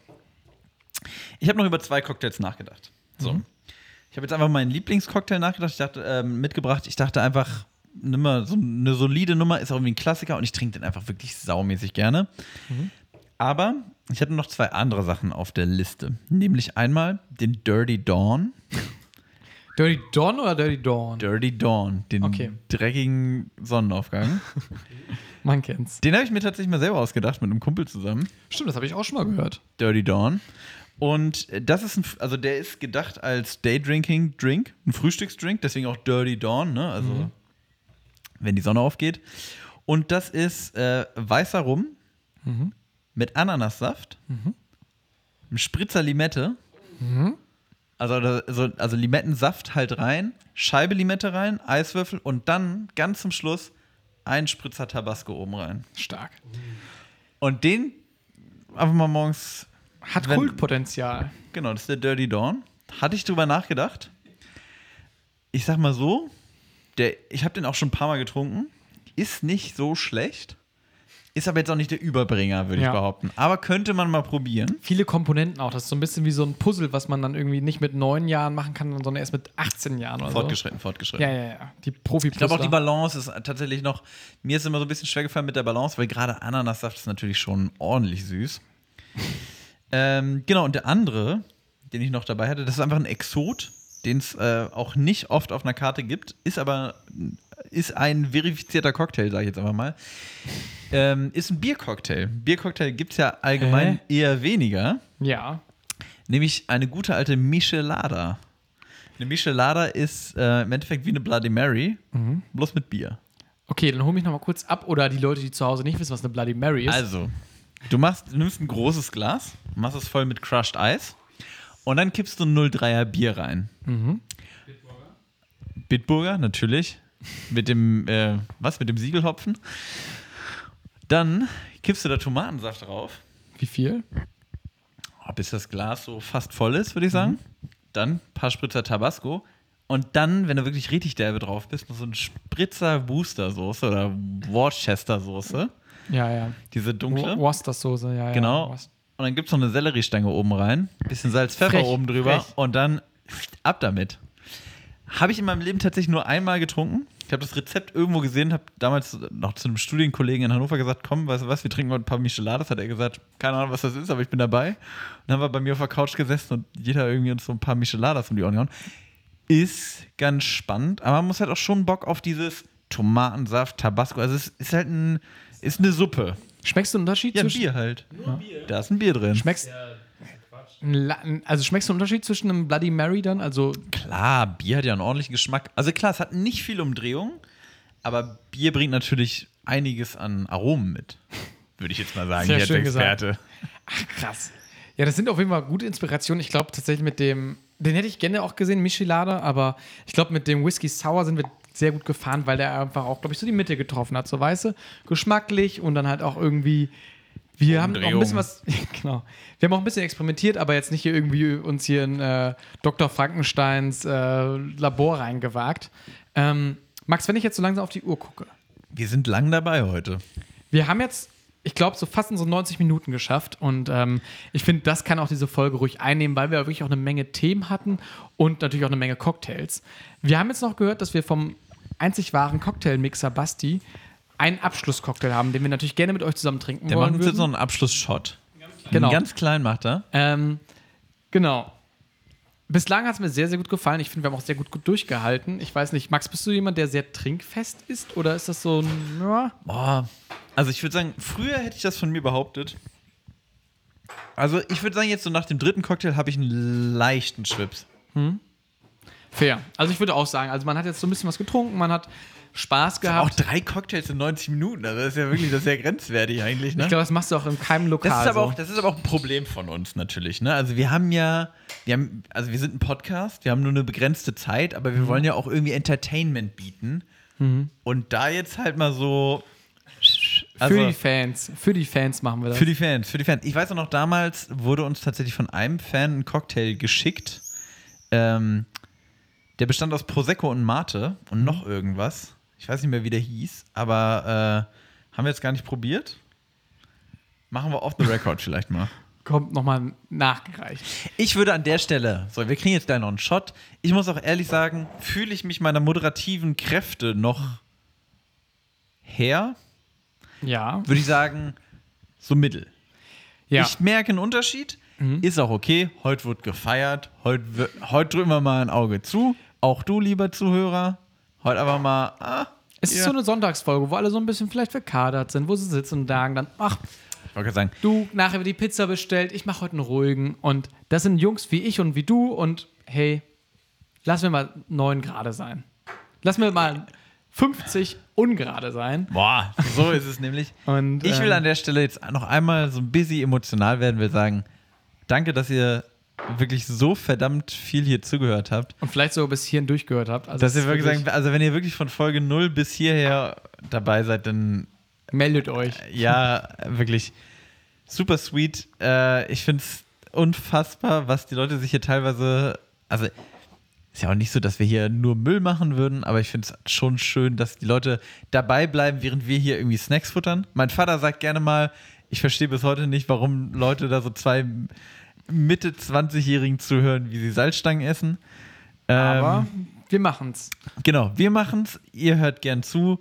Ich habe noch über zwei Cocktails nachgedacht. So. Mhm. Ich habe jetzt einfach meinen Lieblingscocktail nachgedacht. Ich dachte, ähm, mitgebracht. Ich dachte einfach, nimm mal so eine solide Nummer, ist auch irgendwie ein Klassiker und ich trinke den einfach wirklich saumäßig gerne. Mhm. Aber ich hatte noch zwei andere Sachen auf der Liste. Nämlich einmal den Dirty Dawn. Dirty Dawn oder Dirty Dawn? Dirty Dawn, den Okay. dreckigen Sonnenaufgang. Man kennt's. Den habe ich mir tatsächlich mal selber ausgedacht mit einem Kumpel zusammen. Stimmt, das habe ich auch schon mal gehört. Dirty Dawn. Und das ist ein, also der ist gedacht als Daydrinking Drink, ein Frühstücksdrink, deswegen auch Dirty Dawn, ne? Also Mhm. wenn die Sonne aufgeht. Und das ist äh, weißer Rum Mhm. mit Ananassaft, ein Spritzer Limette, Mhm. Also, also, also Limettensaft halt rein, Scheibe Limette rein, Eiswürfel und dann ganz zum Schluss ein Spritzer Tabasco oben rein. Stark. Und den einfach mal morgens Hat Wenn- Kultpotenzial. Genau, das ist der Dirty Dawn. Hatte ich drüber nachgedacht. Ich sag mal so, der, ich habe den auch schon ein paar Mal getrunken. Ist nicht so schlecht. Ist aber jetzt auch nicht der Überbringer, würde Ja. ich behaupten. Aber könnte man mal probieren. Viele Komponenten auch. Das ist so ein bisschen wie so ein Puzzle, was man dann irgendwie nicht mit neun Jahren machen kann, sondern erst mit 18 Jahren oder Fortgeschritten, so. fortgeschritten. Ja, ja, ja. Die profi Ich glaube auch die Balance ist tatsächlich noch, mir ist immer so ein bisschen schwer gefallen mit der Balance, weil gerade Ananassaft ist natürlich schon ordentlich süß. ähm, genau, und der andere, den ich noch dabei hatte, das ist einfach ein Exot, den es äh, auch nicht oft auf einer Karte gibt, ist aber ist ein verifizierter Cocktail, sage ich jetzt einfach mal. Ähm, ist ein Biercocktail. Biercocktail gibt es ja allgemein eher weniger, Ja. nämlich eine gute alte Michelada. Eine Michelada ist äh, im Endeffekt wie eine Bloody Mary, bloß mit Bier. Okay, dann hol mich noch mal kurz ab. Oder die Leute, die zu Hause nicht wissen, was eine Bloody Mary ist. Also, du machst, du nimmst ein großes Glas, machst es voll mit Crushed Eis und dann kippst du ein 03er Bier rein. Bitburger, natürlich. Mit dem, äh, was, mit dem Siegelhopfen. Dann kippst du da Tomatensaft drauf, Wie viel? oh, bis das Glas so fast voll ist, würde ich sagen. Dann ein paar Spritzer Tabasco. Und dann, wenn du wirklich richtig derbe drauf bist, noch so ein Spritzer Booster-Soße oder Worcester-Soße. Ja, ja. Diese dunkle. Worcestersoße, ja, ja. Genau. Und dann gibt es noch eine Selleriestange oben rein, bisschen Salz, Pfeffer Frech, oben drüber frech. und dann ab damit. Habe ich in meinem Leben tatsächlich nur einmal getrunken. Ich habe das Rezept irgendwo gesehen, habe damals noch zu einem Studienkollegen in Hannover gesagt, komm, weißt du was, wir trinken heute ein paar Micheladas. Hat er gesagt, keine Ahnung, was das ist, aber ich bin dabei. Und dann haben wir bei mir auf der Couch gesessen und jeder irgendwie uns so ein paar Micheladas um die Ohren gehauen. Ist ganz spannend, aber man muss halt auch schon Bock auf dieses Tomatensaft, Tabasco. Also es ist halt ein, ist eine Suppe. Schmeckst du einen Unterschied Ja, ein. Bier halt. Da ist ein Bier drin. Schmeckst. Ein La- Also schmeckst du einen Unterschied zwischen einem Bloody Mary dann? Also Klar, Bier hat ja einen ordentlichen Geschmack. Also klar, es hat nicht viel Umdrehung, aber Bier bringt natürlich einiges an Aromen mit. Würde ich jetzt mal sagen, Sehr hier als schön gesagt. Experte. krass. Ja, das sind auf jeden Fall gute Inspirationen. Ich glaube tatsächlich mit dem, den hätte ich gerne auch gesehen, Michelada, aber ich glaube mit dem Whisky Sour sind wir sehr gut gefahren, weil der einfach auch, glaube ich, so die Mitte getroffen hat. So weißt du, geschmacklich und dann halt auch irgendwie. Wir haben noch ein bisschen was, genau. Wir haben auch ein bisschen experimentiert, aber jetzt nicht hier irgendwie uns hier in äh, Dr. Frankensteins äh, Labor reingewagt. Ähm, Max, wenn ich jetzt so langsam auf die Uhr gucke, Wir sind lang dabei heute. wir haben jetzt, ich glaube, so fast in so 90 Minuten geschafft. Und ähm, ich finde, das kann auch diese Folge ruhig einnehmen, weil wir wirklich auch eine Menge Themen hatten und natürlich auch eine Menge Cocktails. Wir haben jetzt noch gehört, dass wir vom einzig wahren Cocktailmixer Basti einen Abschlusscocktail haben, den wir natürlich gerne mit euch zusammen trinken Der wollen macht uns jetzt noch würden. einen Abschlussshot. Genau. Ganz kleinen macht er. Ähm, genau. Bislang hat es mir sehr, sehr gut gefallen. Ich finde, wir haben auch sehr gut, gut durchgehalten. Ich weiß nicht, Max, bist du jemand, der sehr trinkfest ist? Oder ist das so ein. Ja, Boah. Also ich würde sagen, früher hätte ich das von mir behauptet. Also ich würde sagen, jetzt so nach dem dritten Cocktail habe ich einen leichten Schwips. Fair. Also ich würde auch sagen, also man hat jetzt so ein bisschen was getrunken, man hat Spaß Auch gehabt. drei Cocktails in 90 Minuten. Also das ist ja wirklich das ja grenzwertig eigentlich. Ne? Ich glaube, das machst du auch in keinem Lokal. Das ist, aber so. auch, das ist aber auch ein Problem von uns natürlich. Ne? Also wir haben ja, wir haben, also wir sind ein Podcast, wir haben nur eine begrenzte Zeit, aber Mhm. wir wollen ja auch irgendwie Entertainment bieten. Und da jetzt halt mal so. für die Fans. Für die Fans machen wir das. Für die Fans, für die Fans. Ich weiß auch noch, damals wurde uns tatsächlich von einem Fan ein Cocktail geschickt. Ähm, der bestand aus Prosecco und Mate und noch irgendwas. Ich weiß nicht mehr, wie der hieß, aber äh, haben wir jetzt gar nicht probiert. Machen wir off the record vielleicht mal. Kommt nochmal nachgereicht. Ich würde an der Stelle, so, wir kriegen jetzt gleich noch einen Shot. Ich muss auch ehrlich sagen, fühle ich mich meiner moderativen Kräfte noch her, Ja. würde ich sagen, so mittel. Ja. Ich merke einen Unterschied. Ist auch okay. Heute wird gefeiert. Heute, heute drücken wir mal ein Auge zu. Auch du, lieber Zuhörer. Heute einfach mal. Ah, es ist ja. so eine Sonntagsfolge, wo alle so ein bisschen vielleicht verkadert sind, wo sie sitzen und sagen dann, ach, sagen, du, nachher wird die Pizza bestellt, ich mache heute einen ruhigen. Und das sind Jungs wie ich und wie du und hey, lass mir mal 9 gerade sein. Lass mir mal 50 ungerade sein. boah, so ist es nämlich. Und, Ich will ähm, an der Stelle jetzt noch einmal so ein bisschen emotional werden, will sagen, danke, dass ihr wirklich so verdammt viel hier zugehört habt. Und vielleicht sogar bis hierhin durchgehört habt. Also Dass ihr ist wirklich sagen, also wenn ihr wirklich von Folge 0 bis hierher dabei seid, dann meldet euch. ja, wirklich super sweet. Äh, ich finde es unfassbar, was die Leute sich hier teilweise. Also, ist ja auch nicht so, dass wir hier nur Müll machen würden, aber ich finde es schon schön, dass die Leute dabei bleiben, während wir hier irgendwie Snacks futtern. Mein Vater sagt gerne mal, ich verstehe bis heute nicht, warum Leute da so zwei Mitte 20-Jährigen zuhören, wie sie Salzstangen essen. Aber Ähm, wir machen's. Genau, wir machen's. Ihr hört gern zu.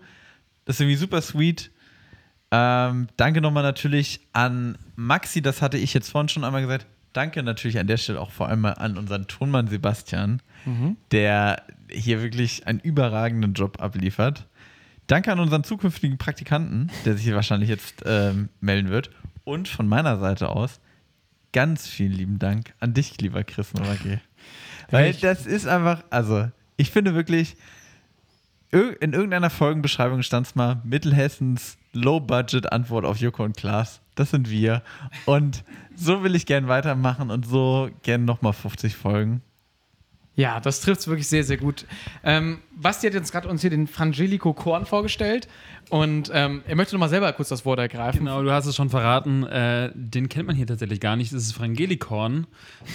Das ist irgendwie super sweet. Ähm, danke nochmal natürlich an Maxi, das hatte ich jetzt vorhin schon einmal gesagt. Danke natürlich an der Stelle auch vor allem mal an unseren Tonmann Sebastian, der hier wirklich einen überragenden Job abliefert. Danke an unseren zukünftigen Praktikanten, der sich hier wahrscheinlich jetzt ähm, melden wird. Und von meiner Seite aus ganz vielen lieben Dank an dich, lieber Chris Nowacki. Weil das ist einfach, also ich finde wirklich, ir- in irgendeiner Folgenbeschreibung stand es mal, Mittelhessens Low-Budget-Antwort auf Joko und Klaas. Das sind wir. Und so will ich gern weitermachen und so gern nochmal 50 Folgen. Ja, das trifft es wirklich sehr, sehr gut. Ähm, Basti hat jetzt gerade uns hier den Frangelico Korn vorgestellt und ähm, er möchte nochmal selber kurz das Wort ergreifen. Genau, du hast es schon verraten. Äh, den kennt man hier tatsächlich gar nicht. Das ist Frangelikorn.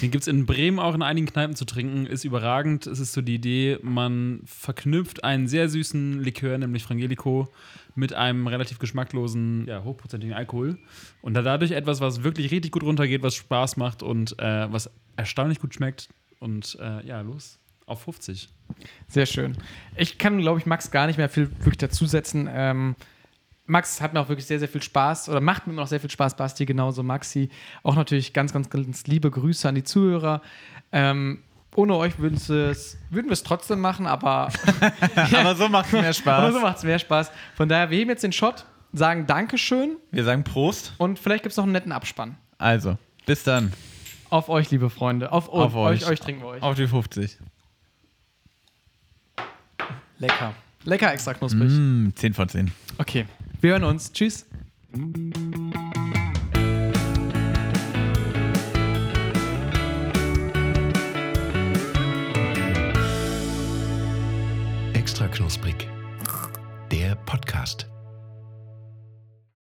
Den gibt es in Bremen auch in einigen Kneipen zu trinken. Ist überragend. Es ist so die Idee, man verknüpft einen sehr süßen Likör, nämlich Frangelico, mit einem relativ geschmacklosen, ja, hochprozentigen Alkohol. Und da dadurch etwas, was wirklich richtig gut runtergeht, was Spaß macht und äh, was erstaunlich gut schmeckt. Und äh, ja, los auf 50. Sehr schön. Ich kann, glaube ich, Max gar nicht mehr viel wirklich dazusetzen. Ähm, Max hat mir auch wirklich sehr, sehr viel Spaß oder macht mir immer noch sehr viel Spaß, Basti, genauso Maxi. Auch natürlich ganz, ganz, ganz liebe Grüße an die Zuhörer. Ähm, ohne euch würden es, würden wir es trotzdem machen, aber, Aber so macht es mehr aber Spaß. so macht es mehr Spaß. Von daher, wir heben jetzt den Shot, sagen Dankeschön Wir sagen Prost. und vielleicht gibt es noch einen netten Abspann. Also, bis dann. Auf euch, liebe Freunde. Auf, Auf euch. euch. euch. trinken wir euch. Auf die 50. Lecker. Lecker extra knusprig. Mm, 10 von 10. Okay. Wir hören uns. Tschüss. Extra knusprig. Der Podcast.